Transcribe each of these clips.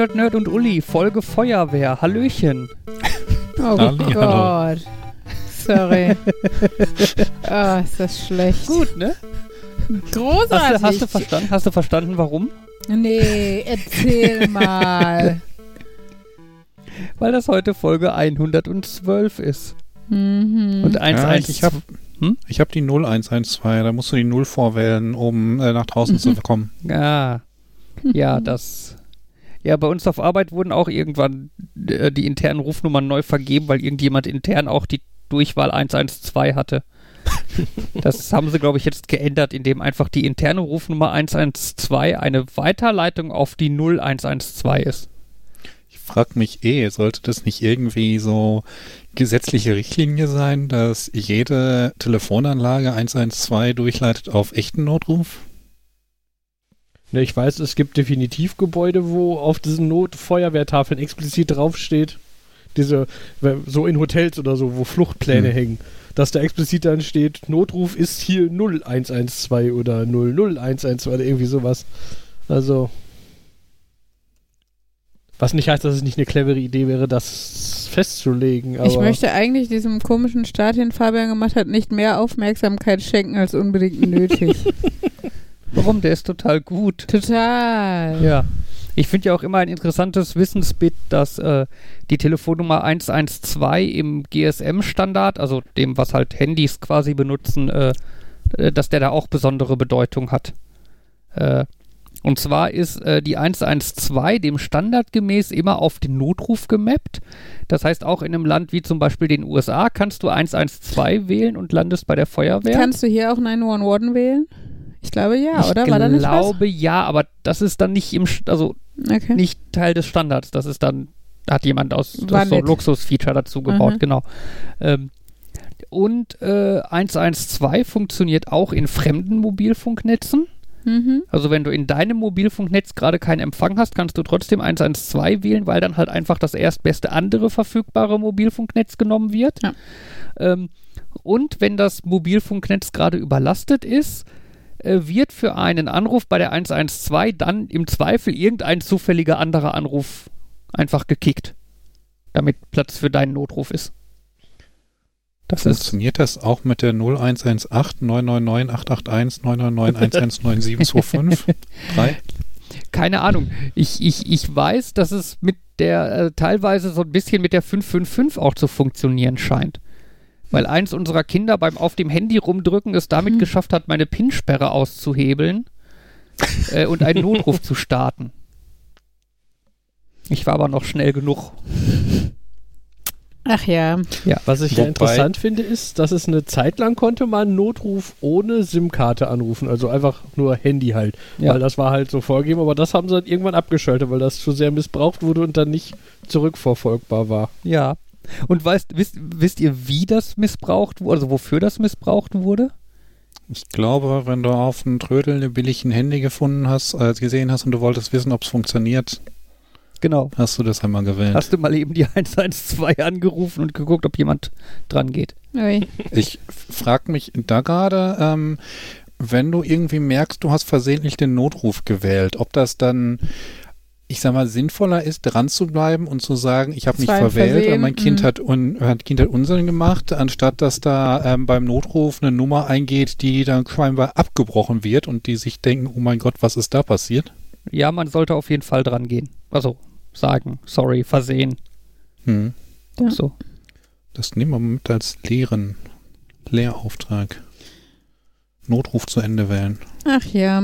Nerd, Nerd, und Uli, Folge Feuerwehr. Hallöchen. Oh Halli, hallo. Gott. Sorry. oh, ist das schlecht. Gut, ne? Großartig. Hast du, hast du verstanden? Hast du verstanden, warum? nee, erzähl mal. Weil das heute Folge 112 ist. Mhm. Und 112. ich habe Hm? ich hab die 0112, da musst du die 0 vorwählen, um äh, nach draußen zu kommen. Ah, ja, das. Ja, bei uns auf Arbeit wurden auch irgendwann äh, die internen Rufnummern neu vergeben, weil irgendjemand intern auch die Durchwahl 112 hatte. Das haben sie, glaube ich, jetzt geändert, indem einfach die interne Rufnummer 112 eine Weiterleitung auf die 0112 ist. Ich frag mich eh, sollte das nicht irgendwie so gesetzliche Richtlinie sein, dass jede Telefonanlage 112 durchleitet auf echten Notruf? Ne, ich weiß, es gibt definitiv Gebäude, wo auf diesen Notfeuerwehrtafeln explizit draufsteht, diese, so in Hotels oder so, wo Fluchtpläne Hm. hängen, dass da explizit dann steht, Notruf ist hier 0112 oder 00112 oder irgendwie sowas. Also, was nicht heißt, dass es nicht eine clevere Idee wäre, das festzulegen, aber ich möchte eigentlich diesem komischen Start, den Fabian gemacht hat, nicht mehr Aufmerksamkeit schenken als unbedingt nötig. Warum? Der ist total gut. Total. Ja. Ich finde ja auch immer ein interessantes Wissensbit, dass äh, die Telefonnummer 112 im GSM-Standard, also dem, was halt Handys quasi benutzen, äh, äh, dass der da auch besondere Bedeutung hat. Äh, und zwar ist äh, die 112 dem Standard gemäß immer auf den Notruf gemappt. Das heißt, auch in einem Land wie zum Beispiel den USA kannst du 112 wählen und landest bei der Feuerwehr. Kannst du hier auch 911 wählen? Ich glaube ja, ich oder? War da nicht was? glaube ja, aber das ist dann nicht im, also Okay. nicht Teil des Standards. Das ist dann, hat jemand aus so. Luxusfeature dazu gebaut, Mhm. genau. Ähm, und äh, 112 funktioniert auch in fremden Mobilfunknetzen. Mhm. Also wenn du in deinem Mobilfunknetz gerade keinen Empfang hast, kannst du trotzdem 112 wählen, weil dann halt einfach das erstbeste andere verfügbare Mobilfunknetz genommen wird. Ja. Ähm, und wenn das Mobilfunknetz gerade überlastet ist, wird für einen Anruf bei der 112 dann im Zweifel irgendein zufälliger anderer Anruf einfach gekickt, damit Platz für deinen Notruf ist. Das ist Funktioniert das auch mit der 0118 999 881 999 1199725? Drei? keine Ahnung. Ich, ich, ich weiß, dass es mit der äh, teilweise so ein bisschen mit der 555 auch zu funktionieren scheint. Weil eins unserer Kinder beim auf dem Handy rumdrücken es damit Hm. geschafft hat, meine PIN-Sperre auszuhebeln äh, und einen Notruf zu starten. Ich war aber noch schnell genug. Ach ja. Was ich ja interessant finde, ist, dass es eine Zeit lang konnte man Notruf ohne SIM-Karte anrufen, also einfach nur Handy halt, Ja. weil das war halt so vorgegeben, aber das haben sie dann irgendwann abgeschaltet, weil das zu sehr missbraucht wurde und dann nicht zurückverfolgbar war. Ja. Und weißt, wisst, wisst ihr, wie das missbraucht wurde, also wofür das missbraucht wurde? Ich glaube, wenn du auf einen Trödel eine billigen Handy gefunden hast, äh, gesehen hast und du wolltest wissen, ob es funktioniert, Genau. hast du das einmal gewählt. Hast du mal eben die 112 angerufen und geguckt, ob jemand dran geht? Ui. Ich frage mich da gerade, ähm, wenn du irgendwie merkst, du hast versehentlich den Notruf gewählt, ob das dann, ich sag mal, sinnvoller ist, dran zu bleiben und zu sagen, ich habe mich verwählt mein Kind mhm. hat, un, hat Kind hat Unsinn gemacht, anstatt dass da ähm, beim Notruf eine Nummer eingeht, die dann scheinbar abgebrochen wird und die sich denken, oh mein Gott, was ist da passiert? Ja, man sollte auf jeden Fall dran gehen. Also sagen, sorry, versehen. Hm. Ja. So. Das nehmen wir mit als Lehren, Lehrauftrag. Notruf zu Ende wählen. Ach ja.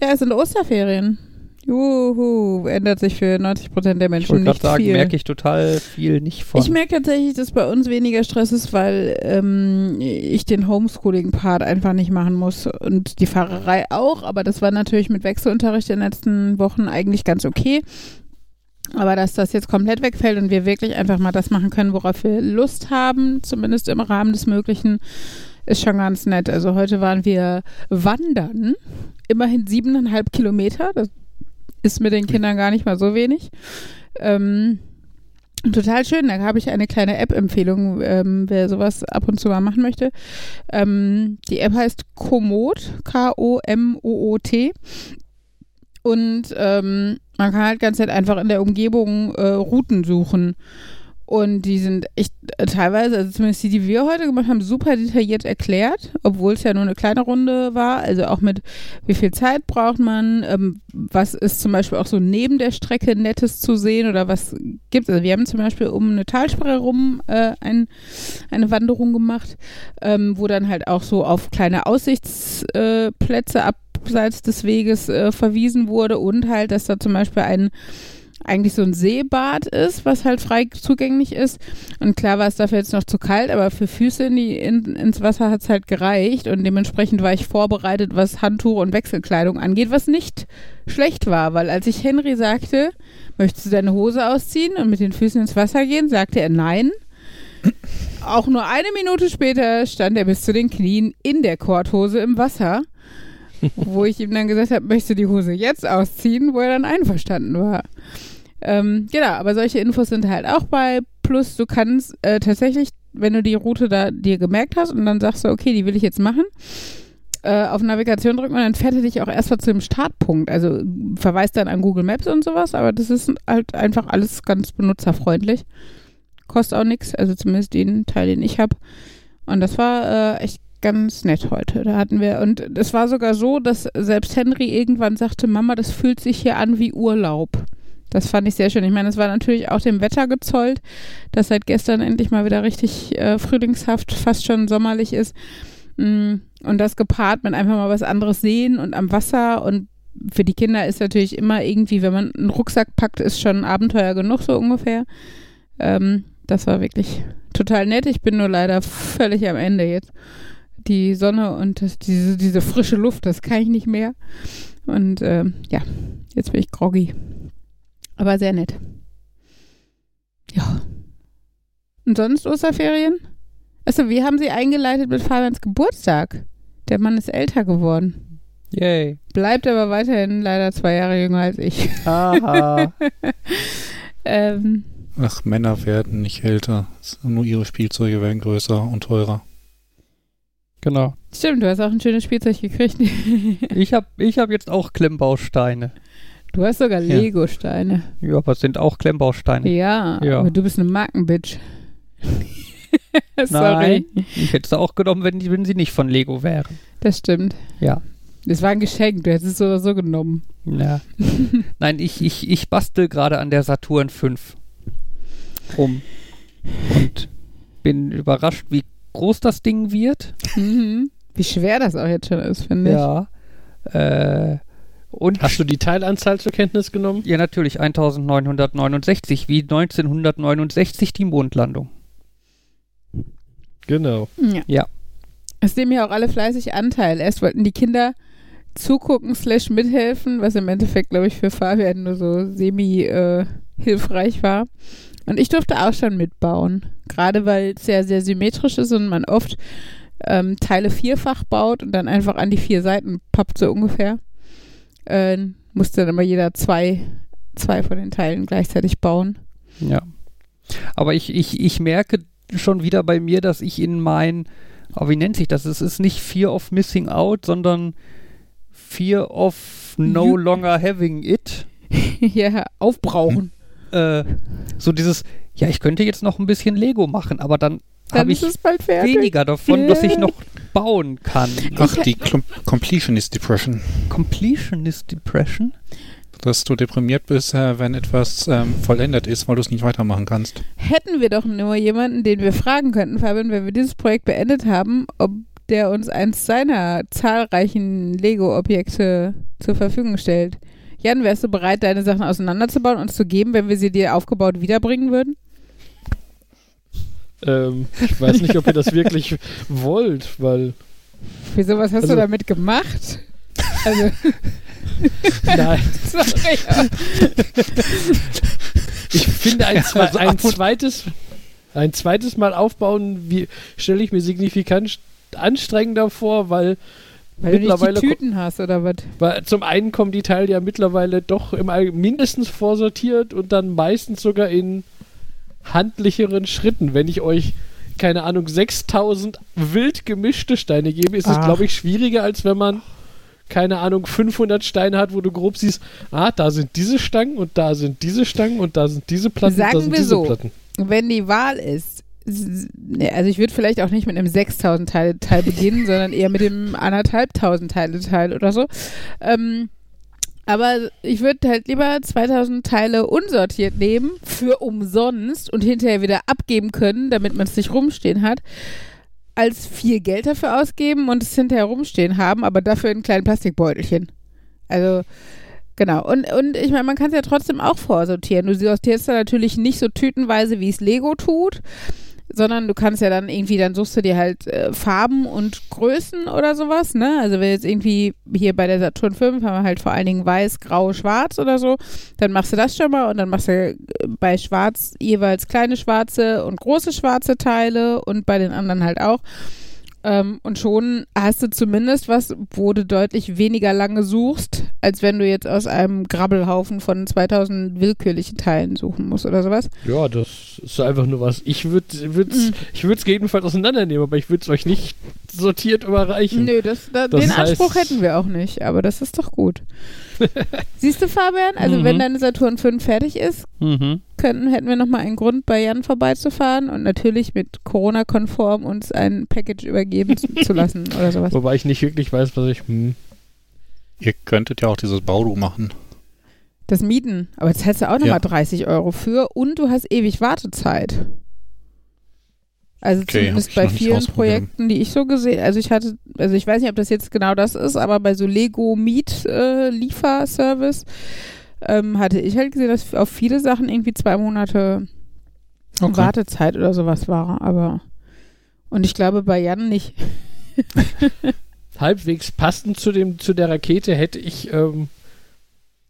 Ja, es sind Osterferien. Juhu, ändert sich für 90 Prozent der Ich Menschen gerade nicht sagen, viel. merke ich total viel nicht von. Ich merke tatsächlich, dass bei uns weniger Stress ist, weil ähm, ich den Homeschooling-Part einfach nicht machen muss und die Fahrerei auch, aber das war natürlich mit Wechselunterricht in den letzten Wochen eigentlich ganz okay. Aber dass das jetzt komplett wegfällt und wir wirklich einfach mal das machen können, worauf wir Lust haben, zumindest im Rahmen des Möglichen, ist schon ganz nett. Also heute waren wir wandern, immerhin siebeneinhalb Kilometer. Das ist mit den Kindern gar nicht mal so wenig. Ähm, Total schön. Da habe ich eine kleine App-Empfehlung, ähm, wer sowas ab und zu mal machen möchte. Ähm, die App heißt Komoot, K-O-M-O-O-T. Und ähm, man kann halt ganz einfach in der Umgebung äh, Routen suchen. Und die sind echt äh, teilweise, also zumindest die, die wir heute gemacht haben, super detailliert erklärt, obwohl es ja nur eine kleine Runde war. Also auch mit, wie viel Zeit braucht man, ähm, was ist zum Beispiel auch so neben der Strecke Nettes zu sehen oder was gibt Also wir haben zum Beispiel um eine Talsperre rum äh, ein, eine Wanderung gemacht, ähm, wo dann halt auch so auf kleine Aussichtsplätze äh, abseits des Weges äh, verwiesen wurde und halt, dass da zum Beispiel ein eigentlich so ein Seebad ist, was halt frei zugänglich ist. Und klar war es dafür jetzt noch zu kalt, aber für Füße in die, in, ins Wasser hat es halt gereicht. Und dementsprechend war ich vorbereitet, was Handtuch und Wechselkleidung angeht, was nicht schlecht war, weil als ich Henry sagte, möchtest du deine Hose ausziehen und mit den Füßen ins Wasser gehen, sagte er nein. Auch nur eine Minute später stand er bis zu den Knien in der Korthose im Wasser wo ich ihm dann gesagt habe, möchtest du die Hose jetzt ausziehen, wo er dann einverstanden war. Ähm, genau, aber solche Infos sind halt auch bei. Plus, du kannst äh, tatsächlich, wenn du die Route da dir gemerkt hast und dann sagst du, okay, die will ich jetzt machen, äh, auf Navigation drücken und dann fährt er dich auch erstmal zu dem Startpunkt. Also verweist dann an Google Maps und sowas, aber das ist halt einfach alles ganz benutzerfreundlich. Kostet auch nichts, also zumindest den Teil, den ich habe. Und das war äh, echt ganz nett heute. Da hatten wir, und es war sogar so, dass selbst Henry irgendwann sagte, Mama, das fühlt sich hier an wie Urlaub. Das fand ich sehr schön. Ich meine, es war natürlich auch dem Wetter gezollt, dass seit gestern endlich mal wieder richtig äh, frühlingshaft, fast schon sommerlich ist. Mm, und das gepaart mit einfach mal was anderes sehen und am Wasser. Und für die Kinder ist natürlich immer irgendwie, wenn man einen Rucksack packt, ist schon Abenteuer genug, so ungefähr. Ähm, das war wirklich total nett. Ich bin nur leider völlig am Ende jetzt. Die Sonne und das, diese, diese frische Luft, das kann ich nicht mehr. Und äh, ja, jetzt bin ich groggy. Aber sehr nett. Ja. Und sonst Osterferien? Achso, wir haben sie eingeleitet mit Fabians Geburtstag. Der Mann ist älter geworden. Yay. Bleibt aber weiterhin leider zwei Jahre jünger als ich. Aha. ähm, Ach, Männer werden nicht älter. Nur ihre Spielzeuge werden größer und teurer. genau. stimmt, du hast auch ein schönes Spielzeug gekriegt. Ich habe ich hab jetzt auch Klemmbausteine. Du hast sogar Ja. Lego-Steine. Ja, aber es sind auch Klemmbausteine. Ja, Ja. aber du bist eine Markenbitch. Sorry. Nein, ich hätte sie auch genommen, wenn, wenn sie nicht von Lego wären. Das stimmt. Ja. Das war ein Geschenk, du hättest es so oder so genommen. ja. Nein, ich, ich, ich bastel gerade an der Saturn 5 rum. Und bin überrascht, wie groß das Ding wird. Mhm. Wie schwer das auch jetzt schon ist, finde ich. Ja. Äh, und Hast du die Teilanzahl zur Kenntnis genommen? ja, natürlich 1969, wie 1969 die Mondlandung. Genau. Ja. Ja. Es nehmen ja auch alle fleißig Anteil. Erst wollten die Kinder zugucken slash mithelfen, was im Endeffekt, glaube ich, für Fabian nur so semi-hilfreich war. Und ich durfte auch schon mitbauen. Gerade weil es sehr, sehr symmetrisch ist und man oft ähm, Teile vierfach baut und dann einfach an die vier Seiten pappt, so ungefähr. Äh, musste dann immer jeder zwei, zwei von den Teilen gleichzeitig bauen. Ja. Aber ich, ich, ich merke schon wieder bei mir, dass ich in mein, oh, wie nennt sich das? Es ist nicht Fear of Missing Out, sondern Fear of No You- Longer Having It. ja, aufbrauchen. Äh, so dieses, ja, ich könnte jetzt noch ein bisschen Lego machen, aber dann Dann habe ist ich es bald fertig. weniger davon, was ich noch bauen kann. Ach, die Clum Completionist Depression. Completionist Depression? Dass du deprimiert bist, äh, wenn etwas ähm, vollendet ist, weil du es nicht weitermachen kannst. hätten wir doch nur jemanden, den wir fragen könnten, Fabian, wenn wir dieses Projekt beendet haben, ob der uns eins seiner zahlreichen Lego-Objekte zur Verfügung stellt. Jan, wärst du bereit, deine Sachen auseinanderzubauen und zu geben, wenn wir sie dir aufgebaut wiederbringen würden? Ähm, ich weiß nicht, ob ihr das wirklich wollt, weil. Wieso, was hast Also- du damit gemacht? Also, Nein, sorry. ich finde ein, zwei, Also ein, zweites, ein zweites Mal aufbauen, wie stelle ich mir signifikant st- anstrengender vor, weil, Weil du nicht Mittlerweile Tüten hast, oder was? weil zum einen kommen die Teile ja mittlerweile doch im All mindestens vorsortiert und dann meistens sogar in handlicheren Schritten. Wenn ich euch, keine Ahnung, 6000 wild gemischte Steine gebe, ist es, glaube ich, schwieriger, als wenn man keine Ahnung, 500 Steine hat, wo du grob siehst, ah, da sind diese Stangen und da sind diese Stangen und da sind diese Platten Sagen und da sind wir diese so. Platten. Wenn die Wahl ist, ne, also ich würde vielleicht auch nicht mit einem 6000 Teile Teil beginnen, sondern eher mit dem anderthalbtausend Teile Teil oder so. Ähm, aber ich würde halt lieber 2000 Teile unsortiert nehmen für umsonst und hinterher wieder abgeben können, damit man es nicht rumstehen hat, als viel Geld dafür ausgeben und es hinterher rumstehen haben, aber dafür in kleinen Plastikbeutelchen. Also Genau. Und, und ich meine, man kann es ja trotzdem auch vorsortieren. Du sortierst da natürlich nicht so tütenweise, wie es Lego tut, sondern du kannst ja dann irgendwie, dann suchst du dir halt äh, Farben und Größen oder sowas, ne? Also wenn jetzt irgendwie hier bei der Saturn 5 haben wir halt vor allen Dingen weiß, grau, schwarz oder so, dann machst du das schon mal und dann machst du äh, bei schwarz jeweils kleine schwarze und große schwarze Teile und bei den anderen halt auch. Ähm, und schon hast du zumindest was, wo du deutlich weniger lange suchst, als wenn du jetzt aus einem Grabbelhaufen von 2000 willkürlichen Teilen suchen musst oder sowas. Ja, das ist einfach nur was. Ich würde es Mhm. ich würd's auseinandernehmen, aber ich würde es euch nicht sortiert überreichen. Nö, das, da, Das den heißt- Anspruch hätten wir auch nicht, aber das ist doch gut. Siehst du, Fabian? Also, Mhm. wenn deine Saturn 5 fertig ist, Mhm. Könnten, hätten wir nochmal einen Grund, bei Jan vorbeizufahren und natürlich mit Corona-konform uns ein Package übergeben zu, zu lassen oder sowas. Wobei ich nicht wirklich weiß, was ich. Hm. Ihr könntet ja auch dieses Baudu machen. Das Mieten. Aber jetzt hättest du auch nochmal Ja. 30 Euro für und du hast ewig Wartezeit. Also Okay, zumindest bei vielen. Projekten, die ich so gesehen, also ich hatte, also ich weiß nicht, ob das jetzt genau das ist, aber bei so Lego Miet äh, Lieferservice ähm, hatte ich halt gesehen, dass auf viele Sachen irgendwie zwei Monate Okay. Wartezeit oder sowas war, aber und ich glaube bei Jan nicht. halbwegs passend zu dem zu der Rakete hätte ich ähm,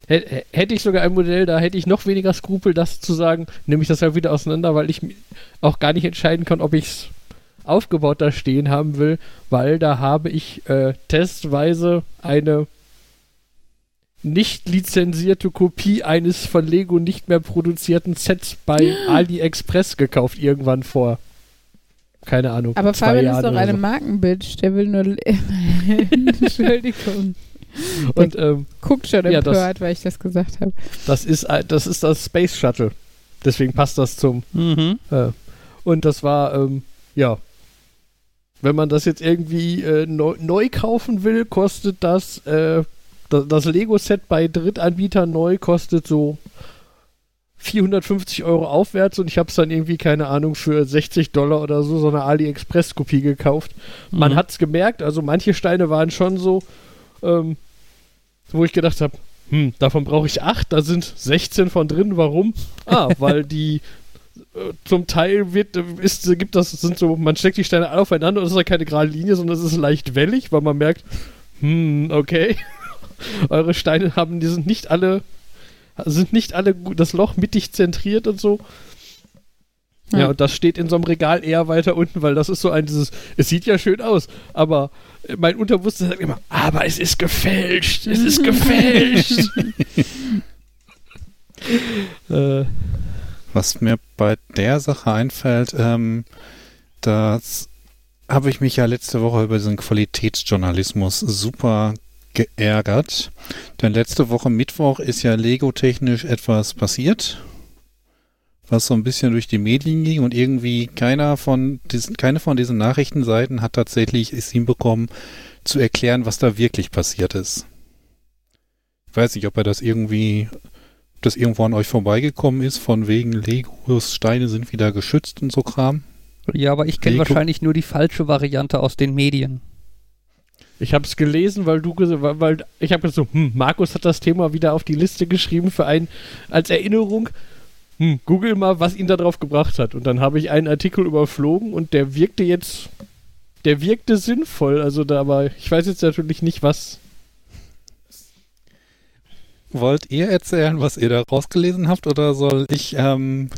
hä- hätte ich sogar ein Modell, da hätte ich noch weniger Skrupel, das zu sagen, nehme ich das halt wieder auseinander, weil ich auch gar nicht entscheiden kann, ob ich es aufgebaut da stehen haben will, weil da habe ich äh, testweise eine nicht lizenzierte Kopie eines von Lego nicht mehr produzierten Sets bei AliExpress gekauft irgendwann vor keine Ahnung Aber zwei Fabian Jahren ist doch eine so. Markenbitch, der will nur Entschuldigung. und ähm, Guckt schon Ja, das- empört, weil ich das gesagt habe. Das ist, ein- das ist das Space Shuttle. Deswegen passt das zum. Mhm. Äh, und das war, ähm, ja. Wenn man das jetzt irgendwie äh, neu, neu kaufen will, kostet das, äh, das, das Lego-Set bei Drittanbietern neu kostet so 450 Euro aufwärts und ich habe es dann irgendwie, keine Ahnung, für 60 Dollar oder so, so eine AliExpress-Kopie gekauft. Man Mhm. hat es gemerkt, also manche Steine waren schon so, ähm, wo ich gedacht habe, hm, davon brauche ich acht, da sind 16 von drin, warum? Ah, weil die äh, zum Teil wird, äh, ist, gibt das, sind so, man steckt die Steine alle aufeinander und es ist ja keine gerade Linie, sondern es ist leicht wellig, weil man merkt, hm, okay, eure Steine haben, die sind nicht alle, sind nicht alle gut, das Loch mittig zentriert und so. Ja, Ja. und das steht in so einem Regal eher weiter unten, weil das ist so ein dieses, es sieht ja schön aus, aber mein Unterbewusstsein sagt immer, aber es ist gefälscht, es ist gefälscht. äh, Was mir bei der Sache einfällt, ähm, das habe ich mich ja letzte Woche über diesen Qualitätsjournalismus super geärgert. Denn letzte Woche Mittwoch ist ja Lego-technisch etwas passiert, was so ein bisschen durch die Medien ging und irgendwie keiner von diesen, keine von diesen Nachrichtenseiten hat tatsächlich es hinbekommen, zu erklären, was da wirklich passiert ist. Ich weiß nicht, ob er das irgendwie das irgendwo an euch vorbeigekommen ist, von wegen Legos Steine sind wieder geschützt und so Kram. Ja, aber ich kenne wahrscheinlich nur die falsche Variante aus den Medien. Ich habe es gelesen, weil du ges- weil, weil ich habe gesagt, so, hm, Markus hat das Thema wieder auf die Liste geschrieben für ein als Erinnerung. Hm, google mal, was ihn da drauf gebracht hat. Und dann habe ich einen Artikel überflogen und der wirkte jetzt, der wirkte sinnvoll. Also da, aber ich weiß jetzt natürlich nicht, was. Wollt ihr erzählen, was ihr da rausgelesen habt, oder soll ich ähm,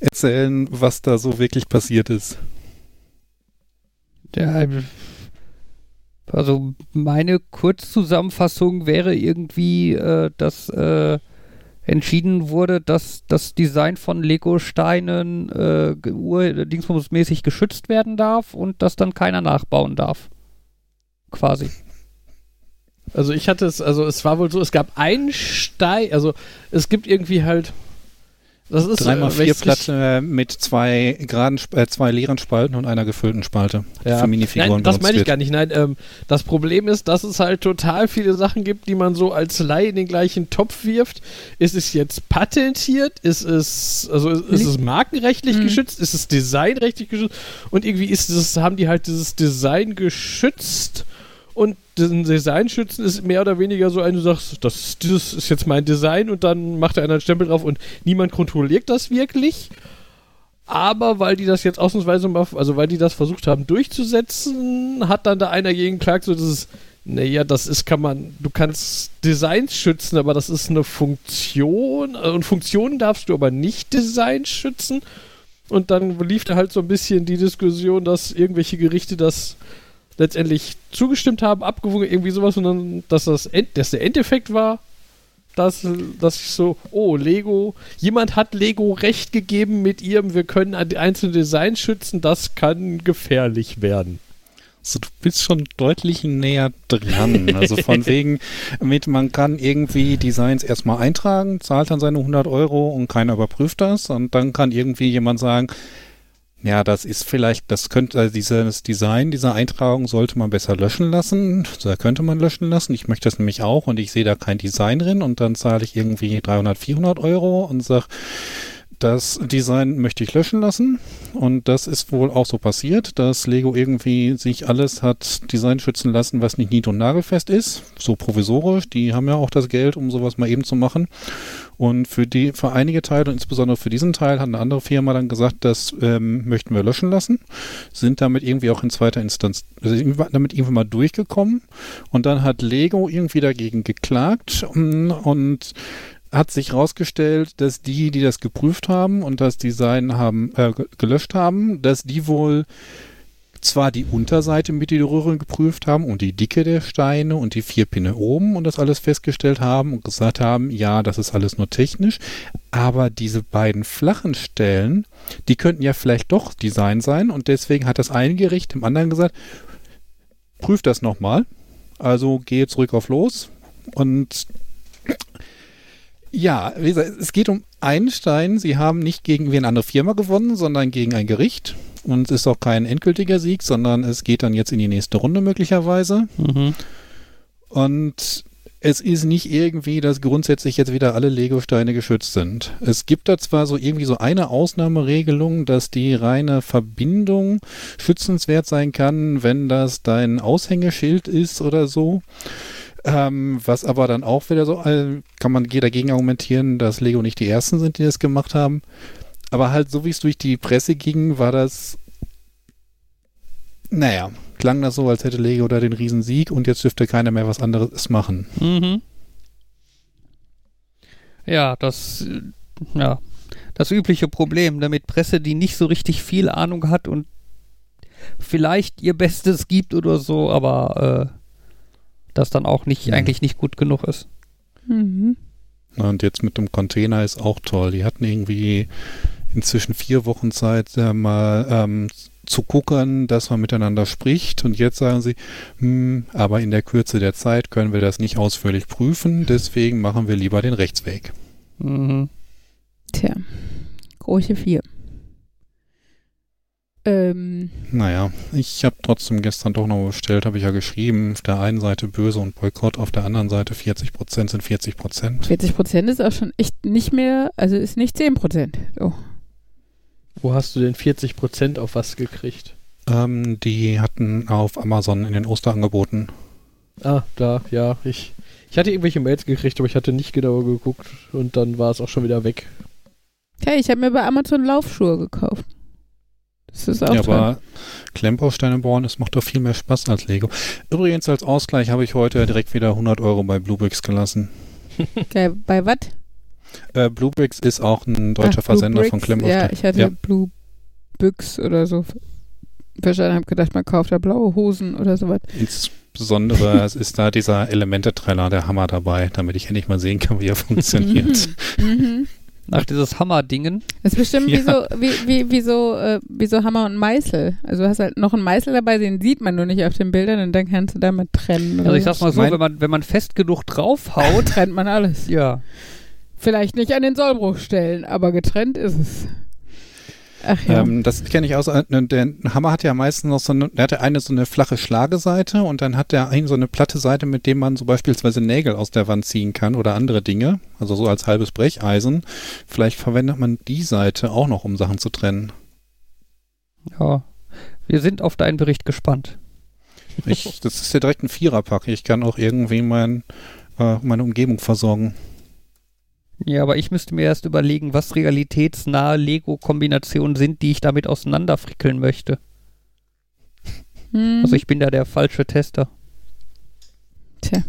erzählen, was da so wirklich passiert ist? Der, also meine Kurzzusammenfassung wäre irgendwie, äh, dass äh, entschieden wurde, dass das Design von Lego-Steinen äh, ge- ur- dingsbumsmäßig geschützt werden darf und dass dann keiner nachbauen darf. Quasi. Also ich hatte es, also es war wohl so, es gab einen Stein, also es gibt irgendwie halt. Das ist Dreimal äh, vier Platte mit zwei geraden, äh, zwei leeren Spalten und einer gefüllten Spalte. Ja. Für Minifiguren Nein, das meine ich wird. gar nicht. Nein, ähm, das Problem ist, dass es halt total viele Sachen gibt, die man so als Laie in den gleichen Topf wirft. Ist es jetzt patentiert? Ist es, also ist, ist es markenrechtlich Mhm. geschützt? Ist es designrechtlich geschützt? Und irgendwie ist es, haben die halt dieses Design geschützt und diesen Design schützen ist mehr oder weniger so ein, du sagst, das, dieses ist jetzt mein Design und dann macht er einen Stempel drauf und niemand kontrolliert das wirklich. Aber weil die das jetzt ausnahmsweise mal, also weil die das versucht haben durchzusetzen, hat dann da einer gegen klagt, so dieses, naja, das ist, kann man, du kannst Designs schützen, aber das ist eine Funktion äh, und Funktionen darfst du aber nicht Designs schützen. Und dann lief da halt so ein bisschen die Diskussion, dass irgendwelche Gerichte das letztendlich zugestimmt haben, abgewogen, irgendwie sowas, und dann, dass das End, dass der Endeffekt war, dass, dass ich so, oh, Lego, jemand hat Lego recht gegeben mit ihrem, wir können an die einzelnen Designs schützen, das kann gefährlich werden. Also du bist schon deutlich näher dran. Also von wegen, mit man kann irgendwie Designs erstmal eintragen, zahlt dann seine 100 Euro und keiner überprüft das und dann kann irgendwie jemand sagen, ja, das ist vielleicht, das könnte, also dieses Design dieser Eintragung sollte man besser löschen lassen. Da könnte man löschen lassen. Ich möchte das nämlich auch und ich sehe da kein Design drin und dann zahle ich irgendwie 300, 400 Euro und sage, das Design möchte ich löschen lassen. Und das ist wohl auch so passiert, dass Lego irgendwie sich alles hat Design schützen lassen, was nicht nied- und nagelfest ist. So provisorisch. Die haben ja auch das Geld, um sowas mal eben zu machen. Und für die, für einige Teile, und insbesondere für diesen Teil, hat eine andere Firma dann gesagt, das ähm, möchten wir löschen lassen. Sind damit irgendwie auch in zweiter Instanz, also damit irgendwie mal durchgekommen. Und dann hat Lego irgendwie dagegen geklagt mm, und hat sich herausgestellt, dass die, die das geprüft haben und das Design haben, äh, ge- gelöscht haben, dass die wohl zwar die Unterseite mit die Röhren geprüft haben und die Dicke der Steine und die vier Pinne oben und das alles festgestellt haben und gesagt haben, ja, das ist alles nur technisch, aber diese beiden flachen Stellen, die könnten ja vielleicht doch Design sein und deswegen hat das eine Gericht dem anderen gesagt, prüft das nochmal, also gehe zurück auf los und ja, wie gesagt, es geht um einen Stein. Sie haben nicht gegen wie eine andere Firma gewonnen, sondern gegen ein Gericht. Und es ist auch kein endgültiger Sieg, sondern es geht dann jetzt in die nächste Runde möglicherweise. Mhm. Und es ist nicht irgendwie, dass grundsätzlich jetzt wieder alle Lego-Steine geschützt sind. Es gibt da zwar so irgendwie so eine Ausnahmeregelung, dass die reine Verbindung schützenswert sein kann, wenn das dein Aushängeschild ist oder so. Ähm, was aber dann auch wieder so, äh, kann man dagegen argumentieren, dass Lego nicht die ersten sind, die das gemacht haben. Aber halt so wie es durch die Presse ging, war das, naja, klang das so, als hätte Lego da den Riesensieg und jetzt dürfte keiner mehr was anderes machen. Mhm. Ja, das, ja, das übliche Problem, damit Presse, die nicht so richtig viel Ahnung hat und vielleicht ihr Bestes gibt oder so, aber äh, das dann auch nicht, Mhm. eigentlich nicht gut genug ist. Mhm. Und jetzt mit dem Container ist auch toll. Die hatten irgendwie inzwischen vier Wochen Zeit, äh, mal ähm, zu gucken, dass man miteinander spricht. Und jetzt sagen sie, hm, aber in der Kürze der Zeit können wir das nicht ausführlich prüfen. Deswegen machen wir lieber den Rechtsweg. Mhm. Tja, große vier. Ähm, Naja, ich habe trotzdem gestern doch noch bestellt, habe ich ja geschrieben. Auf der einen Seite böse und Boykott, auf der anderen Seite 40% sind 40%. 40 Prozent ist auch schon echt nicht mehr, also ist nicht 10 Prozent. Oh. Wo hast du denn 40% auf was gekriegt? Ähm, die hatten auf Amazon in den Osterangeboten. Ah, da, ja, ich. Ich hatte irgendwelche Mails gekriegt, aber ich hatte nicht genauer geguckt und dann war es auch schon wieder weg. Hey, ich habe mir bei Amazon Laufschuhe gekauft. Das ist auch Ja, aber Klemmbausteine bauen, das macht doch viel mehr Spaß als Lego. Übrigens als Ausgleich habe ich heute direkt wieder 100 Euro bei Bluebricks gelassen. Geil, bei was? Äh, Bluebricks ist auch ein deutscher Ach, Versender Blue von Bricks. Klemmbausteinen. Ja, ich hatte Ja. Blue Büchs oder so verstanden, habe gedacht, man kauft da blaue Hosen oder sowas. Insbesondere es ist da dieser Elemente-Trailer, der Hammer dabei, damit ich endlich mal sehen kann, wie er funktioniert. Nach dieses Hammer-Dingen. Das ist bestimmt wie Ja. so, wie, wie, wie, so, äh, wie so Hammer und Meißel. Also du hast halt noch einen Meißel dabei, den sieht man nur nicht auf den Bildern und dann kannst du damit trennen. Also oder ich sag's mal so, wenn man, wenn man fest genug draufhaut, trennt man alles. ja. Vielleicht nicht an den Sollbruchstellen, aber getrennt ist es. Ach ja. Ähm, das kenne ich aus. äh, Der Hammer hat ja meistens noch so eine, der hat ja eine so eine flache Schlageseite und dann hat der eine so eine platte Seite, mit dem man so beispielsweise Nägel aus der Wand ziehen kann oder andere Dinge. Also so als halbes Brecheisen. Vielleicht verwendet man die Seite auch noch, um Sachen zu trennen. Ja. Wir sind auf deinen Bericht gespannt. Ich, das ist ja direkt ein Viererpack. Ich kann auch irgendwie mein, äh, meine Umgebung versorgen. Ja, aber ich müsste mir erst überlegen, was realitätsnahe Lego-Kombinationen sind, die ich damit auseinanderfrickeln möchte. Hm. Also ich bin da der falsche Tester. Tja.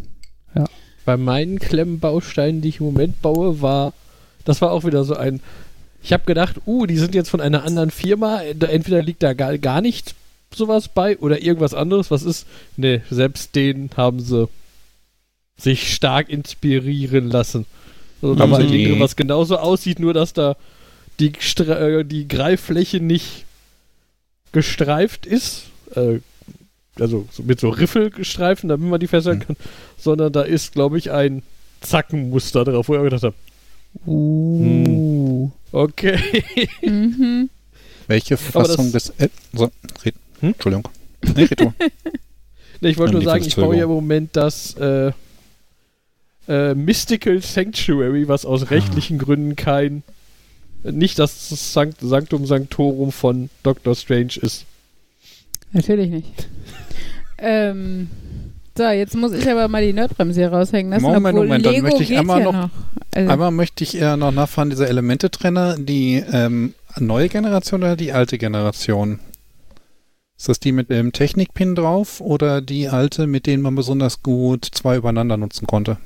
Bei meinen Klemmbausteinen, die ich im Moment baue, war, das war auch wieder so ein, ich habe gedacht, uh, die sind jetzt von einer anderen Firma, da- entweder liegt da gar, gar nicht sowas bei oder irgendwas anderes, was ist, ne, selbst den haben sie sich stark inspirieren lassen. Also da Haben war sie ein Ding die- drin, was genauso aussieht, nur dass da die, Stra- äh, die Greiffläche nicht gestreift ist, äh, also so mit so Riffelstreifen, damit man die festhalten Hm. kann, sondern da ist, glaube ich, ein Zackenmuster drauf, wo ich auch gedacht habe, Uh. okay. Mhm. Welche Aber Fassung das- des. Äh, so, red, Hm? Entschuldigung. Nee, red. Nee, ich wollte nur sagen, ich baue ja im Moment das äh, äh, Mystical Sanctuary, was aus rechtlichen Gründen kein, nicht das Sankt, Sanctum Sanctorum von Doctor Strange ist. Natürlich nicht. ähm, so, jetzt muss ich aber mal die Nerdbremse hier raushängen lassen. Moment, Moment, dann Lego möchte ich einmal ja noch- Also, Einmal möchte ich eher noch nachfragen, diese Elemente-Trenner, die ähm, neue Generation oder die alte Generation? Ist das die mit dem Technik-Pin drauf oder die alte, mit denen man besonders gut zwei übereinander nutzen konnte?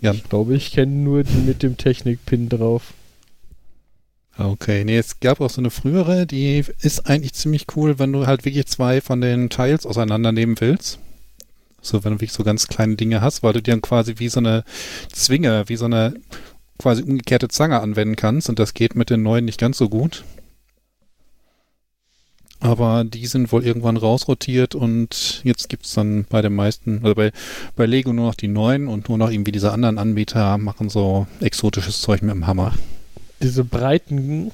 Ja. Ich glaube, ich kenne nur die mit dem Technik-Pin drauf. Okay, nee, es gab auch so eine frühere, die ist eigentlich ziemlich cool, wenn du halt wirklich zwei von den Teils auseinandernehmen willst. So, wenn du wirklich so ganz kleine Dinge hast, weil du die dann quasi wie so eine Zwinge, wie so eine quasi umgekehrte Zange anwenden kannst und das geht mit den neuen nicht ganz so gut. Aber die sind wohl irgendwann rausrotiert und jetzt gibt's dann bei den meisten, also bei, bei Lego nur noch die neuen und nur noch irgendwie diese anderen Anbieter machen so exotisches Zeug mit dem Hammer. Diese breiten,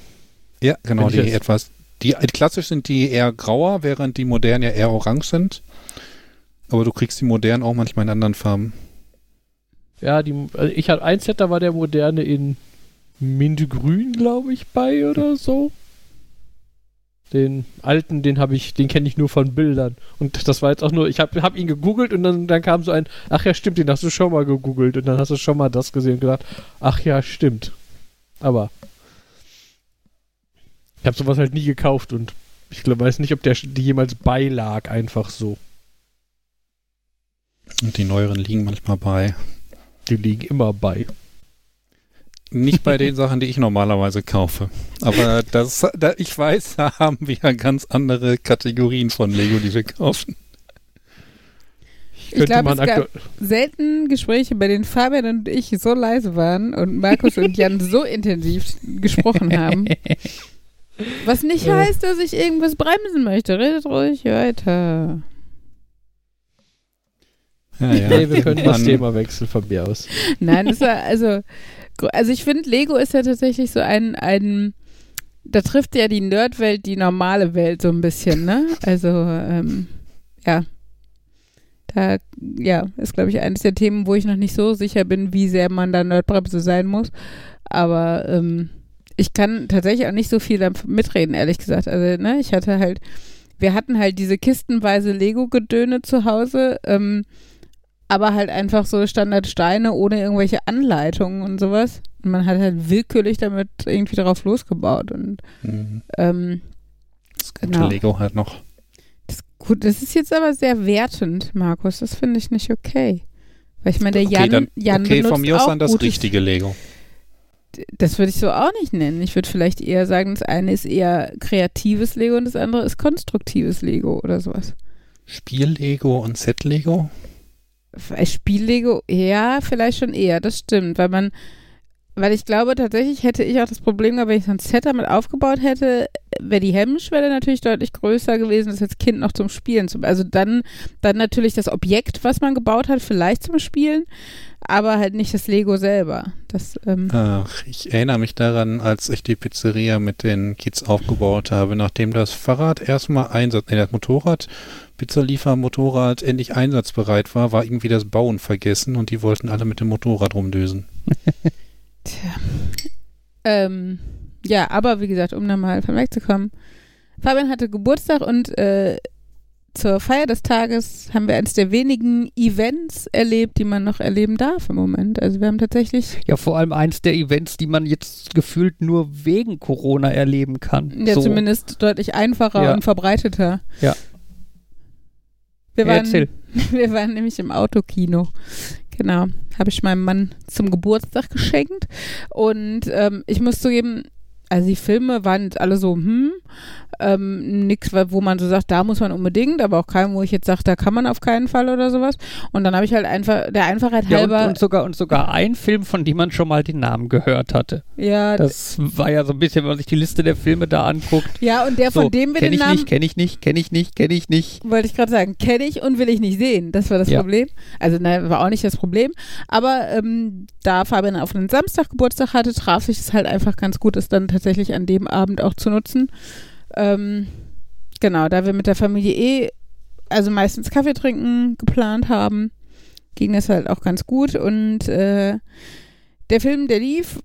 Ja, genau, die etwas, die klassisch sind die eher grauer, während die modernen ja eher orange sind. Aber du kriegst die modernen auch manchmal in anderen Farben. ja, die, also ich hatte ein Set, da war der moderne in Mintgrün, glaube ich, bei oder so. Den alten, den habe ich, den kenne ich nur von Bildern. Und das war jetzt auch nur, ich habe hab ihn gegoogelt und dann, dann kam so ein, ach ja, stimmt, den hast du schon mal gegoogelt und dann hast du schon mal das gesehen und gedacht, ach ja, stimmt. Aber ich habe sowas halt nie gekauft und ich glaub, weiß nicht, ob der jemals beilag, einfach so. Und die neueren liegen manchmal bei. Die liegen immer bei. Nicht bei den Sachen, die ich normalerweise kaufe. Aber das, da, ich weiß, da haben wir ja ganz andere Kategorien von Lego, die wir kaufen. Ich Ich glaub, man es gab- selten Gespräche, bei denen Fabian und ich so leise waren und Markus und Jan so intensiv gesprochen haben. Was nicht heißt, dass ich irgendwas bremsen möchte. Redet ruhig weiter. Ja, ja. Nee, wir können das. Thema wechseln von mir aus. Nein, das war, also, also ich finde, Lego ist ja tatsächlich so ein, ein, da trifft ja die Nerdwelt die normale Welt so ein bisschen, ne? Also, ähm, ja. Da, ja, ist, glaube ich, eines der Themen, wo ich noch nicht so sicher bin, wie sehr man da Nerdbremse sein muss. Aber ähm, ich kann tatsächlich auch nicht so viel mitreden, ehrlich gesagt. Also, ne, ich hatte halt, wir hatten halt diese kistenweise Lego-Gedöne zu Hause, ähm, aber halt einfach so Standardsteine ohne irgendwelche Anleitungen und sowas. Und man hat halt willkürlich damit irgendwie darauf losgebaut. Und Mhm. ähm, Das gute Genau. Lego halt noch. das, gut, das ist jetzt aber sehr wertend, Markus. Das finde ich nicht okay. Weil ich meine, der Jan, okay, dann, Jan okay benutzt von mir aus dann das gutes- richtige Lego. Das würde ich so auch nicht nennen. Ich würde vielleicht eher sagen, das eine ist eher kreatives Lego und das andere ist konstruktives Lego oder sowas. Spiel-Lego und Set-Lego? Spiel-Lego, ja, vielleicht schon eher, das stimmt, weil man, weil ich glaube, tatsächlich hätte ich auch das Problem gehabt, wenn ich so ein Set damit aufgebaut hätte, wäre die Hemmschwelle natürlich deutlich größer gewesen, das als Kind noch zum Spielen zu. Also dann, dann natürlich das Objekt, was man gebaut hat, vielleicht zum Spielen, aber halt nicht das Lego selber. Das, ähm, Ach, ich erinnere mich daran, als ich die Pizzeria mit den Kids aufgebaut habe, nachdem das Fahrrad erstmal Einsatz, nee, das Motorrad, Pizzaliefermotorrad endlich einsatzbereit war, war irgendwie das Bauen vergessen und die wollten alle mit dem Motorrad rumdösen. Tja. Ähm, ja, aber wie gesagt, um nochmal von wegzukommen. Fabian hatte Geburtstag und äh, zur Feier des Tages haben wir eines der wenigen Events erlebt, die man noch erleben darf im Moment. Also wir haben tatsächlich Ja, vor allem eins der Events, die man jetzt gefühlt nur wegen Corona erleben kann. ja so. zumindest deutlich einfacher Ja. und verbreiteter. Ja. Wir waren, erzähl. wir waren nämlich im Autokino. Genau. Habe ich meinem Mann zum Geburtstag geschenkt. Und ähm, ich muss zugeben, also die Filme waren jetzt alle so, hm, ähm, nix, wo man so sagt, da muss man unbedingt, aber auch kein, wo ich jetzt sage, da kann man auf keinen Fall oder sowas. Und dann habe ich halt einfach, der Einfachheit Ja, und, halber, und, sogar, und sogar ein Film, von dem man schon mal den Namen gehört hatte. ja, Das war ja so ein bisschen, wenn man sich die Liste der Filme da anguckt. ja, und der, so, von dem wir kenn den ich Namen nicht, kenne ich nicht, kenne ich nicht, kenne ich nicht. Wollte ich gerade sagen, kenne ich und will ich nicht sehen. Das war das Ja. Problem. Also nein, war auch nicht das Problem. Aber ähm, da Fabian auf einen Samstag Geburtstag hatte, traf sich es halt einfach ganz gut, es dann tatsächlich an dem Abend auch zu nutzen. Ähm, genau, da wir mit der Familie eh, also meistens Kaffee trinken geplant haben, ging das halt auch ganz gut. Und äh, der Film, der lief,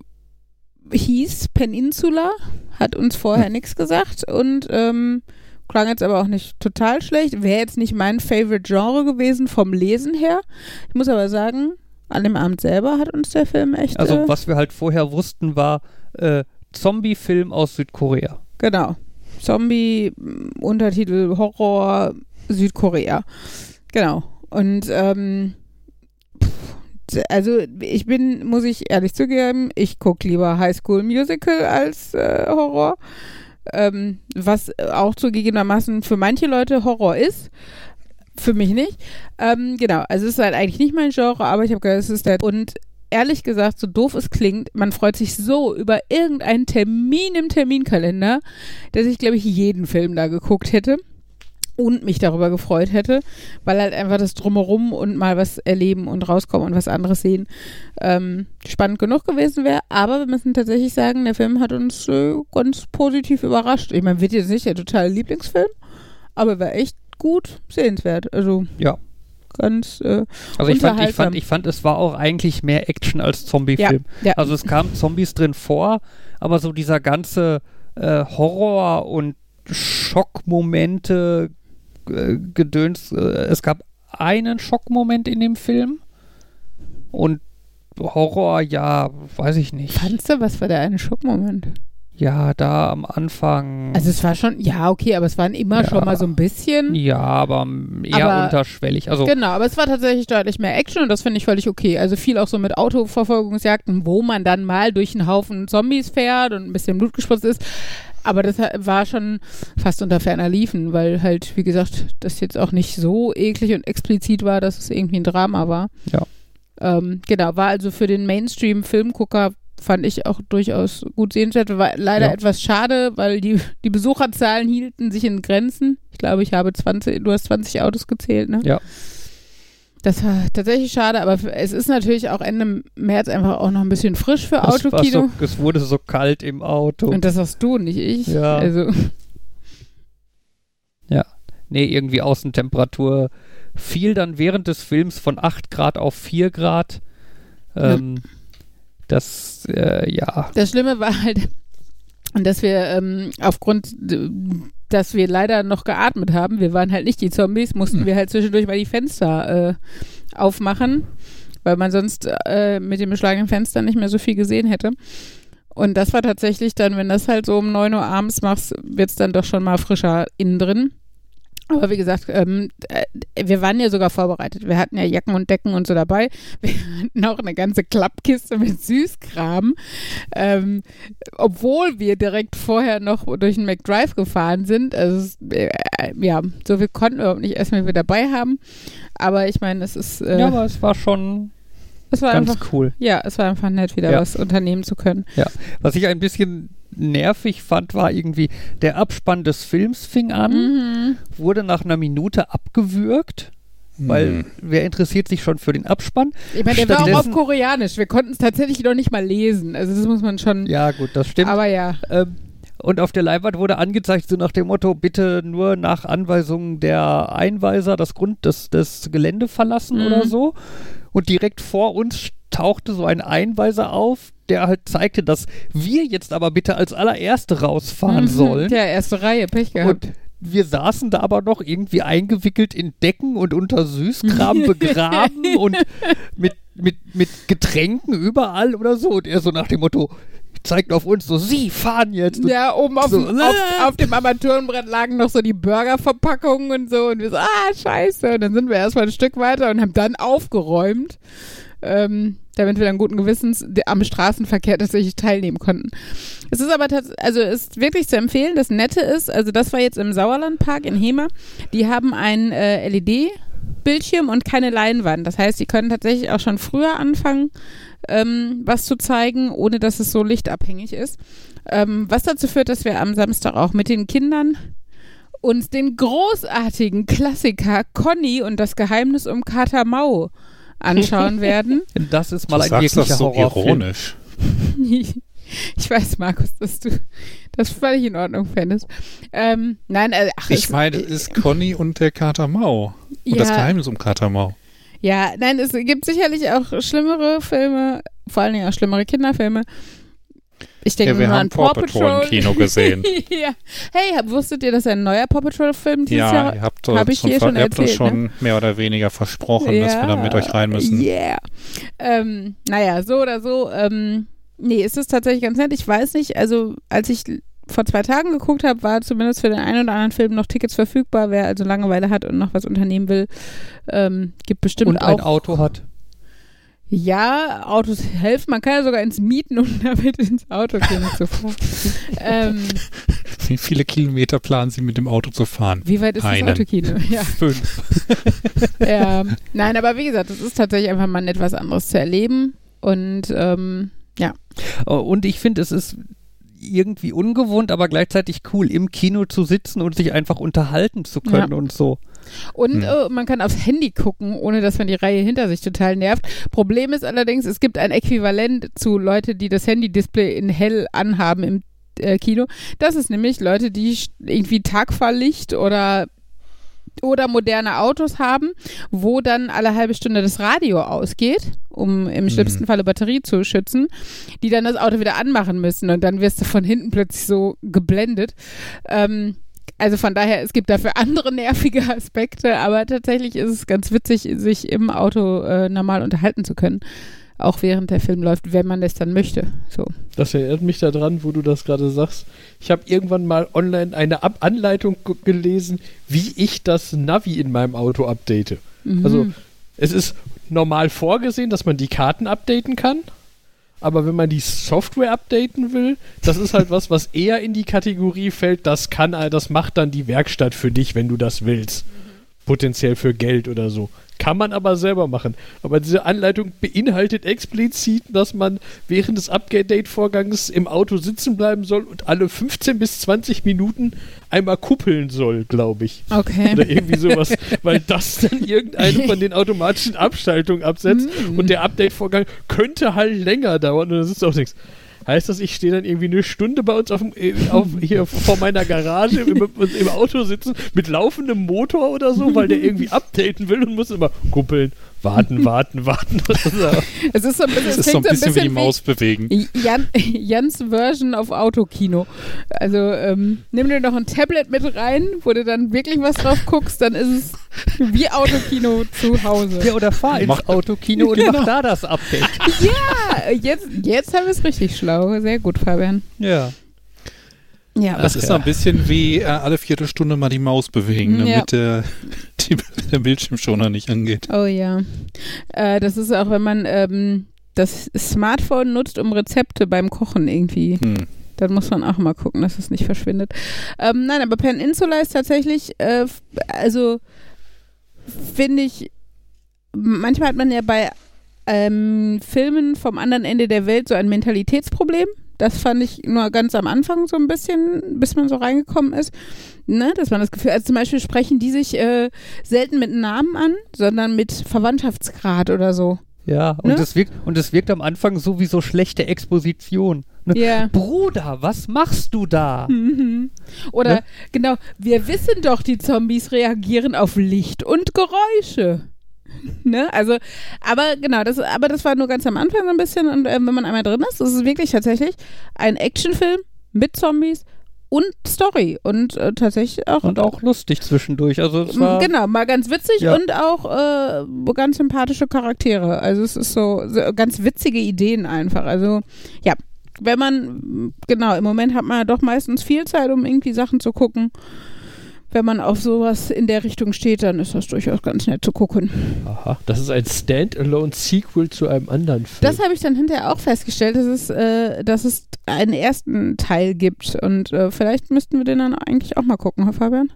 hieß Peninsula, hat uns vorher nichts gesagt und ähm, klang jetzt aber auch nicht total schlecht. Wäre jetzt nicht mein Favorite Genre gewesen vom Lesen her. Ich muss aber sagen, an dem Abend selber hat uns der Film echt. Also äh, was wir halt vorher wussten, war äh, Zombie-Film aus Südkorea. Genau. Zombie, m, Untertitel Horror, Südkorea. Genau. Und ähm, also ich bin, muss ich ehrlich zugeben, ich gucke lieber High School Musical als äh, Horror. Ähm, was auch zugegebenermaßen für manche Leute Horror ist. Für mich nicht. Ähm, genau, also es ist halt eigentlich nicht mein Genre, aber ich habe gehört, es ist der. Und ehrlich gesagt, so doof es klingt, man freut sich so über irgendeinen Termin im Terminkalender, dass ich, glaube ich, jeden Film da geguckt hätte und mich darüber gefreut hätte, weil halt einfach das Drumherum und mal was erleben und rauskommen und was anderes sehen ähm, spannend genug gewesen wäre. Aber wir müssen tatsächlich sagen, der Film hat uns äh, ganz positiv überrascht. Ich meine, wird jetzt nicht der totale Lieblingsfilm, aber war echt gut sehenswert. Also Ja. Ganz äh, Also ich fand, ich, fand, ich fand, es war auch eigentlich mehr Action als Zombie-Film. ja. Also es kamen Zombies drin vor, aber so dieser ganze äh, Horror und Schockmomente äh, Gedöns, äh, es gab einen Schockmoment in dem Film und Horror, ja, weiß ich nicht. Fandst du, was war der eine Schockmoment? Ja, da am Anfang. Also es war schon, ja, okay, aber es waren immer Ja. schon mal so ein bisschen. ja, aber eher Aber- unterschwellig. Also Genau, aber es war tatsächlich deutlich mehr Action und das finde ich völlig okay. Also viel auch so mit Autoverfolgungsjagden, wo man dann mal durch einen Haufen Zombies fährt und ein bisschen Blut gespritzt ist. Aber das war schon fast unter ferner Liefen, weil halt, wie gesagt, das jetzt auch nicht so eklig und explizit war, dass es irgendwie ein Drama war. Ja. Ähm, genau, war also für den Mainstream-Filmgucker fand ich auch durchaus gut sehenswert. War leider Ja. etwas schade, weil die, die Besucherzahlen hielten sich in Grenzen. Ich glaube, ich habe 20, du hast 20 Autos gezählt, ne? Ja. Das war tatsächlich schade, aber es ist natürlich auch Ende März einfach auch noch ein bisschen frisch für Autokino. so, es wurde so kalt im Auto. Und das hast du, nicht ich. Ja. Also, nee, irgendwie Außentemperatur fiel dann während des Films von 8 Grad auf 4 Grad. Ähm, Das, äh, ja. das Schlimme war halt, dass wir ähm, aufgrund, dass wir leider noch geatmet haben, wir waren halt nicht die Zombies, mussten Hm. wir halt zwischendurch mal die Fenster äh, aufmachen, weil man sonst äh, mit dem beschlagenen Fenster nicht mehr so viel gesehen hätte. Und das war tatsächlich dann, wenn das halt so um 9 Uhr abends machst, wird es dann doch schon mal frischer innen drin. Aber wie gesagt, ähm, äh, wir waren ja sogar vorbereitet. Wir hatten ja Jacken und Decken und so dabei. Wir hatten auch eine ganze Klappkiste mit Süßkram. Ähm, obwohl wir direkt vorher noch durch den McDrive gefahren sind. Also, äh, ja, so viel konnten wir überhaupt nicht essen, wie dabei haben. Aber ich meine, es ist. Äh, ja, aber es war schon Es war ganz einfach, cool. ja, es war einfach nett, wieder Ja. was unternehmen zu können. Was ich ein bisschen nervig fand, war irgendwie, der Abspann des Films fing an, Mhm. wurde nach einer Minute abgewürgt, weil Hm. wer interessiert sich schon für den Abspann? Ich meine, der war auch auf Koreanisch. Wir konnten es tatsächlich noch nicht mal lesen. Also das muss man schon. Ja, gut, das stimmt. Aber ja. Ähm, und auf der Leinwand wurde angezeigt, so nach dem Motto, bitte nur nach Anweisungen der Einweiser das Grund, das, das Gelände verlassen Mhm. oder so. Und direkt vor uns tauchte so ein Einweiser auf, der halt zeigte, dass wir jetzt aber bitte als allererste rausfahren Mhm. sollen. Ja, erste Reihe, Pech gehabt. Und wir saßen da aber noch irgendwie eingewickelt in Decken und unter Süßkram begraben und mit, mit, mit Getränken überall oder so. Und er so nach dem Motto, zeigt auf uns so, Sie fahren jetzt. Ja, oben auf, So, dem, auf, auf dem Armaturenbrett lagen noch so die Burgerverpackungen und so. Und wir so, ah, scheiße. Und dann sind wir erstmal ein Stück weiter und haben dann aufgeräumt, ähm, damit wir dann guten Gewissens am Straßenverkehr tatsächlich teilnehmen konnten. Es ist aber tats- also ist wirklich zu empfehlen. Das Nette ist, also das war jetzt im Sauerlandpark in Hema. Die haben ein äh, LED-Bildschirm und keine Leinwand. Das heißt, die können tatsächlich auch schon früher anfangen, ähm, was zu zeigen, ohne dass es so lichtabhängig ist. Ähm, was dazu führt, dass wir am Samstag auch mit den Kindern uns den großartigen Klassiker Conny und das Geheimnis um Kater Mau anschauen werden. das ist mal Du ein sagst wirklicher das so Horrorfilm. ironisch. ich weiß, Markus, dass du das völlig in Ordnung fändest. Ähm, nein, äh, ach, Ich es- meine, es ist Conny und der Kater Mau. Und das Ja. Geheimnis um Kater Mau. Ja, nein, es gibt sicherlich auch schlimmere Filme, vor allen Dingen auch schlimmere Kinderfilme. Ich denke Ja, wir haben Paw Patrol Patrol. im Kino gesehen. ja. Hey, hab, wusstet ihr, dass ein neuer Paw Patrol-Film dieses ja, Jahr ihr habt hab ich hier schon erzählt, ne? schon mehr oder weniger versprochen, dass wir da mit euch rein müssen. Yeah. Ähm, naja, so oder so. Ähm, nee, ist es tatsächlich ganz nett. Ich weiß nicht, also als ich vor zwei Tagen geguckt habe, war zumindest für den einen oder anderen Film noch Tickets verfügbar. Wer also Langeweile hat und noch was unternehmen will, ähm, gibt bestimmt Und ein auch. Auto hat. Ja, Autos helfen. Man kann ja sogar ins Mieten und damit ins Auto gehen und so ähm, Wie viele Kilometer planen Sie mit dem Auto zu fahren? wie weit ist Einen. das Autokino? Ja. Fünf. ja. Nein, aber wie gesagt, es ist tatsächlich einfach mal etwas anderes zu erleben. Und ähm, Oh, Und ich finde, es ist irgendwie ungewohnt, aber gleichzeitig cool, im Kino zu sitzen und sich einfach unterhalten zu können und so. Und Hm. äh, man kann aufs Handy gucken, ohne dass man die Reihe hinter sich total nervt. Problem ist allerdings, es gibt ein Äquivalent zu Leute, die das Handy-Display in hell anhaben im äh, Kino. Das ist nämlich Leute, die irgendwie Tagfahrlicht oder oder moderne Autos haben, wo dann alle halbe Stunde das Radio ausgeht, um im schlimmsten Falle Batterie zu schützen, die dann das Auto wieder anmachen müssen und dann wirst du von hinten plötzlich so geblendet. Ähm, also von daher, es gibt dafür andere nervige Aspekte, aber tatsächlich ist es ganz witzig, sich im Auto äh, normal unterhalten zu können. Auch während der Film läuft, wenn man das dann möchte. So. Das erinnert mich daran, wo du das gerade sagst. Ich habe irgendwann mal online eine Ab Anleitung gelesen, wie ich das Navi in meinem Auto update. Mhm. Also es ist normal vorgesehen, dass man die Karten updaten kann. Aber wenn man die Software updaten will, das ist halt was, was eher in die Kategorie fällt, das kann, das macht dann die Werkstatt für dich, wenn du das willst. Potenziell für Geld oder so. Kann man aber selber machen. Aber diese Anleitung beinhaltet explizit, dass man während des Update-Vorgangs im Auto sitzen bleiben soll und alle 15 bis 20 Minuten einmal kuppeln soll, glaube ich. Okay. Oder irgendwie sowas, weil das dann irgendeine von den automatischen Abschaltungen absetzt Mm. und der Update-Vorgang könnte halt länger dauern und das ist auch nichts. Heißt das, ich stehe dann irgendwie eine Stunde bei uns auf, äh, auf hier vor meiner Garage im, im Auto sitzen mit laufendem Motor oder so, weil der irgendwie updaten will und muss immer kuppeln, warten, warten, warten. Es ist so ein bisschen, es ist so ein klingt bisschen wie die Maus bewegen. Jan, Jans Version auf Autokino. Also ähm, nimm dir noch ein Tablet mit rein, wo du dann wirklich was drauf guckst, dann ist es wie Autokino zu Hause. Ja, oder fahr ins Mach- Autokino und Genau. mach da das Update. Ja, jetzt, jetzt haben wir es richtig schlau. Sehr gut, Fabian. ja. Ja, Das ist so ein bisschen wie äh, alle Viertelstunde mal die Maus bewegen, Ja. damit der, die, der Bildschirmschoner nicht angeht. Oh ja. Äh, das ist auch, wenn man ähm, das Smartphone nutzt, um Rezepte beim Kochen irgendwie. Hm. Dann muss man auch mal gucken, dass es nicht verschwindet. Ähm, nein, aber Pen Insula ist tatsächlich, äh, also finde ich, manchmal hat man ja bei ähm, Filmen vom anderen Ende der Welt so ein Mentalitätsproblem. Das fand ich nur ganz am Anfang so ein bisschen, bis man so reingekommen ist. Ne, dass man das Gefühl, also zum Beispiel sprechen die sich äh, selten mit Namen an, sondern mit Verwandtschaftsgrad oder so. Ja, und, Ne? es wirkt, und wirkt am Anfang so wie so schlechte Exposition. Ne? Ja. Bruder, was machst du da? Mhm. Oder Ne? genau, wir wissen doch, die Zombies reagieren auf Licht und Geräusche. Ne? Also, aber genau, das, aber das war nur ganz am Anfang so ein bisschen und äh, wenn man einmal drin ist, ist es wirklich tatsächlich ein Actionfilm mit Zombies und Story und äh, tatsächlich auch, Und auch lustig zwischendurch. Also es war, genau, mal ganz witzig Ja. und auch äh, ganz sympathische Charaktere. Also es ist so, so ganz witzige Ideen einfach. Also ja, wenn man, genau, im Moment hat man ja doch meistens viel Zeit, um irgendwie Sachen zu gucken. Wenn man auf sowas in der Richtung steht, dann ist das durchaus ganz nett zu gucken. Aha, das ist ein Standalone-Sequel zu einem anderen Film. Das habe ich dann hinterher auch festgestellt, dass es, äh, dass es einen ersten Teil gibt. Und äh, vielleicht müssten wir den dann eigentlich auch mal gucken, Herr Fabian.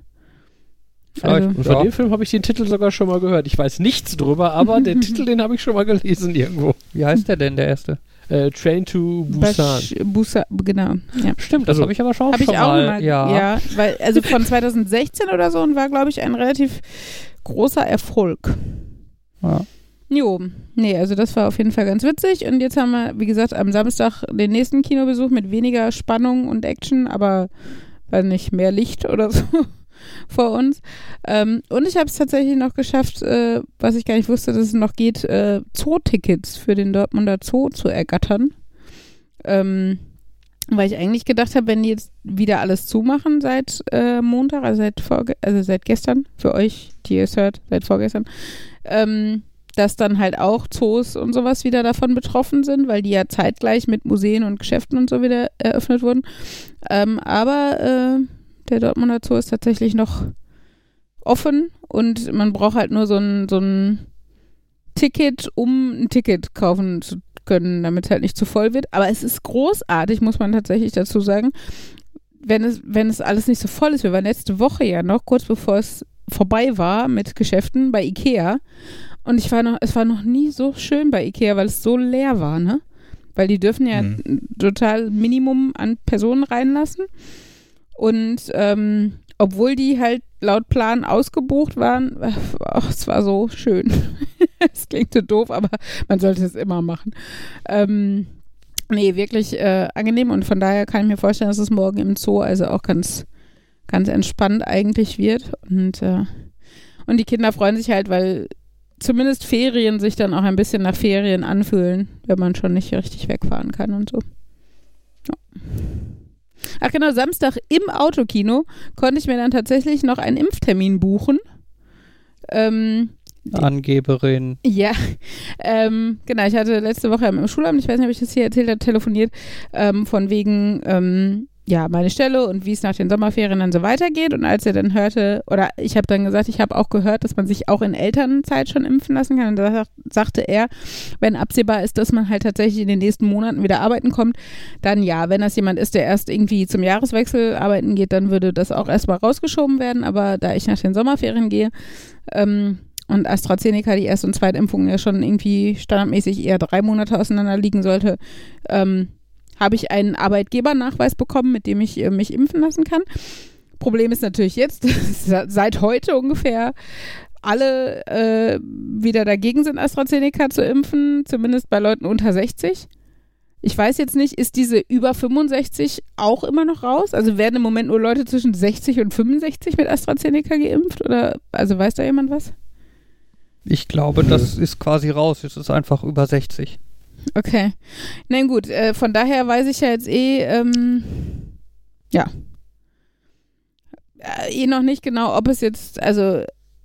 Vielleicht. Also, Und von Ja. dem Film habe ich den Titel sogar schon mal gehört. Ich weiß nichts drüber, aber den Titel, den habe ich schon mal gelesen irgendwo. wie heißt der denn, der erste? Äh, Train to Busan. Bash- Busa, genau. Ja. Stimmt, das Also, habe ich aber schon, Habe ich schon auch mal. mal, ja. ja. weil, also von 2016 oder so und war, glaube ich, ein relativ großer Erfolg. Ja. Jo, nee, also das war auf jeden Fall ganz witzig und jetzt haben wir, wie gesagt, am Samstag den nächsten Kinobesuch mit weniger Spannung und Action, aber, weiß nicht, mehr Licht oder so vor uns. Ähm, und ich habe es tatsächlich noch geschafft, äh, was ich gar nicht wusste, dass es noch geht, äh, Zoo-Tickets für den Dortmunder Zoo zu ergattern. Ähm, weil ich eigentlich gedacht habe, wenn die jetzt wieder alles zumachen seit äh, Montag, also seit, also seit gestern, für euch, die ihr es hört, seit vorgestern, ähm, dass dann halt auch Zoos und sowas wieder davon betroffen sind, weil die ja zeitgleich mit Museen und Geschäften und so wieder eröffnet wurden. Ähm, aber äh, der Dortmunder Zoo ist tatsächlich noch offen und man braucht halt nur so ein, so ein Ticket, um ein Ticket kaufen zu können, damit es halt nicht zu voll wird. Aber es ist großartig, muss man tatsächlich dazu sagen, wenn es, wenn es alles nicht so voll ist. Wir waren letzte Woche ja noch, kurz bevor es vorbei war mit Geschäften bei Ikea. Und ich war noch, es war noch nie so schön bei Ikea, weil es so leer war, ne? Weil die dürfen ja Mhm. total Minimum an Personen reinlassen. Und ähm, obwohl die halt laut Plan ausgebucht waren, ach, es war so schön. Es klingt so doof, aber man sollte es immer machen. Ähm, nee, wirklich äh, angenehm und von daher kann ich mir vorstellen, dass es morgen im Zoo also auch ganz, ganz entspannt eigentlich wird. Und, äh, und die Kinder freuen sich halt, weil zumindest Ferien sich dann auch ein bisschen nach Ferien anfühlen, wenn man schon nicht richtig wegfahren kann und so. Ja. Ach genau, Samstag im Autokino konnte ich mir dann tatsächlich noch einen Impftermin buchen. Ähm, Angeberin. ja, ähm, genau. Ich hatte letzte Woche im Schulamt, ich weiß nicht, ob ich das hier erzählt habe, telefoniert, ähm, von wegen, ähm, ja, meine Stelle und wie es nach den Sommerferien dann so weitergeht. Und als er dann hörte, oder ich habe dann gesagt, ich habe auch gehört, dass man sich auch in Elternzeit schon impfen lassen kann. Und da sagt- sagte er, wenn absehbar ist, dass man halt tatsächlich in den nächsten Monaten wieder arbeiten kommt, dann ja. Wenn das jemand ist, der erst irgendwie zum Jahreswechsel arbeiten geht, dann würde das auch erstmal rausgeschoben werden. Aber da ich nach den Sommerferien gehe, ähm, und AstraZeneca, die Erst- und Zweitimpfung ja schon irgendwie standardmäßig eher drei Monate auseinander liegen sollte, ähm, habe ich einen Arbeitgebernachweis bekommen, mit dem ich äh, mich impfen lassen kann. Problem ist natürlich jetzt, seit heute ungefähr, alle äh, wieder dagegen sind, AstraZeneca zu impfen, zumindest bei Leuten unter 60. Ich weiß jetzt nicht, ist diese über 65 auch immer noch raus? Also werden im Moment nur Leute zwischen 60 und 65 mit AstraZeneca geimpft? Oder also weiß da jemand was? Ich glaube, das ist quasi raus. Es ist einfach über 60. Okay. Na gut, äh, von daher weiß ich ja jetzt eh, ähm, ja. Äh, eh noch nicht genau, ob es jetzt, also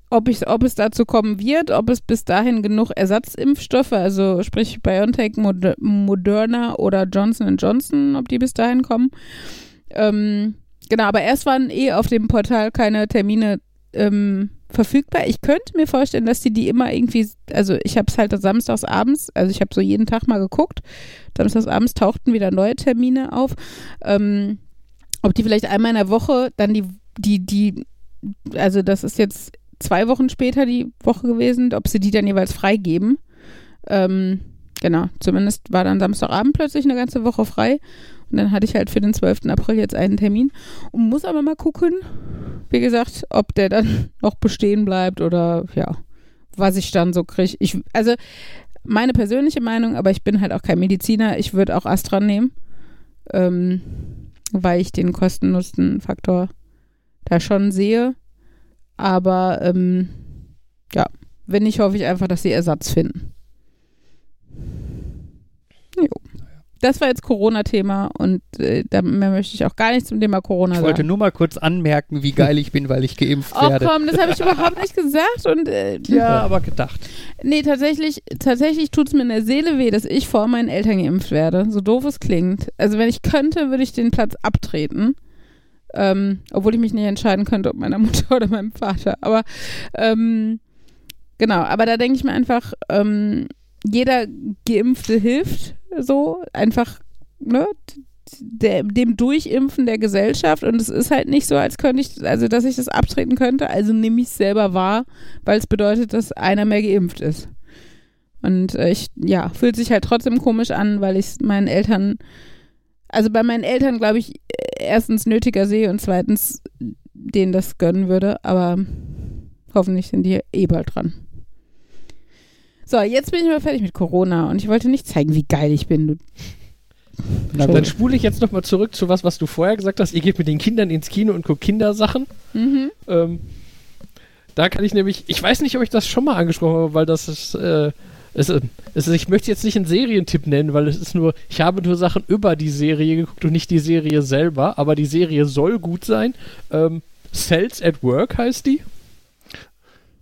ob, ich, ob es dazu kommen wird, ob es bis dahin genug Ersatzimpfstoffe, also sprich BioNTech, Mod Moderna oder Johnson Johnson, ob die bis dahin kommen. Ähm, genau, aber erst waren eh auf dem Portal keine Termine ähm, verfügbar. Ich könnte mir vorstellen, dass die die immer irgendwie, also ich habe es halt samstags abends, also ich habe so jeden Tag mal geguckt, samstags abends tauchten wieder neue Termine auf. Ähm, ob die vielleicht einmal in der Woche dann die, die, die, also das ist jetzt zwei Wochen später die Woche gewesen, ob sie die dann jeweils freigeben. Ähm, genau, zumindest war dann Samstagabend plötzlich eine ganze Woche frei. Und dann hatte ich halt für den 12. April jetzt einen Termin und muss aber mal gucken, wie gesagt, ob der dann noch bestehen bleibt oder ja, was ich dann so kriege. Ich, also meine persönliche Meinung, aber ich bin halt auch kein Mediziner, ich würde auch Astra nehmen, ähm, weil ich den Kosten-Nutzen-Faktor da schon sehe. Aber ähm, ja, wenn nicht, hoffe ich einfach, dass sie Ersatz finden. Jo. Das war jetzt Corona-Thema und äh, da mehr möchte ich auch gar nicht zum Thema Corona Ich sagen. wollte nur mal kurz anmerken, wie geil ich bin, weil ich geimpft Oh werde. komm, das habe ich überhaupt nicht gesagt und äh, Ja, aber gedacht. Nee, tatsächlich, tatsächlich tut es mir in der Seele weh, dass ich vor meinen Eltern geimpft werde. So doof es klingt. Also wenn ich könnte, würde ich den Platz abtreten. Ähm, obwohl ich mich nicht entscheiden könnte, ob meiner Mutter oder meinem Vater. Aber ähm, genau, aber da denke ich mir einfach, ähm, jeder Geimpfte hilft so. Einfach, ne? Der, dem Durchimpfen der Gesellschaft und es ist halt nicht so, als könnte ich, also dass ich das abtreten könnte, also nehme ich es selber wahr, weil es bedeutet, dass einer mehr geimpft ist. Und äh, ich, ja, fühlt sich halt trotzdem komisch an, weil ich es meinen Eltern, also bei meinen Eltern, glaube ich, erstens nötiger sehe und zweitens denen das gönnen würde, aber hoffentlich sind die eh bald dran. So, jetzt bin ich mal fertig mit Corona und ich wollte nicht zeigen, wie geil ich bin. Du. Dann spule ich jetzt nochmal zurück zu was, was du vorher gesagt hast. Ihr geht mit den Kindern ins Kino und guckt Kindersachen. Mhm. Ähm, da kann ich nämlich, ich weiß nicht, ob ich das schon mal angesprochen habe, weil das ist, äh, es, es ist, ich möchte jetzt nicht einen Serientipp nennen, weil es ist nur, ich habe nur Sachen über die Serie geguckt und nicht die Serie selber, aber die Serie soll gut sein. Ähm, Cells at Work heißt die.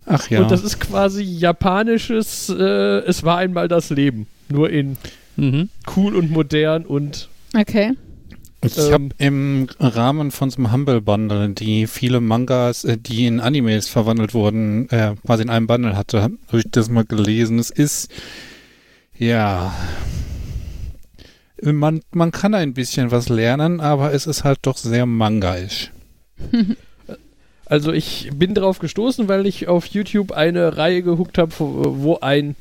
Ach ja. Und das ist quasi japanisches, äh, es war einmal das Leben. Nur in Mhm. cool und modern und Okay. Ich Ähm, habe im Rahmen von so einem Humble Bundle, die viele Mangas, äh, die in Animes verwandelt wurden, äh, quasi in einem Bundle hatte, habe ich das mal gelesen. Es ist, ja, man, man kann ein bisschen was lernen, aber es ist halt doch sehr mangaisch. Also ich bin drauf gestoßen, weil ich auf YouTube eine Reihe gehuckt habe, wo, ein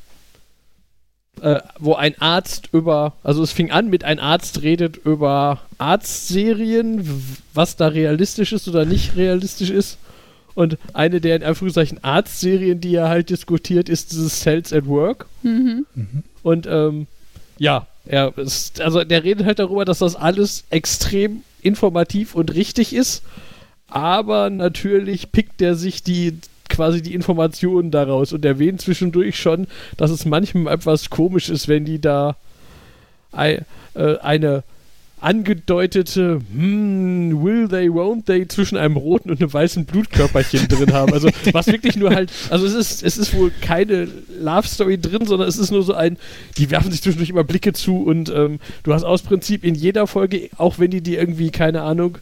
äh, wo ein Arzt über, also es fing an mit ein Arzt redet über Arztserien, was da realistisch ist oder nicht realistisch ist. Und eine der in Anführungszeichen Arztserien, die er halt diskutiert, ist dieses Cells at Work. Mhm. Und ähm, ja, er ist, also der redet halt darüber, dass das alles extrem informativ und richtig ist, aber natürlich pickt er sich die quasi die Informationen daraus und erwähnt zwischendurch schon, dass es manchmal etwas komisch ist, wenn die da ei, äh, eine angedeutete hm, will they, won't they zwischen einem roten und einem weißen Blutkörperchen drin haben. Also was wirklich nur halt, also es ist, es ist wohl keine Love Story drin, sondern es ist nur so ein, die werfen sich zwischendurch immer Blicke zu und ähm, du hast aus Prinzip in jeder Folge, auch wenn die dir irgendwie, keine Ahnung,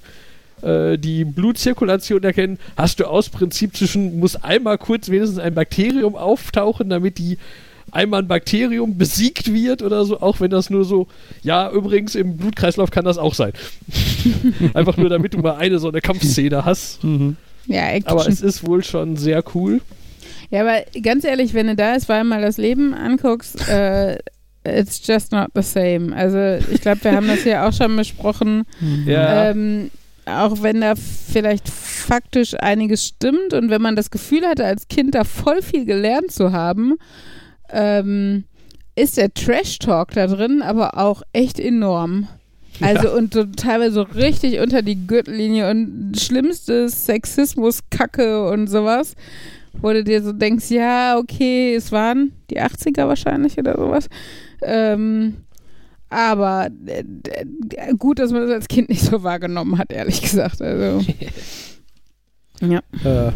äh, die Blutzirkulation erkennen, hast du aus Prinzip zwischen, muss einmal kurz wenigstens ein Bakterium auftauchen, damit die einmal ein Bakterium besiegt wird oder so, auch wenn das nur so, ja, übrigens im Blutkreislauf kann das auch sein. Einfach nur, damit du mal eine so eine Kampfszene hast. Mhm. Ja, Action. Aber es ist wohl schon sehr cool. Ja, aber ganz ehrlich, wenn du da ist, weil mal das Leben anguckst, äh, it's just not the same. Also ich glaube, wir haben das ja auch schon besprochen. Ja. Ähm, auch wenn da vielleicht faktisch einiges stimmt und wenn man das Gefühl hatte, als Kind da voll viel gelernt zu haben, ähm, ist der Trash-Talk da drin aber auch echt enorm. Also und so, teilweise so richtig unter die Gürtellinie und schlimmstes Sexismus-Kacke und sowas, wo du dir so denkst, ja, okay, es waren die 80er wahrscheinlich oder sowas. Ähm, aber äh, gut, dass man das als Kind nicht so wahrgenommen hat, ehrlich gesagt. Also. ja. Äh,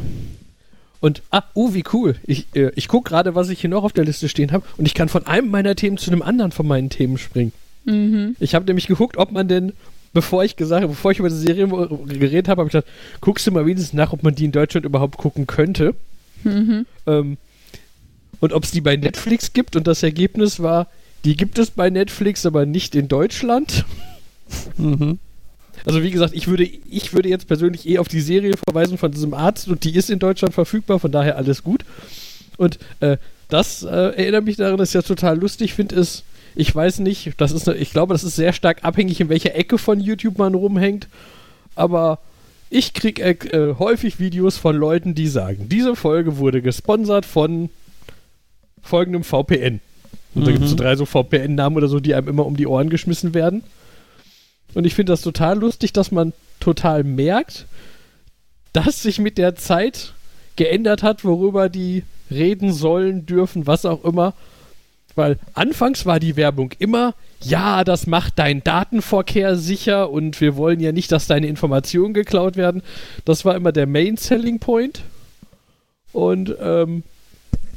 und, ah, oh, wie cool. Ich, äh, ich gucke gerade, was ich hier noch auf der Liste stehen habe und ich kann von einem meiner Themen zu einem anderen von meinen Themen springen. Mhm. Ich habe nämlich geguckt, ob man denn, bevor ich gesagt habe, bevor ich über die Serie geredet habe, habe ich gedacht, guckst du mal wenigstens nach, ob man die in Deutschland überhaupt gucken könnte. Mhm. Ähm, und ob es die bei Netflix gibt. Und das Ergebnis war, die gibt es bei Netflix, aber nicht in Deutschland. Mhm. Also wie gesagt, ich würde, ich würde jetzt persönlich eh auf die Serie verweisen von diesem Arzt und die ist in Deutschland verfügbar, von daher alles gut. Und äh, das äh, erinnert mich daran, dass ich das total lustig finde, ist, ich weiß nicht, das ist, ich glaube, das ist sehr stark abhängig, in welcher Ecke von YouTube man rumhängt, aber ich kriege äh, häufig Videos von Leuten, die sagen, diese Folge wurde gesponsert von folgendem VPN. Und da gibt es so Mhm. drei so VPN-Namen oder so, die einem immer um die Ohren geschmissen werden. Und ich finde das total lustig, dass man total merkt, dass sich mit der Zeit geändert hat, worüber die reden sollen, dürfen, was auch immer. Weil anfangs war die Werbung immer, ja, das macht deinen Datenverkehr sicher und wir wollen ja nicht, dass deine Informationen geklaut werden. Das war immer der Main Selling Point. Und ähm,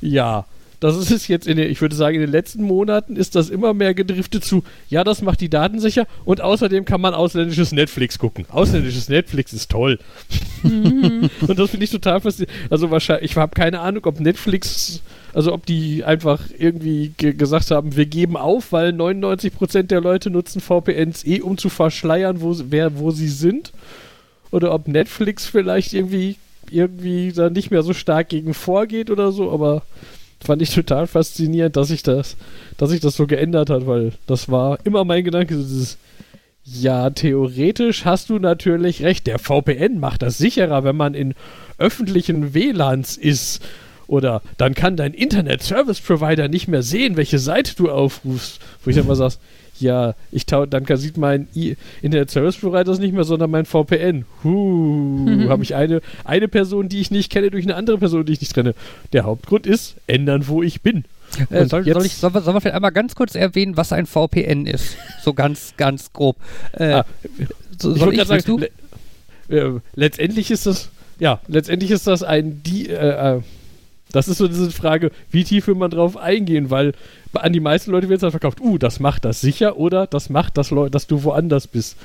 ja, das ist es jetzt in den, ich würde sagen, in den letzten Monaten ist das immer mehr gedriftet zu, ja, das macht die Daten sicher und außerdem kann man ausländisches Netflix gucken. Ausländisches Netflix ist toll. und das finde ich total faszinierend. Also wahrscheinlich, ich habe keine Ahnung, ob Netflix, also ob die einfach irgendwie ge gesagt haben, wir geben auf, weil 99% der Leute nutzen VPNs eh, um zu verschleiern, wo, sie- wer, wo sie sind. Oder ob Netflix vielleicht irgendwie, irgendwie da nicht mehr so stark gegen vorgeht oder so, aber fand ich total faszinierend, dass sich das, dass sich das so geändert hat, weil das war immer mein Gedanke, dieses, ja, theoretisch hast du natürlich recht. Der VPN macht das sicherer, wenn man in öffentlichen WLANs ist. Oder dann kann dein Internet Service Provider nicht mehr sehen, welche Seite du aufrufst. Wo ich dann mal sag, ja, ich tau, dann kann, sieht mein I Internet Service Provider das nicht mehr, sondern mein VPN. Huh, habe ich eine, eine Person, die ich nicht kenne, durch eine andere Person, die ich nicht trenne. Der Hauptgrund ist, ändern, wo ich bin. Äh, soll, soll, ich, soll, soll man vielleicht einmal ganz kurz erwähnen, was ein VPN ist? So ganz, ganz grob. Äh, Ah, so, ich soll ich, willst sagen, du? le äh, letztendlich ist das, ja, letztendlich ist das ein, die, äh, äh, das ist so diese Frage, wie tief will man drauf eingehen, weil an die meisten Leute wird es dann verkauft, uh, das macht das sicher oder das macht das, Leu- dass du woanders bist.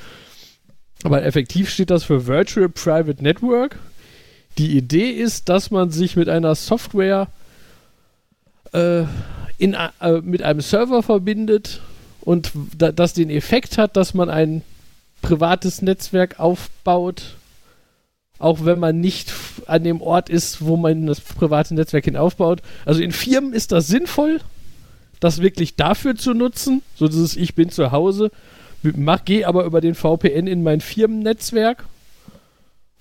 Aber effektiv steht das für Virtual Private Network. Die Idee ist, dass man sich mit einer Software äh, in, äh, mit einem Server verbindet und da, das den Effekt hat, dass man ein privates Netzwerk aufbaut, auch wenn man nicht an dem Ort ist, wo man das private Netzwerk hin aufbaut. Also in Firmen ist das sinnvoll, das wirklich dafür zu nutzen, so dieses Ich bin zu Hause, mach, geh aber über den VPN in mein Firmennetzwerk.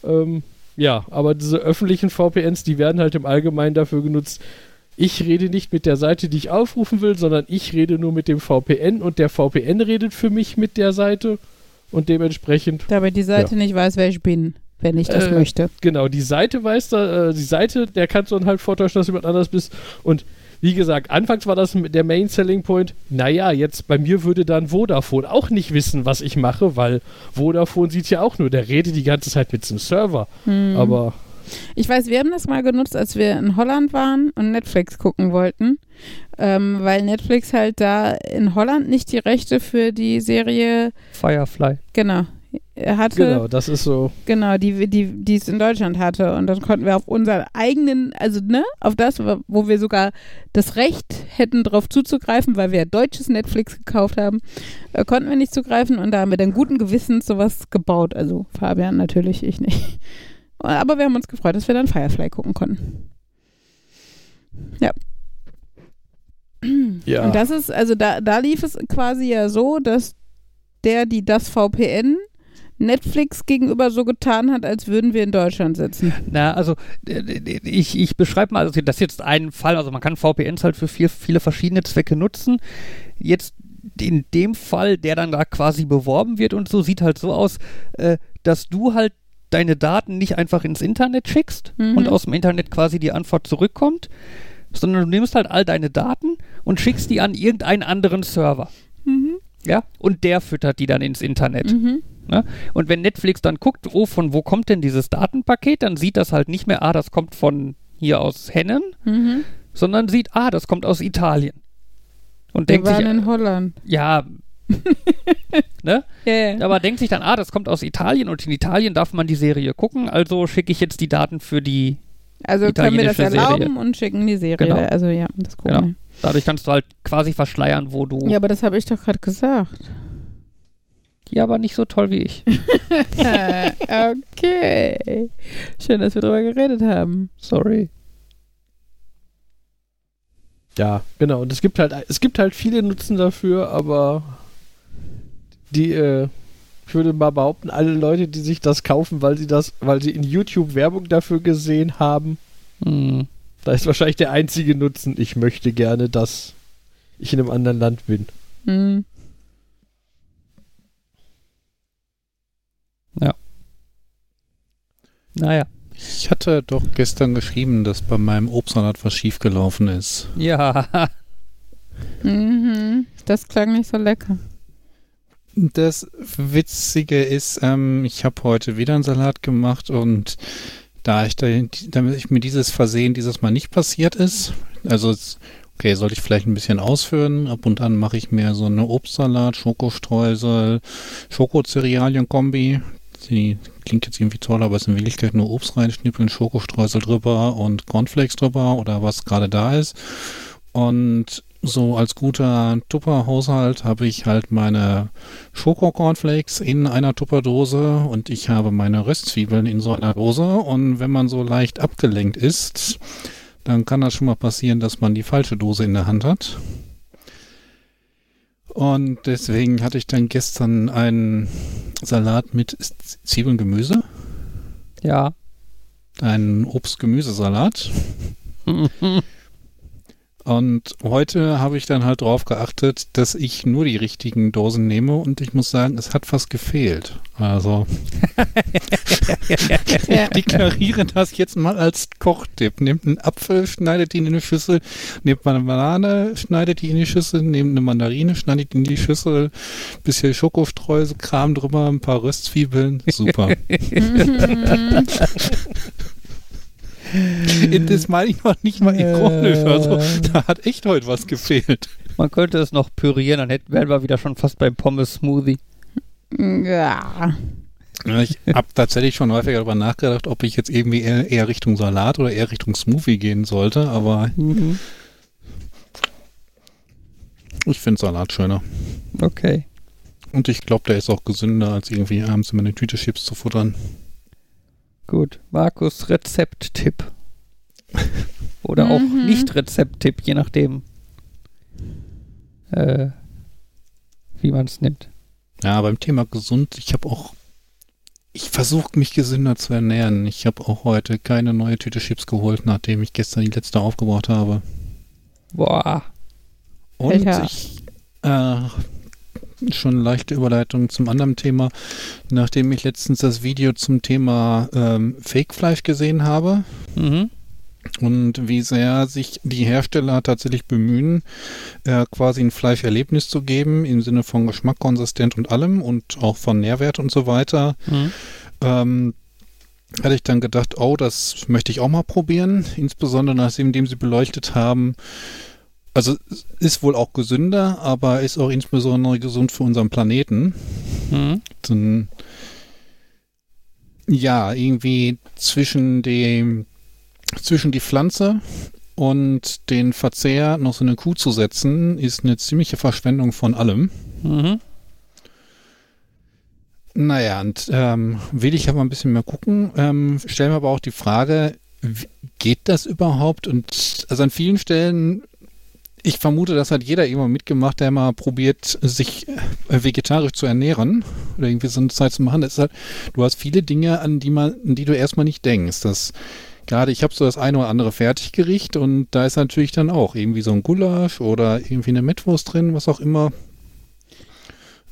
Ähm, ja, aber diese öffentlichen VPNs, die werden halt im Allgemeinen dafür genutzt, ich rede nicht mit der Seite, die ich aufrufen will, sondern ich rede nur mit dem VPN und der VPN redet für mich mit der Seite und dementsprechend, Damit die Seite nicht weiß, wer ich bin, wenn ich das Äh, möchte. genau, die Seite weiß da, äh, die Seite, der kannst du dann halt vortäuschen, dass du jemand anders bist und wie gesagt, anfangs war das der Main Selling Point. Naja, jetzt bei mir würde dann Vodafone auch nicht wissen, was ich mache, weil Vodafone sieht ja auch nur, der redet die ganze Zeit mit dem Server. Hm. Aber Ich weiß, wir haben das mal genutzt, als wir in Holland waren und Netflix gucken wollten, ähm, weil Netflix halt da in Holland nicht die Rechte für die Serie, Firefly. genau, hatte, genau, das ist so. genau, die, die, die es in Deutschland hatte. Und dann konnten wir auf unseren eigenen, also ne, auf das, wo wir sogar das Recht hätten, drauf zuzugreifen, weil wir deutsches Netflix gekauft haben, äh, konnten wir nicht zugreifen und da haben wir dann guten Gewissens sowas gebaut. Also Fabian natürlich, ich nicht. Aber wir haben uns gefreut, dass wir dann Firefly gucken konnten. Ja. Ja. Und das ist, also da, da lief es quasi ja so, dass der, die das VPN Netflix gegenüber so getan hat, als würden wir in Deutschland sitzen. Na, also ich, ich beschreibe mal, also das ist jetzt ein Fall, also man kann VPNs halt für viel, viele verschiedene Zwecke nutzen. Jetzt in dem Fall, der dann da quasi beworben wird und so, sieht halt so aus, äh, dass du halt deine Daten nicht einfach ins Internet schickst Mhm. und aus dem Internet quasi die Antwort zurückkommt, sondern du nimmst halt all deine Daten und schickst die an irgendeinen anderen Server. Mhm. Ja, und der füttert die dann ins Internet. Mhm. Ne? Und wenn Netflix dann guckt, oh, von wo kommt denn dieses Datenpaket, dann sieht das halt nicht mehr, ah, das kommt von hier aus Hennen, Mhm. sondern sieht, ah, das kommt aus Italien. Und Wir denkt sich, waren in Holland. ja, ne? Ja. Aber denkt sich dann, ah, das kommt aus Italien und in Italien darf man die Serie gucken, also schicke ich jetzt die Daten für die. Also können wir das erlauben Serie. und schicken die Serie. Genau. Also ja, das gucken Genau. Dadurch kannst du halt quasi verschleiern, wo du. Ja, aber das habe ich doch gerade gesagt. Ja, aber nicht so toll wie ich. okay. Schön, dass wir drüber geredet haben. Sorry. Ja, genau. Und es gibt halt, es gibt halt viele Nutzen dafür, aber die, äh, ich würde mal behaupten, alle Leute, die sich das kaufen, weil sie das, weil sie in YouTube Werbung dafür gesehen haben, Hm. da ist wahrscheinlich der einzige Nutzen. Ich möchte gerne, dass ich in einem anderen Land bin. Hm. Naja. Ich hatte doch gestern geschrieben, dass bei meinem Obstsalat was schiefgelaufen ist. Ja. Mhm. Das klang nicht so lecker. Das Witzige ist, ähm, ich habe heute wieder einen Salat gemacht und da ich da, damit ich mir dieses Versehen dieses Mal nicht passiert ist, also es- okay, sollte ich vielleicht ein bisschen ausführen. Ab und an mache ich mir so eine Obstsalat, Schokostreusel, Schokocerealien-Kombi. Die klingt jetzt irgendwie toll, aber es ist in Wirklichkeit nur Obst reinschnippeln, Schokostreusel drüber und Cornflakes drüber oder was gerade da ist. Und so als guter Tupper-Haushalt habe ich halt meine Schoko-Cornflakes in einer Tupperdose und ich habe meine Röstzwiebeln in so einer Dose. Und wenn man so leicht abgelenkt ist, dann kann das schon mal passieren, dass man die falsche Dose in der Hand hat. Und deswegen hatte ich dann gestern einen Salat mit Zwiebeln, Gemüse, Ja. einen Obst-Gemüsesalat. Und heute habe ich dann halt drauf geachtet, dass ich nur die richtigen Dosen nehme und ich muss sagen, es hat fast gefehlt. Also ich deklariere das jetzt mal als Kochtipp. Nehmt einen Apfel, schneidet ihn in eine Schüssel, nehmt mal eine Banane, schneidet die in die Schüssel, nehmt eine Mandarine, schneidet die in die Schüssel, bisschen Schokostreusel, Kram drüber, ein paar Röstzwiebeln, super. Mhm. das meine ich noch nicht mal ironisch, also da hat echt heute was gefehlt. Man könnte es noch pürieren, dann hätten, wären wir wieder schon fast beim Pommes-Smoothie. Ja. Ja, Ich habe tatsächlich schon häufiger darüber nachgedacht, ob ich jetzt irgendwie eher, eher Richtung Salat oder eher Richtung Smoothie gehen sollte, aber Mhm. ich finde Salat schöner. Okay. Und ich glaube, der ist auch gesünder, als irgendwie abends immer eine Tüte Chips zu futtern. Gut. Markus, Rezepttipp. Oder auch Mhm. nicht Rezepttipp, je nachdem, äh, wie man es nimmt. Ja, beim Thema gesund, ich habe auch, ich versuche mich gesünder zu ernähren. Ich habe auch heute keine neue Tüte Chips geholt, nachdem ich gestern die letzte aufgebraucht habe. Boah. Und Alter. ich, äh, schon leichte Überleitung zum anderen Thema. Nachdem ich letztens das Video zum Thema ähm, Fake-Fleisch gesehen habe Mhm. und wie sehr sich die Hersteller tatsächlich bemühen, äh, quasi ein Fleischerlebnis zu geben, im Sinne von Geschmack, Konsistent und allem und auch von Nährwert und so weiter, Mhm. ähm, hatte ich dann gedacht, oh, das möchte ich auch mal probieren, insbesondere nachdem sie beleuchtet haben, also ist wohl auch gesünder, aber ist auch insbesondere gesund für unseren Planeten. Mhm. Dann, ja, irgendwie zwischen dem, zwischen die Pflanze und den Verzehr noch so eine Kuh zu setzen, ist eine ziemliche Verschwendung von allem. Mhm. Naja, und ähm, will ich aber ein bisschen mehr gucken, ähm, stellen wir aber auch die Frage, geht das überhaupt? Und also an vielen Stellen, ich vermute, das hat jeder irgendwann mitgemacht, der mal probiert, sich äh, vegetarisch zu ernähren oder irgendwie so eine Zeit zu machen. Das ist halt, du hast viele Dinge, an die man, an die du erstmal nicht denkst. Das gerade, ich habe so das eine oder andere Fertiggericht und da ist natürlich dann auch irgendwie so ein Gulasch oder irgendwie eine Mettwurst drin, was auch immer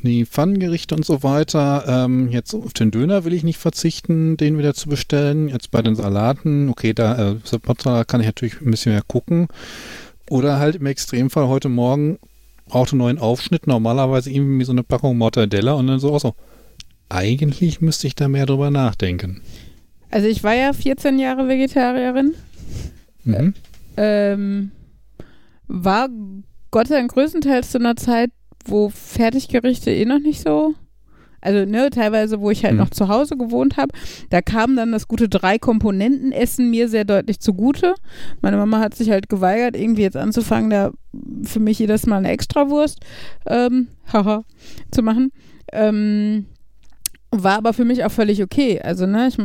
die Pfannengerichte und so weiter. Ähm, jetzt auf den Döner will ich nicht verzichten, den wieder zu bestellen. Jetzt bei den Salaten, okay, da äh, kann ich natürlich ein bisschen mehr gucken. Oder halt im Extremfall heute Morgen brauchte einen neuen Aufschnitt, normalerweise irgendwie so eine Packung Mortadella und dann so auch so. Eigentlich müsste ich da mehr drüber nachdenken. Also ich war ja 14 Jahre Vegetarierin. Mhm. Ähm, war Gott sei Dank größtenteils zu einer Zeit, wo Fertiggerichte eh noch nicht so. Also, ne, teilweise, wo ich halt Hm. noch zu Hause gewohnt habe, da kam dann das gute Drei-Komponenten-Essen mir sehr deutlich zugute. Meine Mama hat sich halt geweigert, irgendwie jetzt anzufangen, da für mich jedes Mal eine Extrawurst ähm, haha, zu machen. Ähm, War aber für mich auch völlig okay. Also, ne, ich,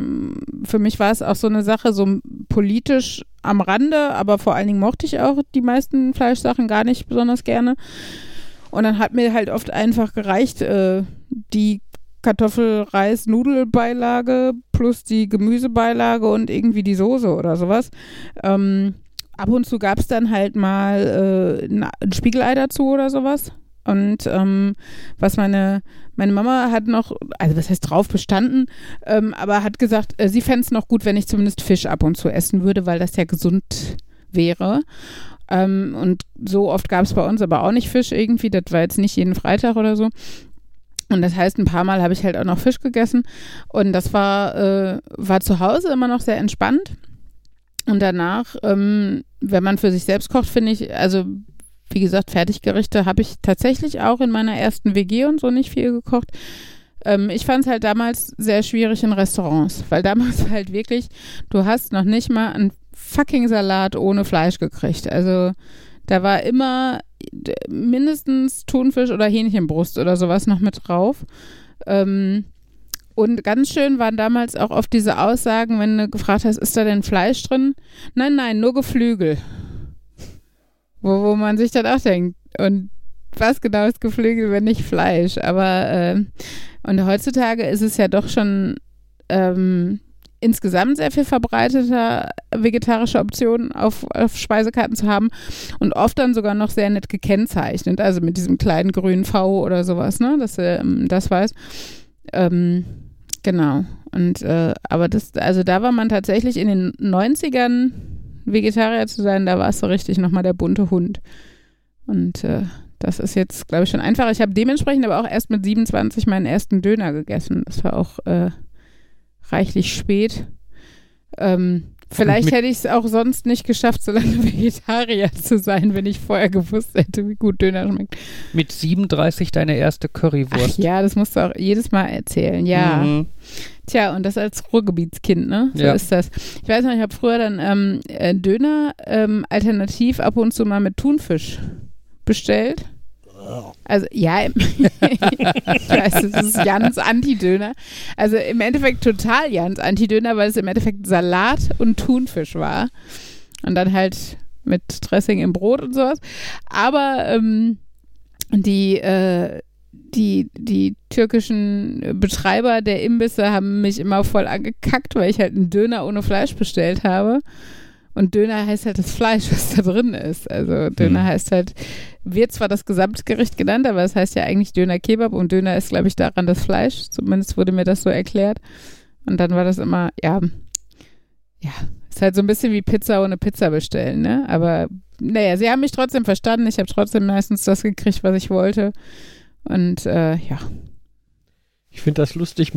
für mich war es auch so eine Sache, so politisch am Rande, aber vor allen Dingen mochte ich auch die meisten Fleischsachen gar nicht besonders gerne. Und dann hat mir halt oft einfach gereicht, äh, die Kartoffel-Reis-Nudelbeilage plus die Gemüsebeilage und irgendwie die Soße oder sowas. Ähm, ab und zu gab es dann halt mal äh, ein Spiegelei dazu oder sowas. Und ähm, was meine, meine Mama hat noch, also was heißt drauf bestanden, ähm, aber hat gesagt, äh, sie fände es noch gut, wenn ich zumindest Fisch ab und zu essen würde, weil das ja gesund wäre. Ähm, und so oft gab es bei uns aber auch nicht Fisch irgendwie. Das war jetzt nicht jeden Freitag oder so. Und das heißt, ein paar Mal habe ich halt auch noch Fisch gegessen. Und das war, äh, war zu Hause immer noch sehr entspannt. Und danach, ähm, wenn man für sich selbst kocht, finde ich, also wie gesagt, Fertiggerichte habe ich tatsächlich auch in meiner ersten WG und so nicht viel gekocht. Ähm, ich fand es halt damals sehr schwierig in Restaurants, weil damals halt wirklich, du hast noch nicht mal einen fucking Salat ohne Fleisch gekriegt. Also da war immer mindestens Thunfisch oder Hähnchenbrust oder sowas noch mit drauf. Ähm, und ganz schön waren damals auch oft diese Aussagen, wenn du gefragt hast, ist da denn Fleisch drin? Nein, nein, nur Geflügel. Wo, wo man sich dann auch denkt, und was genau ist Geflügel, wenn nicht Fleisch? Aber äh, und heutzutage ist es ja doch schon ähm, insgesamt sehr viel verbreiteter, vegetarische Optionen auf, auf Speisekarten zu haben und oft dann sogar noch sehr nett gekennzeichnet, also mit diesem kleinen grünen V oder sowas, ne, dass er ähm, das weiß. Ähm, genau. Und äh, aber das, also da war man tatsächlich in den 90ern Vegetarier zu sein, da war es so richtig nochmal der bunte Hund. Und äh, das ist jetzt, glaube ich, schon einfacher. Ich habe dementsprechend aber auch erst mit 27 meinen ersten Döner gegessen. Das war auch äh, reichlich spät. Ähm, vielleicht hätte ich es auch sonst nicht geschafft, so lange Vegetarier zu sein, wenn ich vorher gewusst hätte, wie gut Döner schmeckt. Mit 37 deine erste Currywurst. Ach ja, das musst du auch jedes Mal erzählen, ja. Mhm. Tja, und das als Ruhrgebietskind, ne? So ja. ist das. Ich weiß noch, ich habe früher dann ähm, äh, Döner ähm, alternativ ab und zu mal mit Thunfisch bestellt. Also ja, ich weiß, das ist Jans Anti-Döner. Also im Endeffekt total Jans Anti-Döner, weil es im Endeffekt Salat und Thunfisch war. Und dann halt mit Dressing im Brot und sowas. Aber ähm, die, äh, die, die türkischen Betreiber der Imbisse haben mich immer voll angekackt, weil ich halt einen Döner ohne Fleisch bestellt habe. Und Döner heißt halt das Fleisch, was da drin ist. Also Döner mhm. heißt halt, wird zwar das Gesamtgericht genannt, aber es heißt ja eigentlich Döner Kebab und Döner ist, glaube ich, daran das Fleisch. Zumindest wurde mir das so erklärt. Und dann war das immer, ja, ja, ist halt so ein bisschen wie Pizza ohne Pizza bestellen, ne? Aber naja, sie haben mich trotzdem verstanden. Ich habe trotzdem meistens das gekriegt, was ich wollte. Und äh, ja. Ich finde das lustig.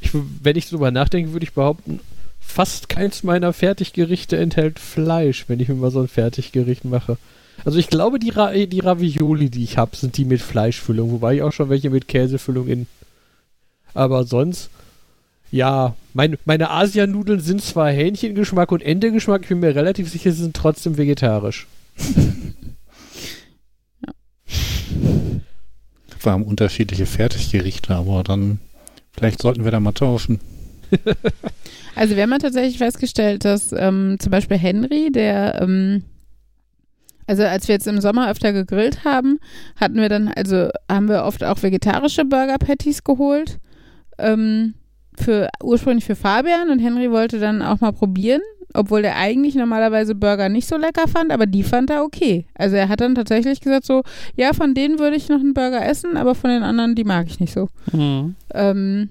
Ich, wenn ich darüber nachdenke, würde ich behaupten, fast keins meiner Fertiggerichte enthält Fleisch, wenn ich mir mal so ein Fertiggericht mache. Also ich glaube, die, Ra die Ravioli, die ich habe, sind die mit Fleischfüllung, wobei ich auch schon welche mit Käsefüllung in. Aber sonst, ja, mein, meine Asianudeln sind zwar Hähnchengeschmack und Endegeschmack, ich bin mir relativ sicher, sie sind trotzdem vegetarisch. ja. Wir haben unterschiedliche Fertiggerichte, aber dann vielleicht sollten wir da mal tauschen. also wir haben ja tatsächlich festgestellt, dass ähm, zum Beispiel Henry, der, ähm, also als wir jetzt im Sommer öfter gegrillt haben, hatten wir dann, also haben wir oft auch vegetarische Burger Patties geholt. Ähm, für, ursprünglich für Fabian und Henry wollte dann auch mal probieren, obwohl er eigentlich normalerweise Burger nicht so lecker fand, aber die fand er okay. Also er hat dann tatsächlich gesagt so, ja, von denen würde ich noch einen Burger essen, aber von den anderen, die mag ich nicht so. Mhm. Ähm,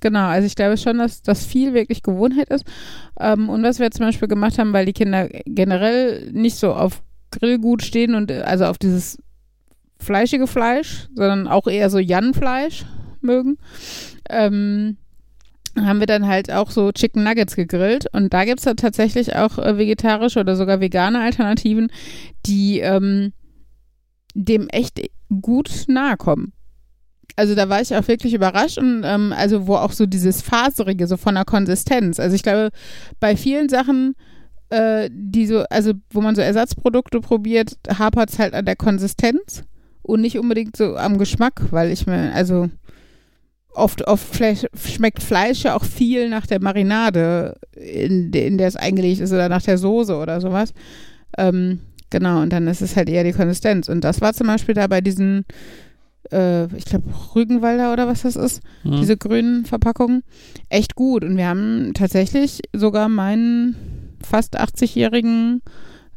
Genau, also ich glaube schon, dass das viel wirklich Gewohnheit ist. Ähm, und was wir zum Beispiel gemacht haben, weil die Kinder generell nicht so auf Grillgut stehen und also auf dieses fleischige Fleisch, sondern auch eher so Jan-Fleisch mögen, ähm, haben wir dann halt auch so Chicken Nuggets gegrillt. Und da gibt es tatsächlich auch äh, vegetarische oder sogar vegane Alternativen, die ähm, dem echt gut nahe kommen also da war ich auch wirklich überrascht und ähm, also wo auch so dieses Faserige, so von der Konsistenz. Also ich glaube, bei vielen Sachen, äh, die so, also wo man so Ersatzprodukte probiert, hapert es halt an der Konsistenz und nicht unbedingt so am Geschmack, weil ich mir, also oft, oft Fleisch, schmeckt Fleisch ja auch viel nach der Marinade, in, in der es eingelegt ist oder nach der Soße oder sowas. Ähm, genau, und dann ist es halt eher die Konsistenz. Und das war zum Beispiel da bei diesen, äh, ich glaube, Rügenwalder oder was das ist, Hm. diese grünen Verpackungen, echt gut. Und wir haben tatsächlich sogar meinen fast 80-jährigen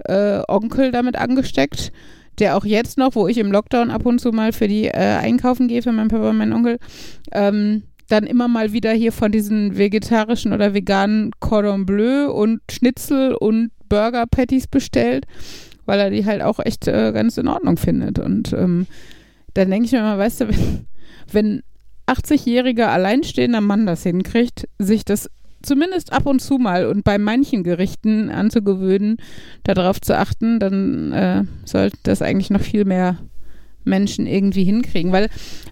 äh, Onkel damit angesteckt, der auch jetzt noch, wo ich im Lockdown ab und zu mal für die äh, einkaufen gehe, für meinen Papa und meinen Onkel, ähm, dann immer mal wieder hier von diesen vegetarischen oder veganen Cordon Bleu und Schnitzel und Burger Patties bestellt, weil er die halt auch echt äh, ganz in Ordnung findet. Und ähm, dann denke ich mir immer, weißt du, wenn, wenn 80-jähriger alleinstehender Mann das hinkriegt, sich das zumindest ab und zu mal und bei manchen Gerichten anzugewöhnen, darauf zu achten, dann äh, sollte das eigentlich noch viel mehr Menschen irgendwie hinkriegen. Weil,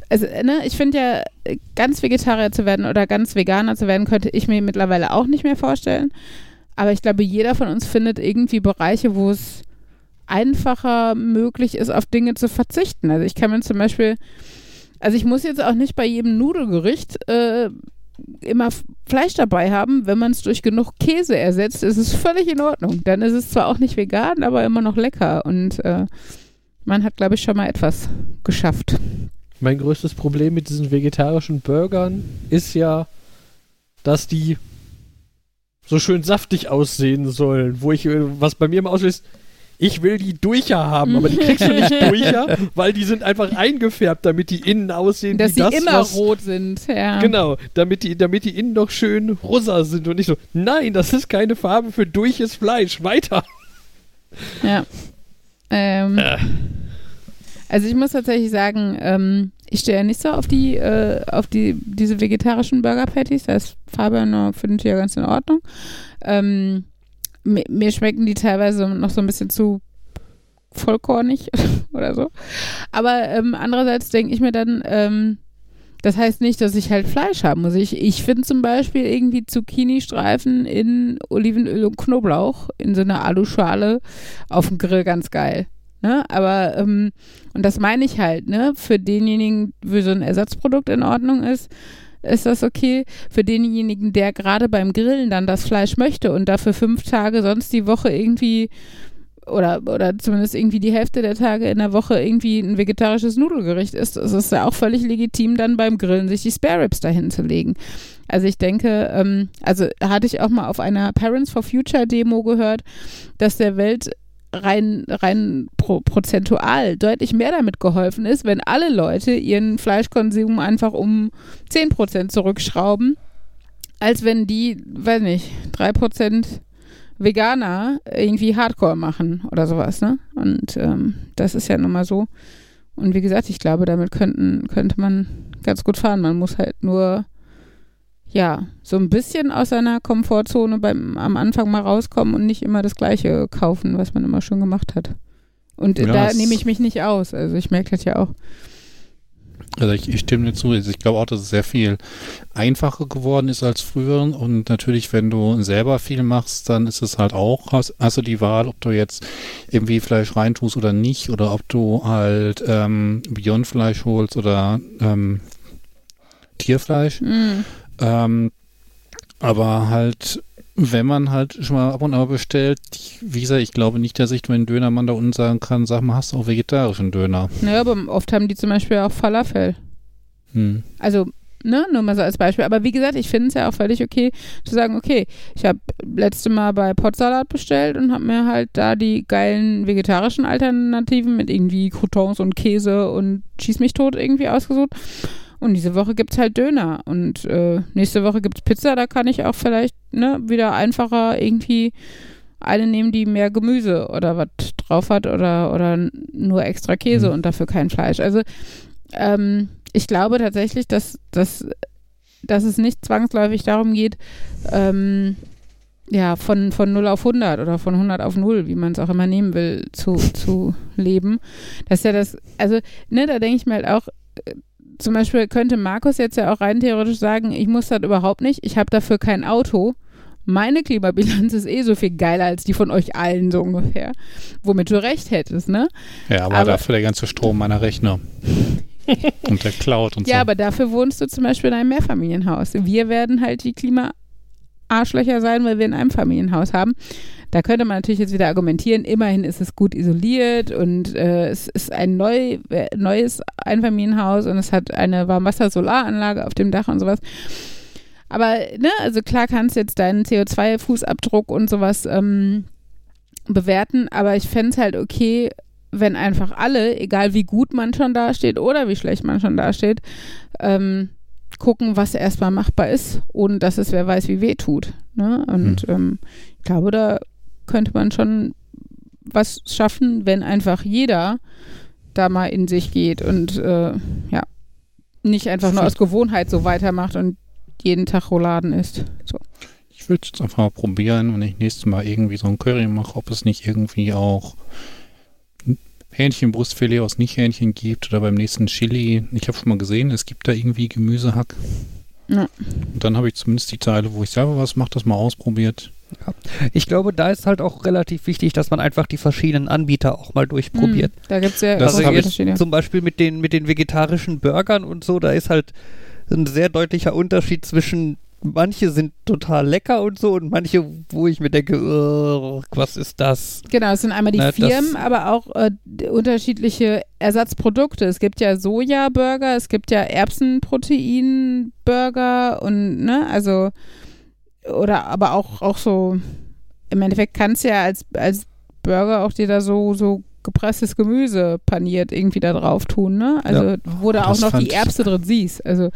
also, ne, ich finde ja, ganz Vegetarier zu werden oder ganz Veganer zu werden, könnte ich mir mittlerweile auch nicht mehr vorstellen. Aber ich glaube, jeder von uns findet irgendwie Bereiche, wo es einfacher möglich ist, auf Dinge zu verzichten. Also ich kann mir zum Beispiel, also ich muss jetzt auch nicht bei jedem Nudelgericht äh, immer Fleisch dabei haben. Wenn man es durch genug Käse ersetzt, ist es völlig in Ordnung. Dann ist es zwar auch nicht vegan, aber immer noch lecker. Und äh, man hat, glaube ich, schon mal etwas geschafft. Mein größtes Problem mit diesen vegetarischen Burgern ist ja, dass die so schön saftig aussehen sollen, wo ich, äh, was bei mir immer auslöst, ich will die Durcher haben, aber die kriegst du nicht Durcher, weil die sind einfach eingefärbt, damit die innen aussehen Dass wie sie das, immer was, rot sind. Ja. Genau, damit die, damit die innen noch schön rosa sind und nicht so, nein, das ist keine Farbe für durches Fleisch, weiter. Ja. Ähm, Also ich muss tatsächlich sagen, ähm, ich stehe ja nicht so auf die, äh, auf die, diese vegetarischen Burger Patties. Das heißt, Fabian findet die ja ganz in Ordnung. Ähm, mir, schmecken die teilweise noch so ein bisschen zu vollkornig oder so. Aber ähm, andererseits denke ich mir dann, ähm, das heißt nicht, dass ich halt Fleisch haben muss. Ich, ich finde zum Beispiel irgendwie Zucchini-Streifen in Olivenöl und Knoblauch in so einer Aluschale auf dem Grill ganz geil. Ne? Aber, ähm, und das meine ich halt, ne? Für denjenigen, wo so ein Ersatzprodukt in Ordnung ist, ist das okay. Für denjenigen, der gerade beim Grillen dann das Fleisch möchte und dafür fünf Tage sonst die Woche irgendwie oder, oder zumindest irgendwie die Hälfte der Tage in der Woche irgendwie ein vegetarisches Nudelgericht ist, ist es ja auch völlig legitim, dann beim Grillen sich die Spare Ribs dahin zu legen. Also ich denke, ähm, also hatte ich auch mal auf einer Parents for Future Demo gehört, dass der Welt rein, rein pro, prozentual deutlich mehr damit geholfen ist, wenn alle Leute ihren Fleischkonsum einfach um 10% zurückschrauben, als wenn die, weiß nicht, 3% Veganer irgendwie Hardcore machen oder sowas, ne? Und ähm, das ist ja nun mal so. Und wie gesagt, ich glaube, damit könnten, könnte man ganz gut fahren. Man muss halt nur, ja, so ein bisschen aus seiner Komfortzone beim, am Anfang mal rauskommen und nicht immer das Gleiche kaufen, was man immer schon gemacht hat. Und Ja, da nehme ich mich nicht aus. Also ich merke das ja auch. Also ich, ich stimme dir zu. Also ich glaube auch, dass es sehr viel einfacher geworden ist als früher. Und natürlich, wenn du selber viel machst, dann ist es halt auch, hast, hast du die Wahl, ob du jetzt irgendwie Fleisch reintust oder nicht, oder ob du halt ähm, Beyond-Fleisch holst oder ähm, Tierfleisch. Mm. Ähm, aber halt, wenn man halt schon mal ab und an bestellt, wie gesagt, ich glaube nicht, dass ich wenn ein Dönermann da unten sagen kann, sag mal, hast du auch vegetarischen Döner? Naja, aber oft haben die zum Beispiel auch Falafel. Hm. Also, ne, nur mal so als Beispiel. Aber wie gesagt, ich finde es ja auch völlig okay, zu sagen, okay, ich habe letzte Mal bei Potsalat bestellt und habe mir halt da die geilen vegetarischen Alternativen mit irgendwie Croutons und Käse und Schieß mich tot irgendwie ausgesucht. Und diese Woche gibt's halt Döner. Und äh, nächste Woche gibt's Pizza, da kann ich auch vielleicht ne, wieder einfacher irgendwie eine nehmen, die mehr Gemüse oder was drauf hat oder, oder nur extra Käse Mhm. und dafür kein Fleisch. Also ähm, ich glaube tatsächlich, dass, dass, dass es nicht zwangsläufig darum geht, ähm, ja, von, von 0 auf 100 oder von 100 auf 0, wie man es auch immer nehmen will, zu, zu leben. Das ist ja das, also, ne, da denke ich mir halt auch, äh, zum Beispiel könnte Markus jetzt ja auch rein theoretisch sagen, ich muss das überhaupt nicht, ich habe dafür kein Auto. Meine Klimabilanz ist eh so viel geiler als die von euch allen so ungefähr. Womit du recht hättest, ne? Ja, aber, Aber- dafür der ganze Strom meiner Rechner. Und der Cloud und Ja, so. aber dafür wohnst du zum Beispiel in einem Mehrfamilienhaus. Wir werden halt die Klima-Arschlöcher sein, weil wir ein Einfamilienhaus haben. Da könnte man natürlich jetzt wieder argumentieren, immerhin ist es gut isoliert und äh, es ist ein neu, äh, neues Einfamilienhaus und es hat eine Warmwasser-Solaranlage auf dem Dach und sowas. Aber, ne, also klar kannst du jetzt deinen CO2-Fußabdruck und sowas ähm, bewerten, aber ich fände es halt okay, wenn einfach alle, egal wie gut man schon dasteht oder wie schlecht man schon dasteht, ähm, gucken, was erstmal machbar ist, ohne dass es wer weiß, wie weh tut. Ne? Und ähm, ich glaube, da könnte man schon was schaffen, wenn einfach jeder da mal in sich geht und äh, ja, nicht einfach nur aus Gewohnheit so weitermacht und jeden Tag Rouladen isst. So. Ich würde es jetzt einfach mal probieren, wenn ich nächstes Mal irgendwie so ein Curry mache, ob es nicht irgendwie auch Hähnchenbrustfilet aus Nicht-Hähnchen gibt oder beim nächsten Chili. Ich habe schon mal gesehen, es gibt da irgendwie Gemüsehack. Ja. Und dann habe ich zumindest die Teile, wo ich selber was mache, das mal ausprobiert. Ich glaube, da ist halt auch relativ wichtig, dass man einfach die verschiedenen Anbieter auch mal durchprobiert. Hm, da gibt es ja Das ich Unterschiede. Zum Beispiel mit den, mit den vegetarischen Burgern und so, da ist halt ein sehr deutlicher Unterschied zwischen manche sind total lecker und so und manche, wo ich mir denke, "Ugh, was ist das? Genau, es sind einmal die Na, das- Firmen, aber auch äh, unterschiedliche Ersatzprodukte. Es gibt ja Soja-Burger, es gibt ja Erbsenprotein-Burger und, ne, also, oder aber auch, auch so, im Endeffekt kannst du ja als, als Burger auch dir da so, so gepresstes Gemüse paniert irgendwie da drauf tun, ne? Also, wo du auch noch die Erbse drin siehst. Also,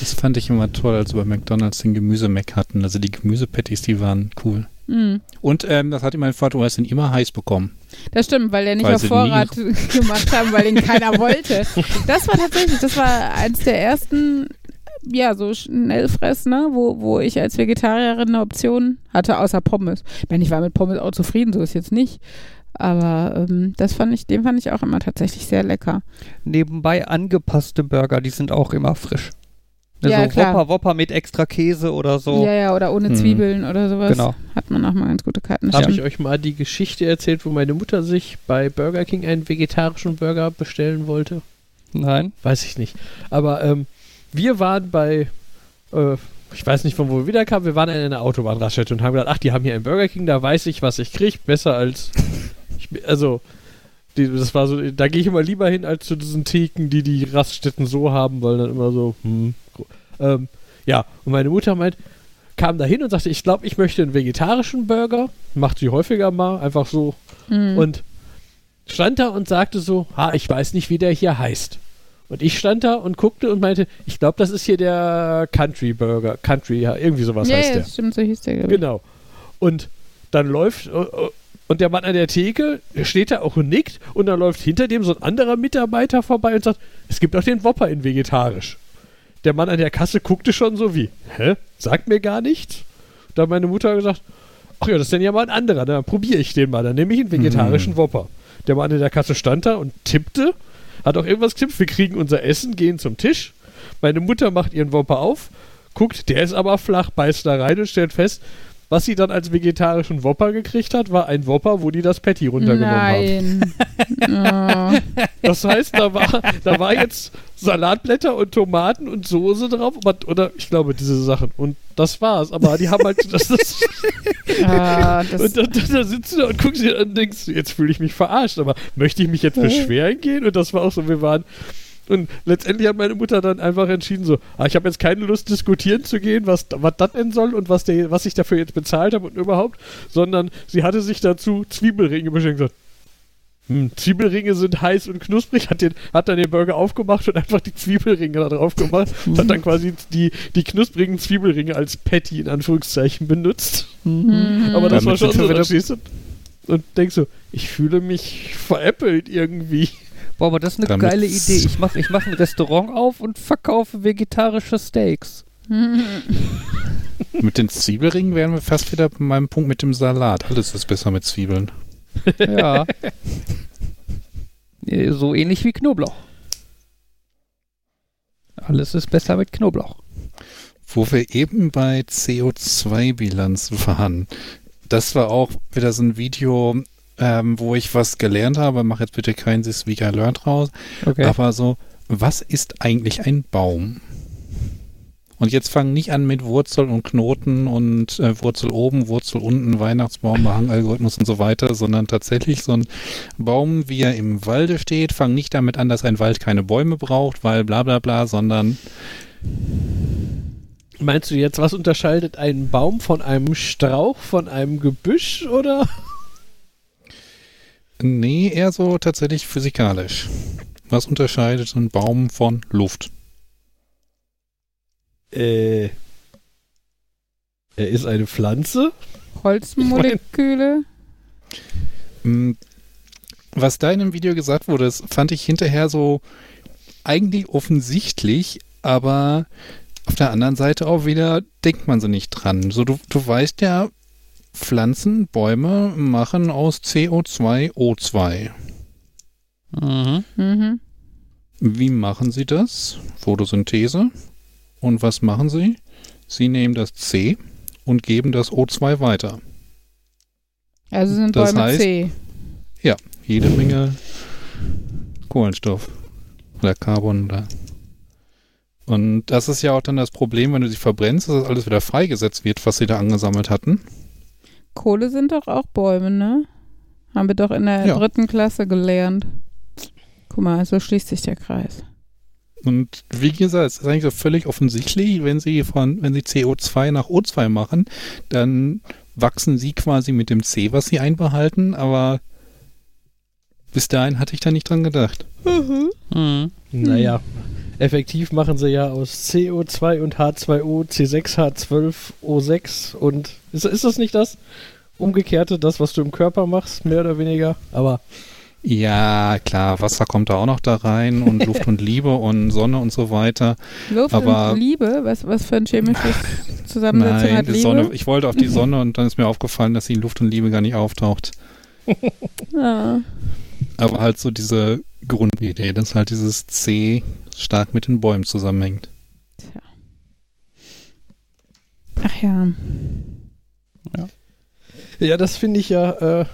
Das fand ich immer toll, als wir bei McDonalds den Gemüsemac hatten. Also die Gemüsepatties, die waren cool. mh. Und ähm, das hatte mein Vater, du hast ihn immer heiß bekommen. Das stimmt, weil der nicht Weil auf Vorrat gemacht haben, weil ihn keiner wollte. Das war tatsächlich, das war eins der ersten, ja, so Schnellfress, ne, wo, wo ich als Vegetarierin eine Option hatte, außer Pommes. Ich meine, ich war mit Pommes auch zufrieden, so ist jetzt nicht. Aber ähm, das fand ich, den fand ich auch immer tatsächlich sehr lecker. Nebenbei angepasste Burger, die sind auch immer frisch. Ja, Also klar. Whopper, Whopper mit extra Käse oder so. Ja, ja, oder ohne Hm. Zwiebeln oder sowas. Genau. Hat man auch mal ganz gute Karten. Habe ich euch mal die Geschichte erzählt, wo meine Mutter sich bei Burger King einen vegetarischen Burger bestellen wollte? Nein. Weiß ich nicht. Aber ähm, wir waren bei, äh, ich weiß nicht, von wo wir wiederkamen, wir waren in einer Autobahnraststätte und haben gedacht, ach, die haben hier einen Burger King, da weiß ich, was ich kriege, besser als, ich, also, die, das war so, da gehe ich immer lieber hin, als zu diesen Theken, die die Raststätten so haben, weil dann immer so, hm, ähm, ja, und meine Mutter meint, kam da hin und sagte, ich glaube, ich möchte einen vegetarischen Burger, macht sie häufiger mal, einfach so, Mhm. und stand da und sagte so, ah, ich weiß nicht, wie der hier heißt. Und ich stand da und guckte und meinte, ich glaube, das ist hier der Country Burger. Country, ja, irgendwie sowas ja, heißt ja, der. das stimmt, so hieß der. Genau. Und dann läuft, äh, äh, und der Mann an der Theke steht da auch und nickt und dann läuft hinter dem so ein anderer Mitarbeiter vorbei und sagt, es gibt auch den Whopper in vegetarisch. Der Mann an der Kasse guckte schon so wie, hä? Sagt mir gar nichts? Da hat meine Mutter gesagt, ach ja, das ist denn ja mal ein anderer, dann probiere ich den mal, dann nehme ich einen vegetarischen Mhm. Whopper. Der Mann an der Kasse stand da und tippte, hat auch irgendwas getippt, wir kriegen unser Essen, gehen zum Tisch. Meine Mutter macht ihren Whopper auf, guckt, der ist aber flach, beißt da rein und stellt fest, was sie dann als vegetarischen Whopper gekriegt hat, war ein Whopper, wo die das Patty runtergenommen haben. Nein. oh. Das heißt, da war, da war jetzt Salatblätter und Tomaten und Soße drauf, oder ich glaube diese Sachen. Und das war's. Aber die haben halt, das, das, Ah, das, und dann, dann, sitzt du da und guckst dir an und denkst, jetzt fühle ich mich verarscht, aber möchte ich mich jetzt beschweren gehen? Und das war auch so, wir waren. Und letztendlich hat meine Mutter dann einfach entschieden, so, ah, ich habe jetzt keine Lust, diskutieren zu gehen, was, was das denn soll und was, der, was ich dafür jetzt bezahlt habe und überhaupt, sondern sie hatte sich dazu Zwiebelringe bestellt und gesagt, hm, Zwiebelringe sind heiß und knusprig, hat, den, hat dann den Burger aufgemacht und einfach die Zwiebelringe da drauf gemacht und hat dann quasi die, die knusprigen Zwiebelringe als Patty in Anführungszeichen benutzt. Mhm. Aber das war Damit schon sind wir so, du und denkst so, ich fühle mich veräppelt irgendwie. Boah, aber das ist eine Damit- geile Idee. Ich mache ich mach ein Restaurant auf und verkaufe vegetarische Steaks. Mit den Zwiebelringen wären wir fast wieder bei meinem Punkt mit dem Salat. Alles ist besser mit Zwiebeln. Ja. Äh, so ähnlich wie Knoblauch. Alles ist besser mit Knoblauch. Wo wir eben bei CO2-Bilanz waren. Das war auch wieder so ein Video, ähm, wo ich was gelernt habe. Mach jetzt bitte kein This Week I Learned raus. Okay. Aber so was ist eigentlich ein Baum? Und jetzt fangen nicht an mit Wurzel und Knoten und äh, Wurzel oben, Wurzel unten, Weihnachtsbaum, Behangalgorithmus und so weiter, sondern tatsächlich so ein Baum, wie er im Walde steht, fangen nicht damit an, dass ein Wald keine Bäume braucht, weil bla bla bla, sondern Meinst du jetzt, was unterscheidet einen Baum von einem Strauch, von einem Gebüsch oder? Nee, eher so tatsächlich physikalisch. Was unterscheidet ein Baum von Luft? Äh. Er ist eine Pflanze? Holzmoleküle. Mm, Was da in dem Video gesagt wurde, das fand ich hinterher so eigentlich offensichtlich, aber auf der anderen Seite auch wieder denkt man so nicht dran. So, du, du weißt ja, Pflanzen, Bäume machen aus CO2 O2. Mhm. Mhm. Wie machen sie das? Photosynthese. Und was machen sie? Sie nehmen das C und geben das O2 weiter. Also sind Das Bäume heißt- C. Jede Menge Kohlenstoff oder Carbon oder. Und das ist ja auch dann das Problem, wenn du sie verbrennst, dass das alles wieder freigesetzt wird, was sie da angesammelt hatten. Kohle sind doch auch Bäume, ne? Haben wir doch in der Ja. dritten Klasse gelernt. Guck mal, so schließt sich der Kreis. Und wie gesagt, es ist eigentlich so völlig offensichtlich, wenn sie von, wenn sie CO2 nach O2 machen, dann wachsen sie quasi mit dem C, was sie einbehalten, aber bis dahin hatte ich da nicht dran gedacht. Mhm. Naja. Effektiv machen sie ja aus CO2 und H2O C6H12O6 und ist, ist das nicht das umgekehrte, das, was du im Körper machst, mehr oder weniger? Aber Ja, klar, Wasser kommt da auch noch da rein und Luft und Liebe und Sonne und so weiter. Luft Aber- und Liebe? Was, was für ein chemisches Zusammensetzung Nein, hat die Liebe? Sonne, ich wollte auf die Sonne und dann ist mir aufgefallen, dass die Luft und Liebe gar nicht auftaucht. Ah. Aber halt so diese Grundidee, dass halt dieses C stark mit den Bäumen zusammenhängt. Ach ja. ja, das finde ich ja äh,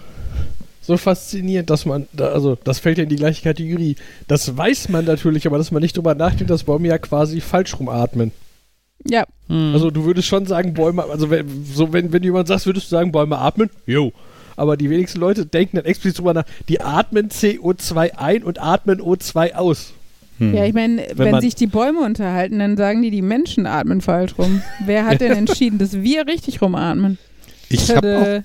so faszinierend, dass man, da, also das fällt ja in die gleiche Kategorie. Das weiß man natürlich, aber dass man nicht drüber nachdenkt, dass Bäume ja quasi falsch rumatmen. Ja, Mhm. Also du würdest schon sagen, Bäume, also wenn, so wenn, wenn jemand sagt, würdest du sagen, Bäume atmen? Jo. Aber die wenigsten Leute denken dann explizit drüber nach, die atmen CO2 ein und atmen O2 aus. Hm. ja, ich meine, wenn, man- sich die Bäume unterhalten, dann sagen die, die Menschen atmen falsch rum. Wer hat denn entschieden, dass wir richtig rumatmen? ich, hab auch, Tada.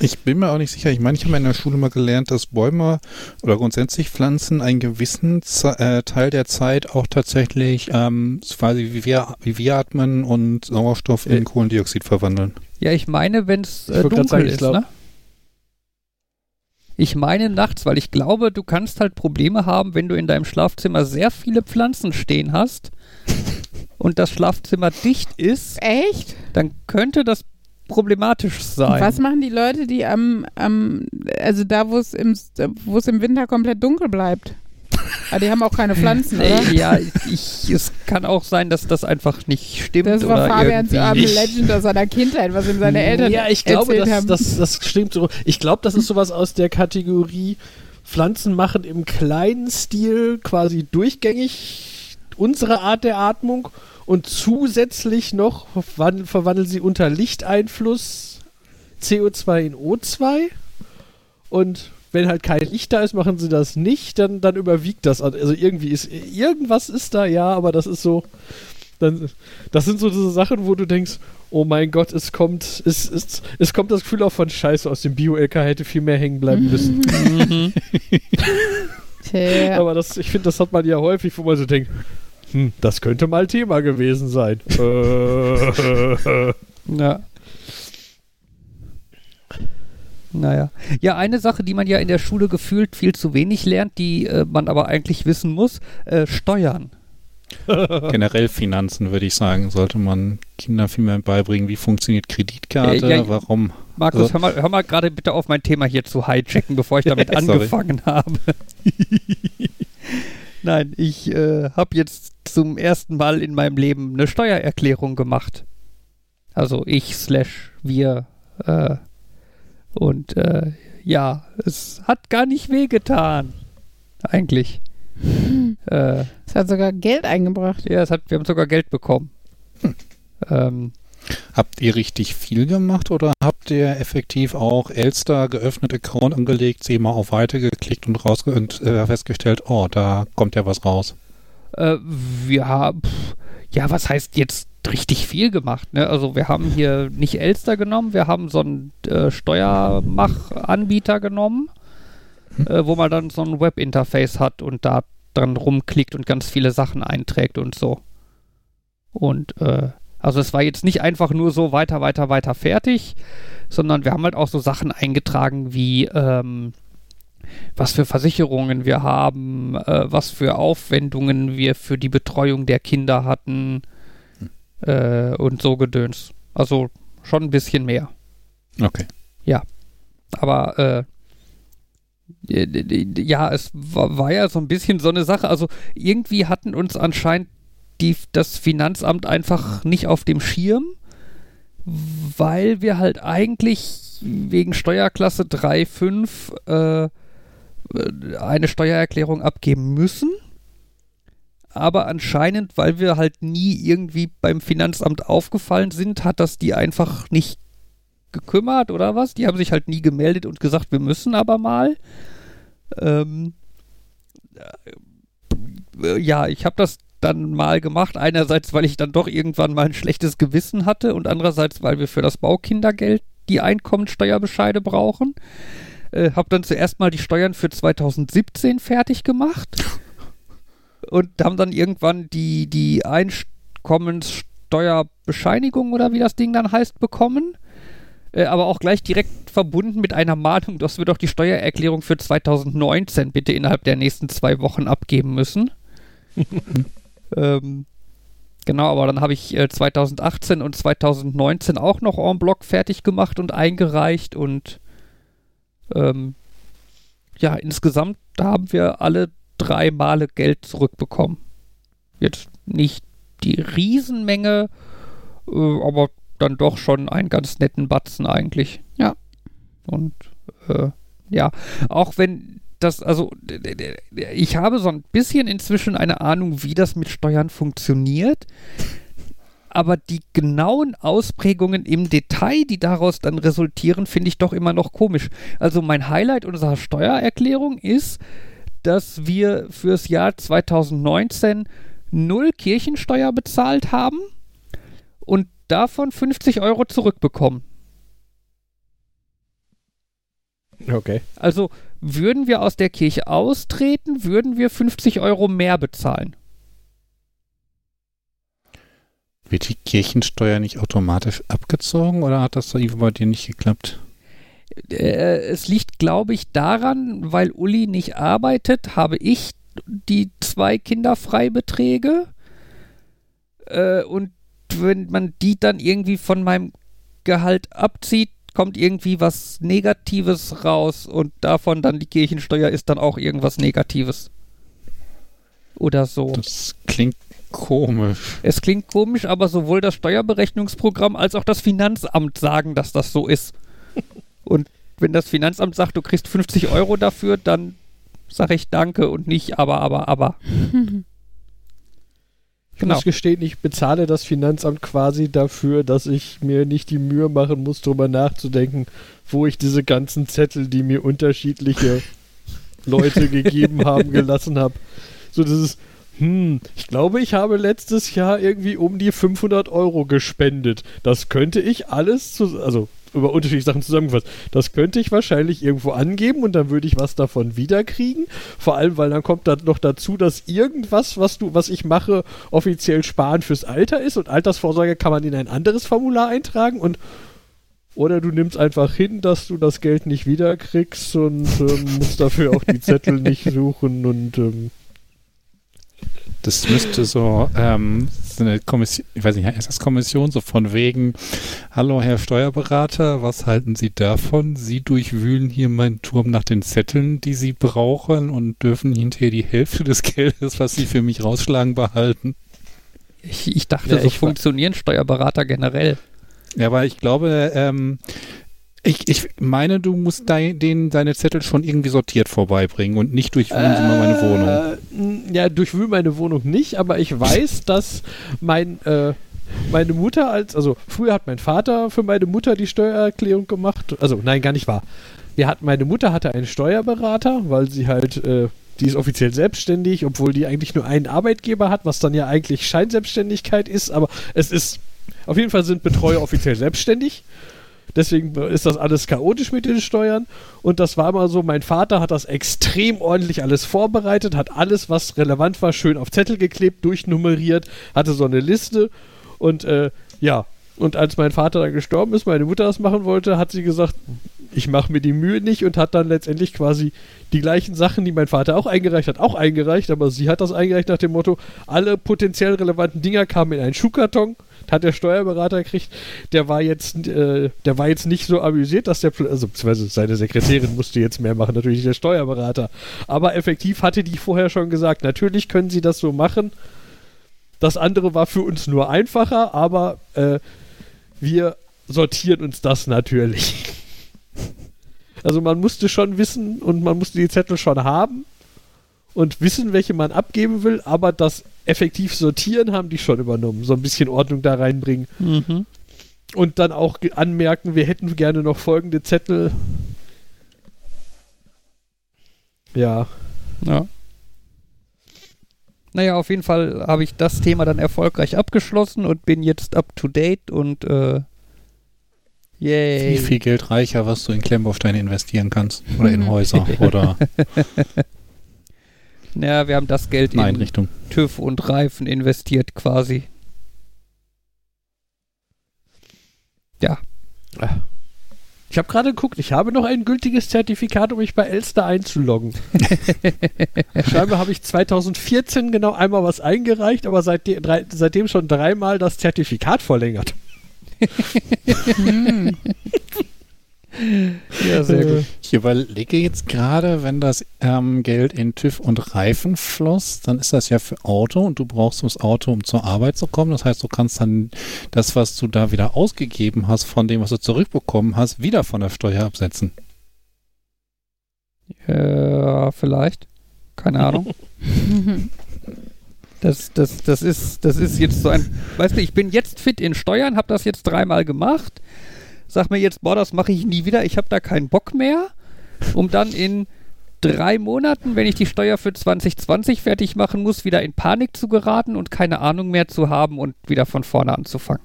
ich bin mir auch nicht sicher. Ich meine, ich habe in der Schule mal gelernt, dass Bäume oder grundsätzlich Pflanzen einen gewissen Ze äh, Teil der Zeit auch tatsächlich ähm, quasi wie wir, wie wir atmen und Sauerstoff in Äh. Kohlendioxid verwandeln. Ja, ich meine, wenn es äh, dunkel sagen, ich ist, glaub- ne? Ich meine nachts, weil ich glaube, du kannst halt Probleme haben, wenn du in deinem Schlafzimmer sehr viele Pflanzen stehen hast und das Schlafzimmer dicht ist, Echt? dann könnte das problematisch sein. Was machen die Leute, die am, am also da, wo es im, wo es im Winter komplett dunkel bleibt? Aber die haben auch keine Pflanzen, oder? Ja, ich, es kann auch sein, dass das einfach nicht stimmt. Das war Fabians. Urban Legend aus seiner Kindheit, was ihm seine Eltern ja, ich glaube, das, das, das stimmt so. Ich glaube, das ist sowas aus der Kategorie Pflanzen machen im kleinen Stil quasi durchgängig unsere Art der Atmung und zusätzlich noch verwan- verwandeln sie unter Lichteinfluss CO2 in O2 und wenn halt kein Licht da ist, machen sie das nicht, dann, dann überwiegt das. Also irgendwie ist irgendwas ist da, ja, aber das ist so. Dann, das sind so diese Sachen, wo du denkst, oh mein Gott, es kommt, es, es, es kommt das Gefühl auch von Scheiße aus dem Bio-LK hätte viel mehr hängen bleiben müssen. Mhm. Tja. Aber das, ich finde, das hat man ja häufig, wo man so denkt, hm, das könnte mal Thema gewesen sein. Äh, Ja. Naja. Ja, eine Sache, die man ja in der Schule gefühlt viel zu wenig lernt, die äh, man aber eigentlich wissen muss, äh, Steuern. Generell Finanzen, würde ich sagen, sollte man Kindern viel mehr beibringen. Wie funktioniert Kreditkarte? Ja, ja, Warum? Markus, Also- hör mal, hör mal gerade bitte auf mein Thema hier zu hijacken, bevor ich damit angefangen habe. Nein, ich äh, habe jetzt zum ersten Mal in meinem Leben eine Steuererklärung gemacht. Also ich slash wir. Äh, und äh, ja, es hat gar nicht wehgetan. Eigentlich. Äh, Es hat sogar Geld eingebracht. ja, es hat, wir haben sogar Geld bekommen. Ähm, Habt ihr richtig viel gemacht oder habt ihr effektiv auch Elster geöffnet, Account angelegt, sie mal auf Weiter geklickt und, rausge und äh, festgestellt, oh, da kommt ja was raus? Äh, wir haben, ja, was heißt jetzt richtig viel gemacht? Ne? Also wir haben hier nicht Elster genommen, wir haben so einen äh, Steuermach-Anbieter genommen, äh, wo man dann so ein Webinterface hat und da dran rumklickt und ganz viele Sachen einträgt und so. Und äh, also es war jetzt nicht einfach nur so weiter, weiter, weiter fertig, sondern wir haben halt auch so Sachen eingetragen wie ähm, was für Versicherungen wir haben, äh, was für Aufwendungen wir für die Betreuung der Kinder hatten äh, und so Gedöns. Also schon ein bisschen mehr. Okay. Aber äh, ja, es war, war ja so ein bisschen so eine Sache. Also irgendwie hatten uns anscheinend die, das Finanzamt einfach nicht auf dem Schirm, weil wir halt eigentlich wegen Steuerklasse 3.5 äh, eine Steuererklärung abgeben müssen. Aber anscheinend, weil wir halt nie irgendwie beim Finanzamt aufgefallen sind, hat das die einfach nicht gekümmert oder was. Die haben sich halt nie gemeldet und gesagt, wir müssen aber mal. Ähm, äh, ja, ich habe das dann mal gemacht. Einerseits, weil ich dann doch irgendwann mal ein schlechtes Gewissen hatte und andererseits, weil wir für das Baukindergeld die Einkommensteuerbescheide brauchen. Äh, habe dann zuerst mal die Steuern für 2017 fertig gemacht und haben dann irgendwann die, die Einkommenssteuerbescheinigung oder wie das Ding dann heißt bekommen. Äh, aber auch gleich direkt verbunden mit einer Mahnung, dass wir doch die Steuererklärung für 2019 bitte innerhalb der nächsten zwei Wochen abgeben müssen. ähm, genau, aber dann habe ich äh, 2018 und 2019 auch noch en bloc fertig gemacht und eingereicht und ähm, ja, insgesamt haben wir alle drei Male Geld zurückbekommen. Jetzt nicht die Riesenmenge, äh, aber dann doch schon einen ganz netten Batzen eigentlich. Ja. Und äh, ja, auch wenn das, also ich habe so ein bisschen inzwischen eine Ahnung, wie das mit Steuern funktioniert. Aber die genauen Ausprägungen im Detail, die daraus dann resultieren, finde ich doch immer noch komisch. Also mein Highlight unserer Steuererklärung ist, dass wir fürs Jahr 2019 null Kirchensteuer bezahlt haben und davon 50 Euro zurückbekommen. Okay. Also würden wir aus der Kirche austreten, würden wir 50 Euro mehr bezahlen. Wird die Kirchensteuer nicht automatisch abgezogen oder hat das bei dir nicht geklappt? Äh, es liegt, glaube ich, daran, weil Uli nicht arbeitet, habe ich die zwei Kinderfreibeträge. Äh, und wenn man die dann irgendwie von meinem Gehalt abzieht, kommt irgendwie was Negatives raus und davon dann die Kirchensteuer ist dann auch irgendwas Negatives. Oder so. Das klingt komisch. Es klingt komisch, aber sowohl das Steuerberechnungsprogramm als auch das Finanzamt sagen, dass das so ist. Und wenn das Finanzamt sagt, du kriegst 50 Euro dafür, dann sage ich Danke und nicht aber, aber, aber. Ich Genau. muss gestehen, ich bezahle das Finanzamt quasi dafür, dass ich mir nicht die Mühe machen muss, darüber nachzudenken, wo ich diese ganzen Zettel, die mir unterschiedliche Leute gegeben haben, gelassen habe. So dieses, hm, ich glaube, ich habe letztes Jahr irgendwie um die 500 Euro gespendet. Das könnte ich alles, zu, also über unterschiedliche Sachen zusammengefasst. Das könnte ich wahrscheinlich irgendwo angeben und dann würde ich was davon wiederkriegen. Vor allem, weil dann kommt da noch dazu, dass irgendwas, was du, was ich mache, offiziell Sparen fürs Alter ist und Altersvorsorge kann man in ein anderes Formular eintragen und oder du nimmst einfach hin, dass du das Geld nicht wiederkriegst und ähm, musst dafür auch die Zettel nicht suchen und ähm, Das müsste so, ähm, eine Kommission, ich weiß nicht, ist das Kommission so von wegen, hallo Herr Steuerberater, was halten Sie davon? Sie durchwühlen hier meinen Turm nach den Zetteln, die Sie brauchen und dürfen hinterher die Hälfte des Geldes, was Sie für mich rausschlagen, behalten. Ich, ich dachte, Ja, so funktionieren Steuerberater generell. Ja, aber ich glaube, ähm, Ich, ich meine, du musst dein, den, deine Zettel schon irgendwie sortiert vorbeibringen und nicht durchwühlen Sie mal meine Wohnung. Wohnung. Ja, durchwühl meine Wohnung nicht, aber ich weiß, dass mein, äh, meine Mutter als, also früher hat mein Vater für meine Mutter die Steuererklärung gemacht. Also nein, gar nicht wahr. Wir hatten, meine Mutter hatte einen Steuerberater, weil sie halt, äh, die ist offiziell selbstständig, obwohl die eigentlich nur einen Arbeitgeber hat, was dann ja eigentlich Scheinselbstständigkeit ist, aber es ist, auf jeden Fall sind Betreuer offiziell selbstständig. Deswegen ist das alles chaotisch mit den Steuern. Und das war mal so, mein Vater hat das extrem ordentlich alles vorbereitet, hat alles, was relevant war, schön auf Zettel geklebt, durchnummeriert, hatte so eine Liste. Und äh, ja, und als mein Vater dann gestorben ist, meine Mutter das machen wollte, hat sie gesagt, ich mache mir die Mühe nicht und hat dann letztendlich quasi die gleichen Sachen, die mein Vater auch eingereicht hat, auch eingereicht, aber sie hat das eingereicht nach dem Motto, alle potenziell relevanten Dinger kamen in einen Schuhkarton hat der Steuerberater gekriegt, der war jetzt, äh, der war jetzt nicht so amüsiert, dass der, also beziehungsweise seine Sekretärin musste jetzt mehr machen, natürlich der Steuerberater. Aber effektiv hatte die vorher schon gesagt, natürlich können sie das so machen. Das andere war für uns nur einfacher, aber äh, wir sortieren uns das natürlich. Also man musste schon wissen und man musste die Zettel schon haben und wissen, welche man abgeben will, aber das effektiv sortieren haben die schon übernommen. So ein bisschen Ordnung da reinbringen. Mhm. Und dann auch anmerken, wir hätten gerne noch folgende Zettel. Ja. Ja. Naja, auf jeden Fall habe ich das Thema dann erfolgreich abgeschlossen und bin jetzt up to date und äh, yay. Wie viel Geld reicher, was du in Klemmbausteine investieren kannst. Oder in Häuser. oder Ja, wir haben das Geld in in Einrichtung. TÜV und Reifen investiert quasi. Ja. Ich habe gerade geguckt, ich habe noch ein gültiges Zertifikat, um mich bei Elster einzuloggen. Scheinbar habe ich 2014 genau einmal was eingereicht, aber seitdem, seitdem schon dreimal das Zertifikat verlängert. Hm. Ja, sehr gut. Ich überlege jetzt gerade, wenn das ähm, Geld in TÜV und Reifen floss, dann ist das ja für Auto und du brauchst das Auto, um zur Arbeit zu kommen. Das heißt, du kannst dann das, was du da wieder ausgegeben hast, von dem, was du zurückbekommen hast, wieder von der Steuer absetzen. Ja, vielleicht. Keine Ahnung. Das, das, das, ist, das ist jetzt so ein. Weißt du, ich bin jetzt fit in Steuern, habe das jetzt dreimal gemacht. Sag mir jetzt, boah, das mache ich nie wieder, ich habe da keinen Bock mehr. Um dann in drei Monaten, wenn ich die Steuer für 2020 fertig machen muss, wieder in Panik zu geraten und keine Ahnung mehr zu haben und wieder von vorne anzufangen.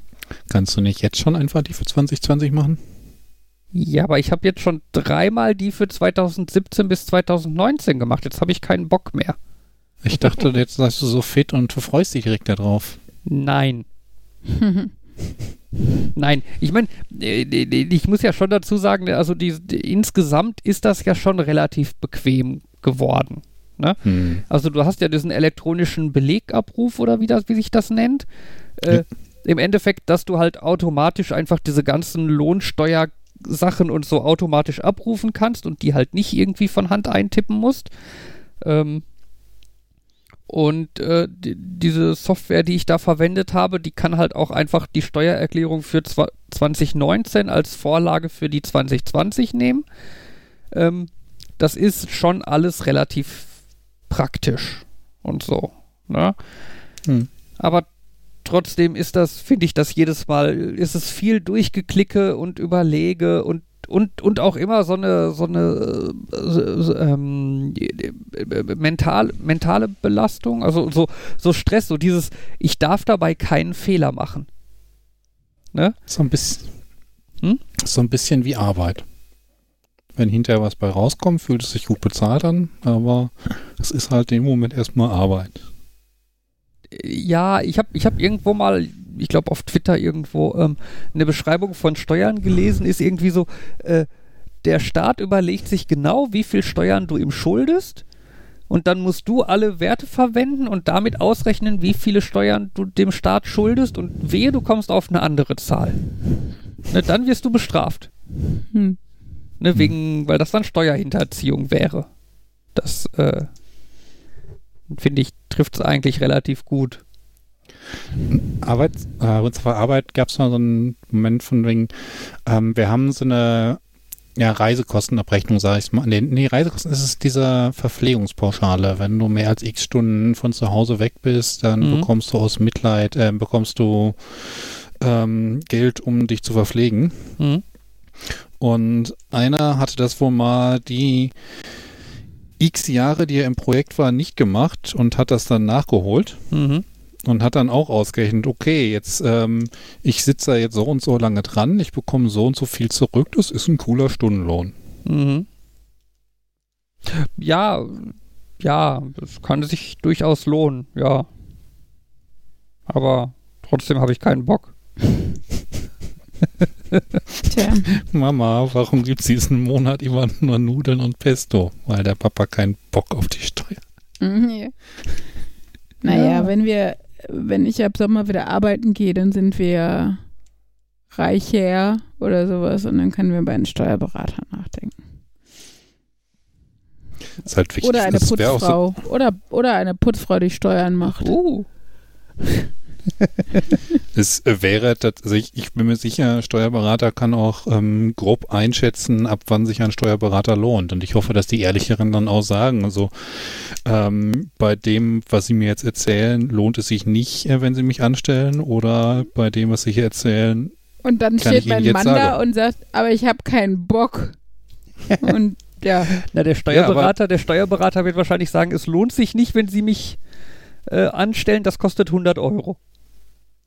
Kannst du nicht jetzt schon einfach die für 2020 machen? Ja, aber ich habe jetzt schon dreimal die für 2017 bis 2019 gemacht. Jetzt habe ich keinen Bock mehr. Ich dachte, jetzt sagst du so fit und du freust dich direkt darauf. Nein. Nein, ich meine, ich muss ja schon dazu sagen, also die, insgesamt ist das ja schon relativ bequem geworden. Ne? Hm. Also du hast ja diesen elektronischen Belegabruf oder wie, das, wie sich das nennt. Äh, Ja. Im Endeffekt, dass du halt automatisch einfach diese ganzen Lohnsteuersachen und so automatisch abrufen kannst und die halt nicht irgendwie von Hand eintippen musst. Ähm, und äh, die, diese Software, die ich da verwendet habe, die kann halt auch einfach die Steuererklärung für zwa- 2019 als Vorlage für die 2020 nehmen. Ähm, das ist schon alles relativ praktisch und so. Ne? Hm. Aber trotzdem ist das, finde ich, das jedes Mal, ist es viel durchgeklicke und überlege und und, und auch immer so eine, so eine äh, ähm, äh, mental, mentale Belastung, also so, so Stress, so dieses, ich darf dabei keinen Fehler machen. Ne? So ein bisschen, Hm? so ein bisschen wie Arbeit. Wenn hinterher was bei rauskommt, fühlt es sich gut bezahlt an, aber es ist halt im Moment erstmal Arbeit. Ja, ich habe ich hab irgendwo mal, ich glaube auf Twitter irgendwo, ähm, eine Beschreibung von Steuern gelesen, ist irgendwie so, äh, der Staat überlegt sich genau, wie viel Steuern du ihm schuldest und dann musst du alle Werte verwenden und damit ausrechnen, wie viele Steuern du dem Staat schuldest und wehe, du kommst auf eine andere Zahl. Ne, dann wirst du bestraft. Hm. Ne, wegen, weil das dann Steuerhinterziehung wäre. Das, äh, finde ich, trifft es eigentlich relativ gut. Arbeit, äh, zwar Arbeit gab es mal so einen Moment von wegen, ähm, wir haben so eine ja, Reisekostenabrechnung, sage ich mal. Nee, nee, Reisekosten ist es dieser Verpflegungspauschale. Wenn du mehr als x Stunden von zu Hause weg bist, dann Mhm. bekommst du aus Mitleid, äh, bekommst du ähm, Geld, um dich zu verpflegen. Mhm. Und einer hatte das wohl mal die x Jahre, die er im Projekt war, nicht gemacht und hat das dann nachgeholt Mhm. Und hat dann auch ausgerechnet, okay, jetzt ähm, ich sitze da jetzt so und so lange dran, ich bekomme so und so viel zurück, das ist ein cooler Stundenlohn. Mhm. Ja, ja, das kann sich durchaus lohnen, ja. Aber trotzdem habe ich keinen Bock. Tja, Mama, warum gibt's diesen Monat immer nur Nudeln und Pesto? Weil der Papa keinen Bock auf die Steuer. Mhm, ja. Naja, Ja. wenn wir, wenn ich ab Sommer wieder arbeiten gehe, dann sind wir reicher oder sowas und dann können wir bei einem Steuerberater nachdenken. Ist halt wichtig. Oder eine auch so, Putzfrau. Oder, oder eine Putzfrau, die Steuern macht. Uh, es wäre, tats- also ich, bin mir sicher, Steuerberater kann auch ähm, grob einschätzen, ab wann sich ein Steuerberater lohnt. Und ich hoffe, dass die Ehrlicheren dann auch sagen, also ähm, bei dem, was sie mir jetzt erzählen, lohnt es sich nicht, äh, wenn sie mich anstellen. Oder bei dem, was sie hier erzählen, Und dann Kann steht ich Ihnen mein Mann da und sagt, aber ich habe keinen Bock. und ja, na, der Steuerberater, der Steuerberater wird wahrscheinlich sagen, es lohnt sich nicht, wenn Sie mich äh, anstellen, das kostet 100 Euro.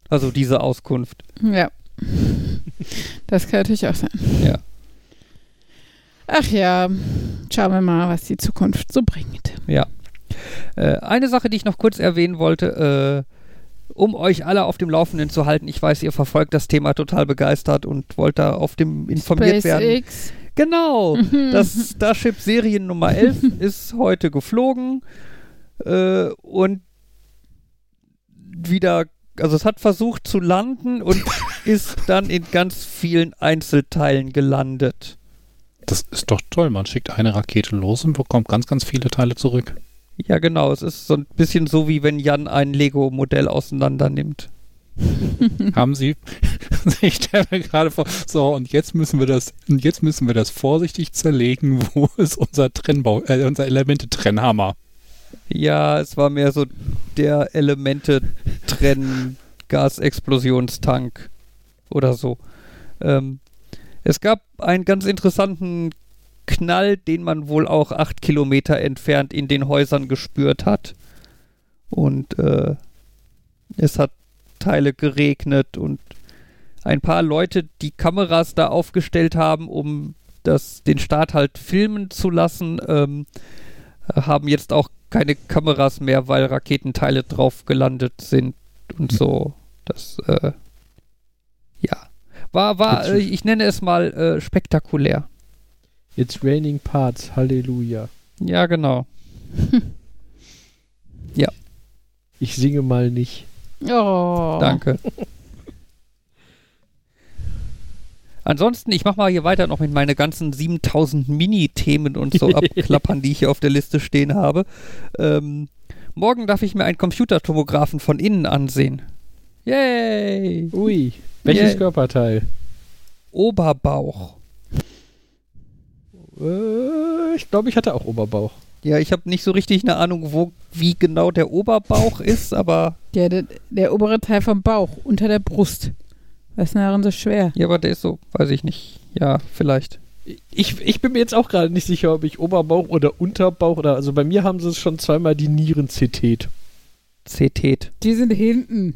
Also diese Auskunft. ja. Das kann natürlich auch sein. Ja. Ach ja, schauen wir mal, was die Zukunft so bringt. Ja. Äh, eine Sache, die ich noch kurz erwähnen wollte, äh, um euch alle auf dem Laufenden zu halten. Ich weiß, ihr verfolgt das Thema total begeistert und wollt da auf dem informiert werden. SpaceX. Genau. Das Starship Serien Nummer 11 ist heute geflogen äh, und wieder, also es hat versucht zu landen und ist dann in ganz vielen Einzelteilen gelandet. das ist doch toll. Man schickt eine Rakete los und bekommt ganz, ganz viele Teile zurück. Ja, genau. Es ist so ein bisschen so, wie wenn Jan ein Lego-Modell auseinander nimmt. Haben Sie, ich stelle mir gerade vor, so und jetzt müssen wir das, und jetzt müssen wir das vorsichtig zerlegen, wo ist unser Trennbau, äh, unser Elemente-Trennhammer. Ja, es war mehr so der Elemente-Trenn-Gasexplosionstank oder so. Ähm, es gab einen ganz interessanten Knall, den man wohl auch acht Kilometer entfernt in den Häusern gespürt hat. Und äh, es hat Teile geregnet und ein paar Leute, die Kameras da aufgestellt haben, um das, den Start halt filmen zu lassen, ähm, haben jetzt auch keine Kameras mehr, weil Raketenteile drauf gelandet sind und so. Das, äh, ja. War, war, äh, ich nenne es mal äh, spektakulär. It's raining parts, Halleluja. Ja, genau. Ich singe mal nicht. Oh. Danke. Ansonsten, ich mache mal hier weiter noch mit meinen ganzen 7000 Mini-Themen und so abklappern, die ich hier auf der Liste stehen habe. Ähm, morgen darf ich mir einen Computertomographen von innen ansehen. Yay! Ui. Welches Yeah. Körperteil? Oberbauch. Äh, ich glaube, ich hatte auch Oberbauch. Ja, ich habe nicht so richtig eine Ahnung, wo, wie genau der Oberbauch ist, aber Der, der, der obere Teil vom Bauch, unter der Brust. Was ist denn daran so schwer? ja, aber der ist so, weiß ich nicht. Ja, vielleicht. Ich, ich bin mir jetzt auch gerade nicht sicher, ob ich Oberbauch oder Unterbauch oder. Also bei mir haben sie es schon zweimal die Nieren CT. CT. Die sind hinten.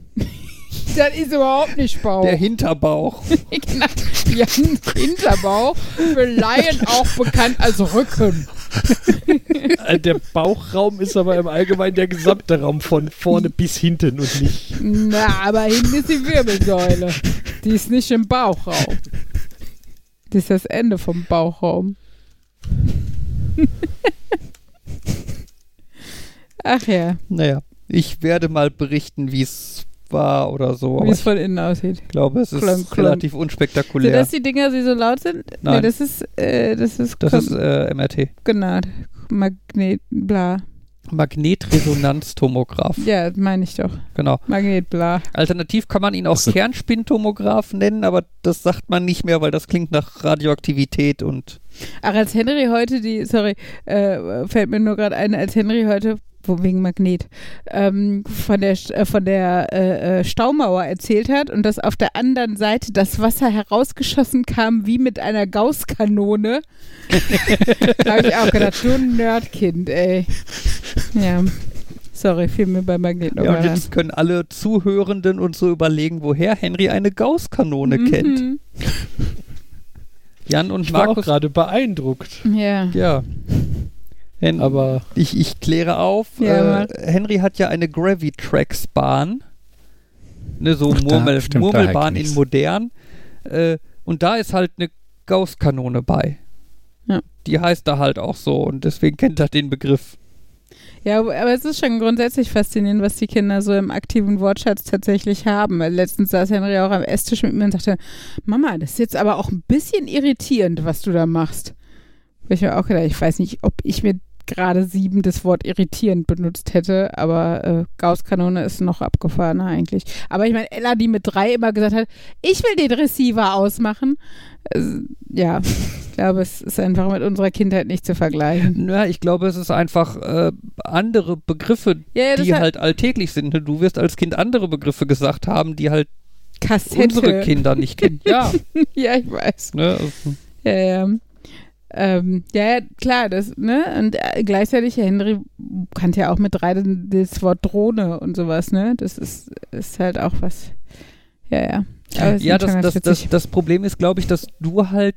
das ist überhaupt nicht Bauch. Der Hinterbauch. genau. Haben Hinterbauch, für Laien auch bekannt als Rücken. Äh, Der Bauchraum ist aber im Allgemeinen der gesamte Raum von vorne bis hinten und nicht. Na, aber hinten ist die Wirbelsäule. Die ist nicht im Bauchraum. Das ist das Ende vom Bauchraum. Ach ja, Naja, ich werde mal berichten, wie es war oder so. wie es ich von innen aussieht. glaube, es ist Klonk, klonk. relativ Sind unspektakulär. das die Dinger, die so laut sind? Nee, Nein. das ist, äh, das ist, Das ist äh, MRT. genau, Magnet, bla. Magnetresonanztomograph. Ja, meine ich doch. Genau. Magnetbla. Alternativ kann man ihn auch Also- Kernspintomograph nennen, aber das sagt man nicht mehr, weil das klingt nach Radioaktivität und Ach, als Henry heute die, sorry, äh, fällt mir nur gerade ein, als Henry heute, wegen Magnet, ähm, von der, äh, von der äh, äh, Staumauer erzählt hat und dass auf der anderen Seite das Wasser herausgeschossen kam wie mit einer Gausskanone. da habe ich auch gedacht, du Nerdkind, ey. Ja. Sorry, fiel mir bei Magnet noch ja, und jetzt können alle Zuhörenden und so überlegen, woher Henry eine Gausskanone kennt. Mhm. Jan und Ich war auch Markus. gerade beeindruckt. Ja. Ja. Hen Aber ich, ich kläre auf. Ja, äh, Henry hat ja eine Gravitrax-Bahn. Ne, so Ach, da- Murmel, stimmt, Murmelbahn in modern. Äh, und da ist halt eine Gausskanone bei. Ja. Die heißt da halt auch so und deswegen kennt er den Begriff. Ja, aber es ist schon grundsätzlich faszinierend, was die Kinder so im aktiven Wortschatz tatsächlich haben. Weil Letztens saß Henry auch am Esstisch mit mir und sagte, Mama, das ist jetzt aber auch ein bisschen irritierend, was du da machst. Wo ich mir auch gedacht, ich weiß nicht, ob ich mit gerade sieben das Wort irritierend benutzt hätte, aber äh, Gausskanone ist noch abgefahrener eigentlich. Aber ich meine, Ella, die mit drei immer gesagt hat, ich will den Receiver ausmachen. äh, ja, ich glaube, es ist einfach mit unserer Kindheit nicht zu vergleichen. Ja, ich glaube, es ist einfach äh, andere Begriffe, Ja, ja, die halt alltäglich sind. Du wirst als Kind andere Begriffe gesagt haben, die halt Kassette. unsere Kinder nicht kennen. Ja, Ja, ich weiß. ne? also, Ja, ja. Ähm, ja, ja, klar, das, ne? Und äh, gleichzeitig, Henry kannte ja auch mit drei das Wort Drohne und sowas, ne? Das ist, ist halt auch was. Ja, ja. Ja, das, das, das, das Problem ist, glaube ich, dass du halt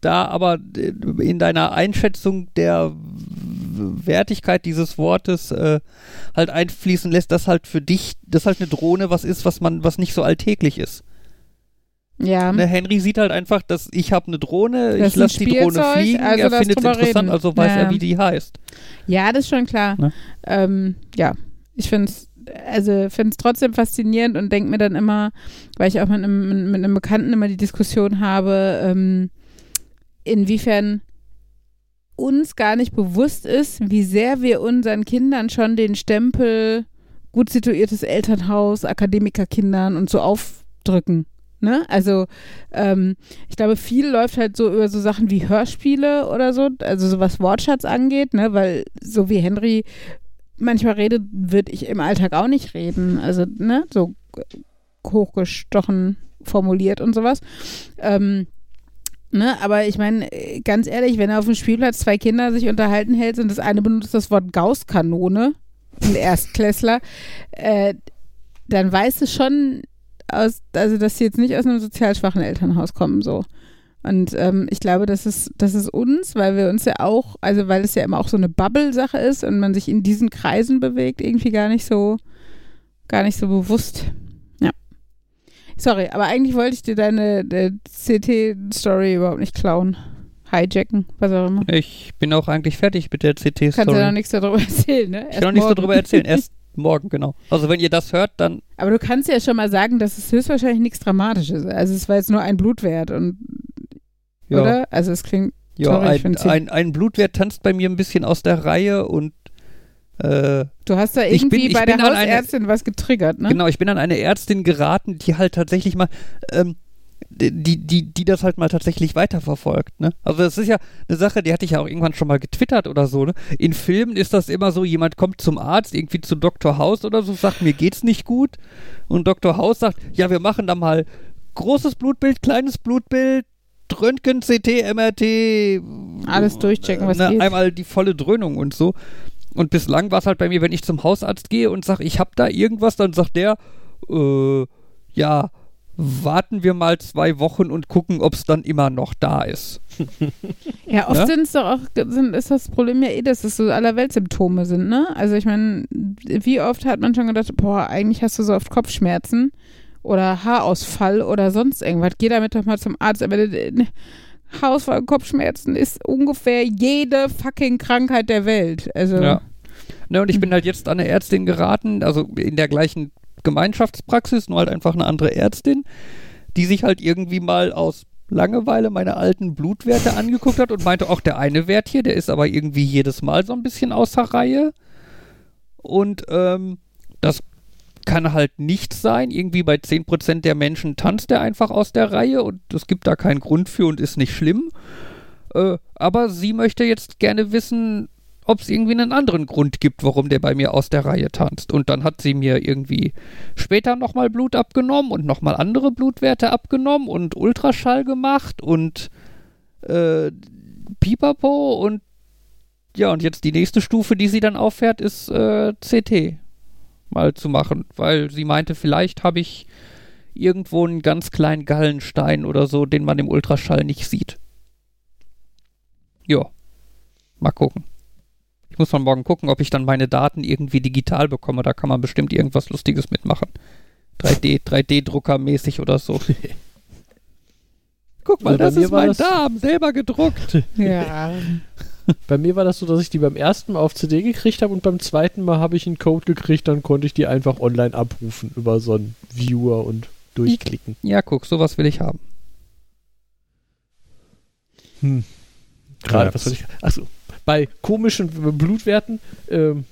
da aber äh, in deiner Einschätzung der Wertigkeit dieses Wortes äh, halt einfließen lässt, dass halt für dich, das halt eine Drohne was ist, was man, was nicht so alltäglich ist. Ja. Ne, Henry sieht halt einfach, dass ich habe eine Drohne, Das ich lasse die Drohne fliegen, also er findet es interessant, reden. also weiß Ja. er, wie die heißt. Ja, das ist schon klar. Ne? Ähm, ja, ich finde es also finde es trotzdem faszinierend und denke mir dann immer, weil ich auch mit einem, mit einem Bekannten immer die Diskussion habe, ähm, inwiefern uns gar nicht bewusst ist, wie sehr wir unseren Kindern schon den Stempel gut situiertes Elternhaus, Akademikerkindern und so aufdrücken. Ne? Also ähm, ich glaube, viel läuft halt so über so Sachen wie Hörspiele oder so, also so was Wortschatz angeht, ne? weil so wie Henry manchmal redet, würde ich im Alltag auch nicht reden. Also, ne, so hochgestochen formuliert und sowas. Ähm, ne, aber ich meine, ganz ehrlich, wenn auf dem Spielplatz zwei Kinder sich unterhalten hält und das eine benutzt das Wort Gausskanone, ein Erstklässler, äh, dann weiß es schon, aus, also dass sie jetzt nicht aus einem sozial schwachen Elternhaus kommen, so. Und ähm, ich glaube, das ist, das ist uns, weil wir uns ja auch, also weil es ja immer auch so eine Bubble-Sache ist und man sich in diesen Kreisen bewegt, irgendwie gar nicht so, gar nicht so bewusst. Ja. Sorry, aber eigentlich wollte ich dir deine CT-Story überhaupt nicht klauen. Hijacken, was auch immer. Ich bin auch eigentlich fertig mit der Kannst ja noch CT-Story. nichts darüber erzählen, ne? Ich kann noch nichts darüber erzählen, erst morgen, genau. Also wenn ihr das hört, dann Aber du kannst ja schon mal sagen, dass es höchstwahrscheinlich nichts Dramatisches ist. Also es war jetzt nur ein Blutwert und, ja. oder? Also es klingt, Ja, ein, ein, ein Blutwert tanzt bei mir ein bisschen aus der Reihe und äh, du hast da Ich irgendwie bin- bei der an eine- Hausärztin was getriggert, ne? genau, ich bin an eine Ärztin geraten, die halt tatsächlich mal ähm, die, die, die das halt mal tatsächlich weiterverfolgt, ne? Also das ist ja eine Sache, die hatte ich ja auch irgendwann schon mal getwittert oder so, ne? In Filmen ist das immer so, jemand kommt zum Arzt, irgendwie zu Dr. House oder so, sagt, mir geht's nicht gut. Und Dr. House sagt, ja, wir machen da mal großes Blutbild, kleines Blutbild, Röntgen, CT, MRT. Alles durchchecken, was ne, geht. Einmal die volle Dröhnung und so. Und bislang war es halt bei mir, wenn ich zum Hausarzt gehe und sage, ich habe da irgendwas, dann sagt der, äh, ja, warten wir mal zwei Wochen und gucken, ob es dann immer noch da ist. Ja, oft Ne? sind es doch auch, sind, ist das Problem ja eh, dass es so Allerweltsymptome sind, ne? Also ich meine, wie oft hat man schon gedacht, boah, eigentlich hast du so oft Kopfschmerzen oder Haarausfall oder sonst irgendwas. Geh damit doch mal zum Arzt. Aber äh, Haarausfall und Kopfschmerzen ist ungefähr jede fucking Krankheit der Welt. Also Ja. Ne, und ich bin halt jetzt an eine Ärztin geraten, also in der gleichen Gemeinschaftspraxis, nur halt einfach eine andere Ärztin, die sich halt irgendwie mal aus Langeweile meine alten Blutwerte angeguckt hat und meinte, auch der eine Wert hier, der ist aber irgendwie jedes Mal so ein bisschen außer Reihe. Und ähm, das kann halt nicht sein. Irgendwie bei 10% der Menschen tanzt er einfach aus der Reihe und es gibt da keinen Grund für und ist nicht schlimm. Äh, aber sie möchte jetzt gerne wissen, ob es irgendwie einen anderen Grund gibt, warum der bei mir aus der Reihe tanzt. Und dann hat sie mir irgendwie später nochmal Blut abgenommen und nochmal andere Blutwerte abgenommen und Ultraschall gemacht und äh, Pipapo und ja, und jetzt die nächste Stufe, die sie dann auffährt, ist äh, CT mal zu machen, weil sie meinte, vielleicht habe ich irgendwo einen ganz kleinen Gallenstein oder so, den man im Ultraschall nicht sieht. Ja, mal gucken. Ich muss von morgen gucken, ob ich dann meine Daten irgendwie digital bekomme. Da kann man bestimmt irgendwas Lustiges mitmachen. 3D, 3D-Drucker-mäßig oder so. Guck mal, Also das ist mein das- Darm, selber gedruckt. Ja. Bei mir war das so, dass ich die beim ersten Mal auf CD gekriegt habe und beim zweiten Mal habe ich einen Code gekriegt, dann konnte ich die einfach online abrufen über so einen Viewer und durchklicken. Ja, guck, sowas will ich haben. Gerade, Ja. was soll ich. Achso, bei komischen Blutwerten, ähm,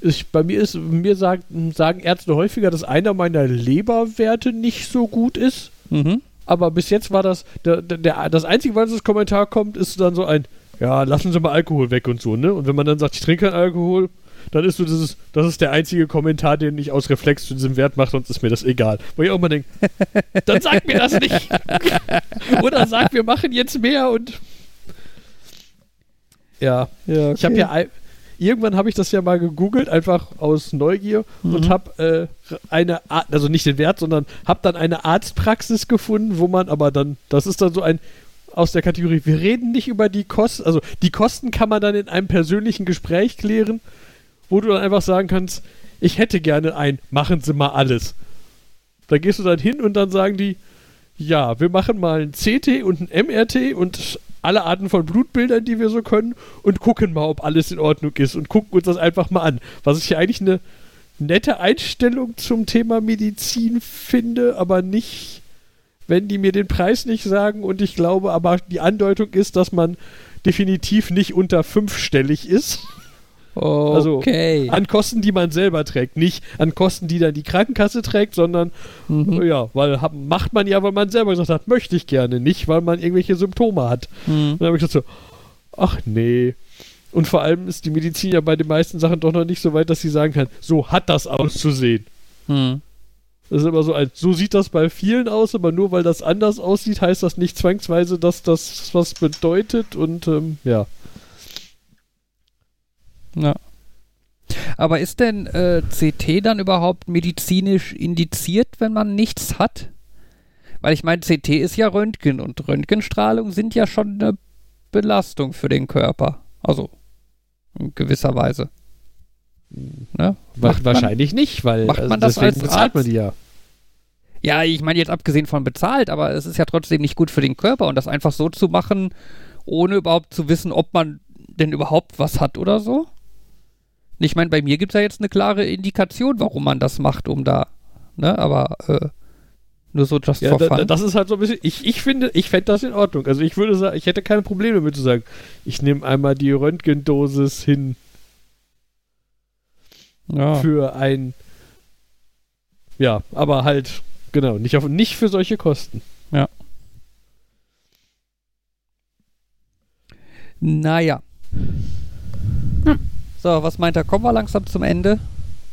ich, bei mir ist, mir sagt, sagen Ärzte häufiger, dass einer meiner Leberwerte nicht so gut ist. Mhm. Aber bis jetzt war das, der, der, der, das Einzige, was das Kommentar kommt, ist dann so ein, ja, lassen Sie mal Alkohol weg und so, ne? Und wenn man dann sagt, ich trinke keinen Alkohol, dann ist so dieses, das ist der einzige Kommentar, den ich aus Reflex zu diesem Wert mache, sonst ist mir das egal. Wo ich auch mal denke, dann sag mir das nicht. Oder sag, wir machen jetzt mehr und ja. Ja, Ich habe ja irgendwann habe ich das ja mal gegoogelt, einfach aus Neugier und Mhm. habe äh, eine Ar- also nicht den Wert, sondern habe dann eine Arztpraxis gefunden, wo man aber dann das ist dann so ein aus der Kategorie, wir reden nicht über die Kosten, also die Kosten kann man dann in einem persönlichen Gespräch klären, wo du dann einfach sagen kannst, ich hätte gerne ein, machen Sie mal alles. Da gehst du dann hin und dann sagen die, ja, wir machen mal ein CT und ein MRT und alle Arten von Blutbildern, die wir so können und gucken mal, ob alles in Ordnung ist und gucken uns das einfach mal an. Was ich ja eigentlich eine nette Einstellung zum Thema Medizin finde, aber nicht, wenn die mir den Preis nicht sagen und ich glaube, aber die Andeutung ist, dass man definitiv nicht unter fünfstellig ist. Also, Okay. An Kosten, die man selber trägt. Nicht an Kosten, die dann die Krankenkasse trägt, sondern Mhm. ja, weil hab, macht man ja, weil man selber gesagt hat, möchte ich gerne, nicht weil man irgendwelche Symptome hat. Mhm. Und dann habe ich gesagt so, ach nee. Und vor allem ist die Medizin ja bei den meisten Sachen doch noch nicht so weit, dass sie sagen kann, so hat das auszusehen. Mhm. Das ist immer so ein, so sieht das bei vielen aus, aber nur weil das anders aussieht, heißt das nicht zwangsweise, dass das was bedeutet und ähm, ja. Ja. Aber ist denn äh, CT dann überhaupt medizinisch indiziert, wenn man nichts hat? Weil ich meine, CT ist ja Röntgen und Röntgenstrahlung sind ja schon eine Belastung für den Körper. Also in gewisser Weise. Ne? Wa- Macht man- wahrscheinlich nicht, weil macht also man das deswegen als bezahlt man die ja. Ja, ich meine jetzt abgesehen von bezahlt, aber es ist ja trotzdem nicht gut für den Körper und das einfach so zu machen, ohne überhaupt zu wissen, ob man denn überhaupt was hat oder so. Ich meine, bei mir gibt es ja jetzt eine klare Indikation, warum man das macht, um da, ne, aber äh, nur so just Ja, for da, fun. da, das ist halt so ein bisschen, ich, ich finde, ich fände das in Ordnung. Also ich würde sagen, ich hätte keine Probleme damit zu sagen, ich nehme einmal die Röntgendosis hin ja. für ein, ja, aber halt, genau, nicht, auf, nicht für solche Kosten. Naja. So, was meint er? Kommen wir langsam zum Ende?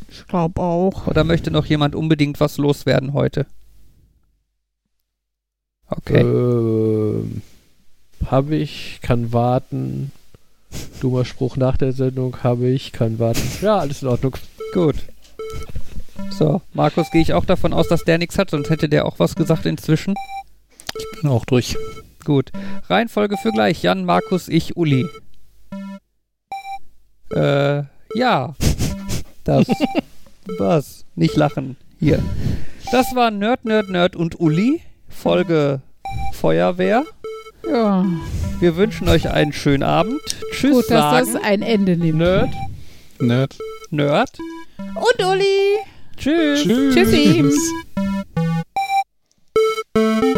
Ich glaube auch. Oder möchte noch jemand unbedingt was loswerden heute? Okay. Ähm, habe ich, kann warten. Dummer Spruch nach der Sendung, habe ich, kann warten. Ja, alles in Ordnung. Gut. So, Markus, gehe ich auch davon aus, dass der nichts hat, sonst hätte der auch was gesagt inzwischen. Ich bin auch durch. Gut. Reihenfolge für gleich. Jan, Markus, ich, Uli. Äh, ja. Das war's. Nicht lachen. Hier. Das war Nerd, Nerd, Nerd und Uli. Folge Feuerwehr. Ja. Wir wünschen euch einen schönen Abend. Tschüss. Gut, sagen. das ein Ende nimmt. Nerd. Nerd. Nerd. Und Uli. Tschüss. Tschüss. Tschüssi.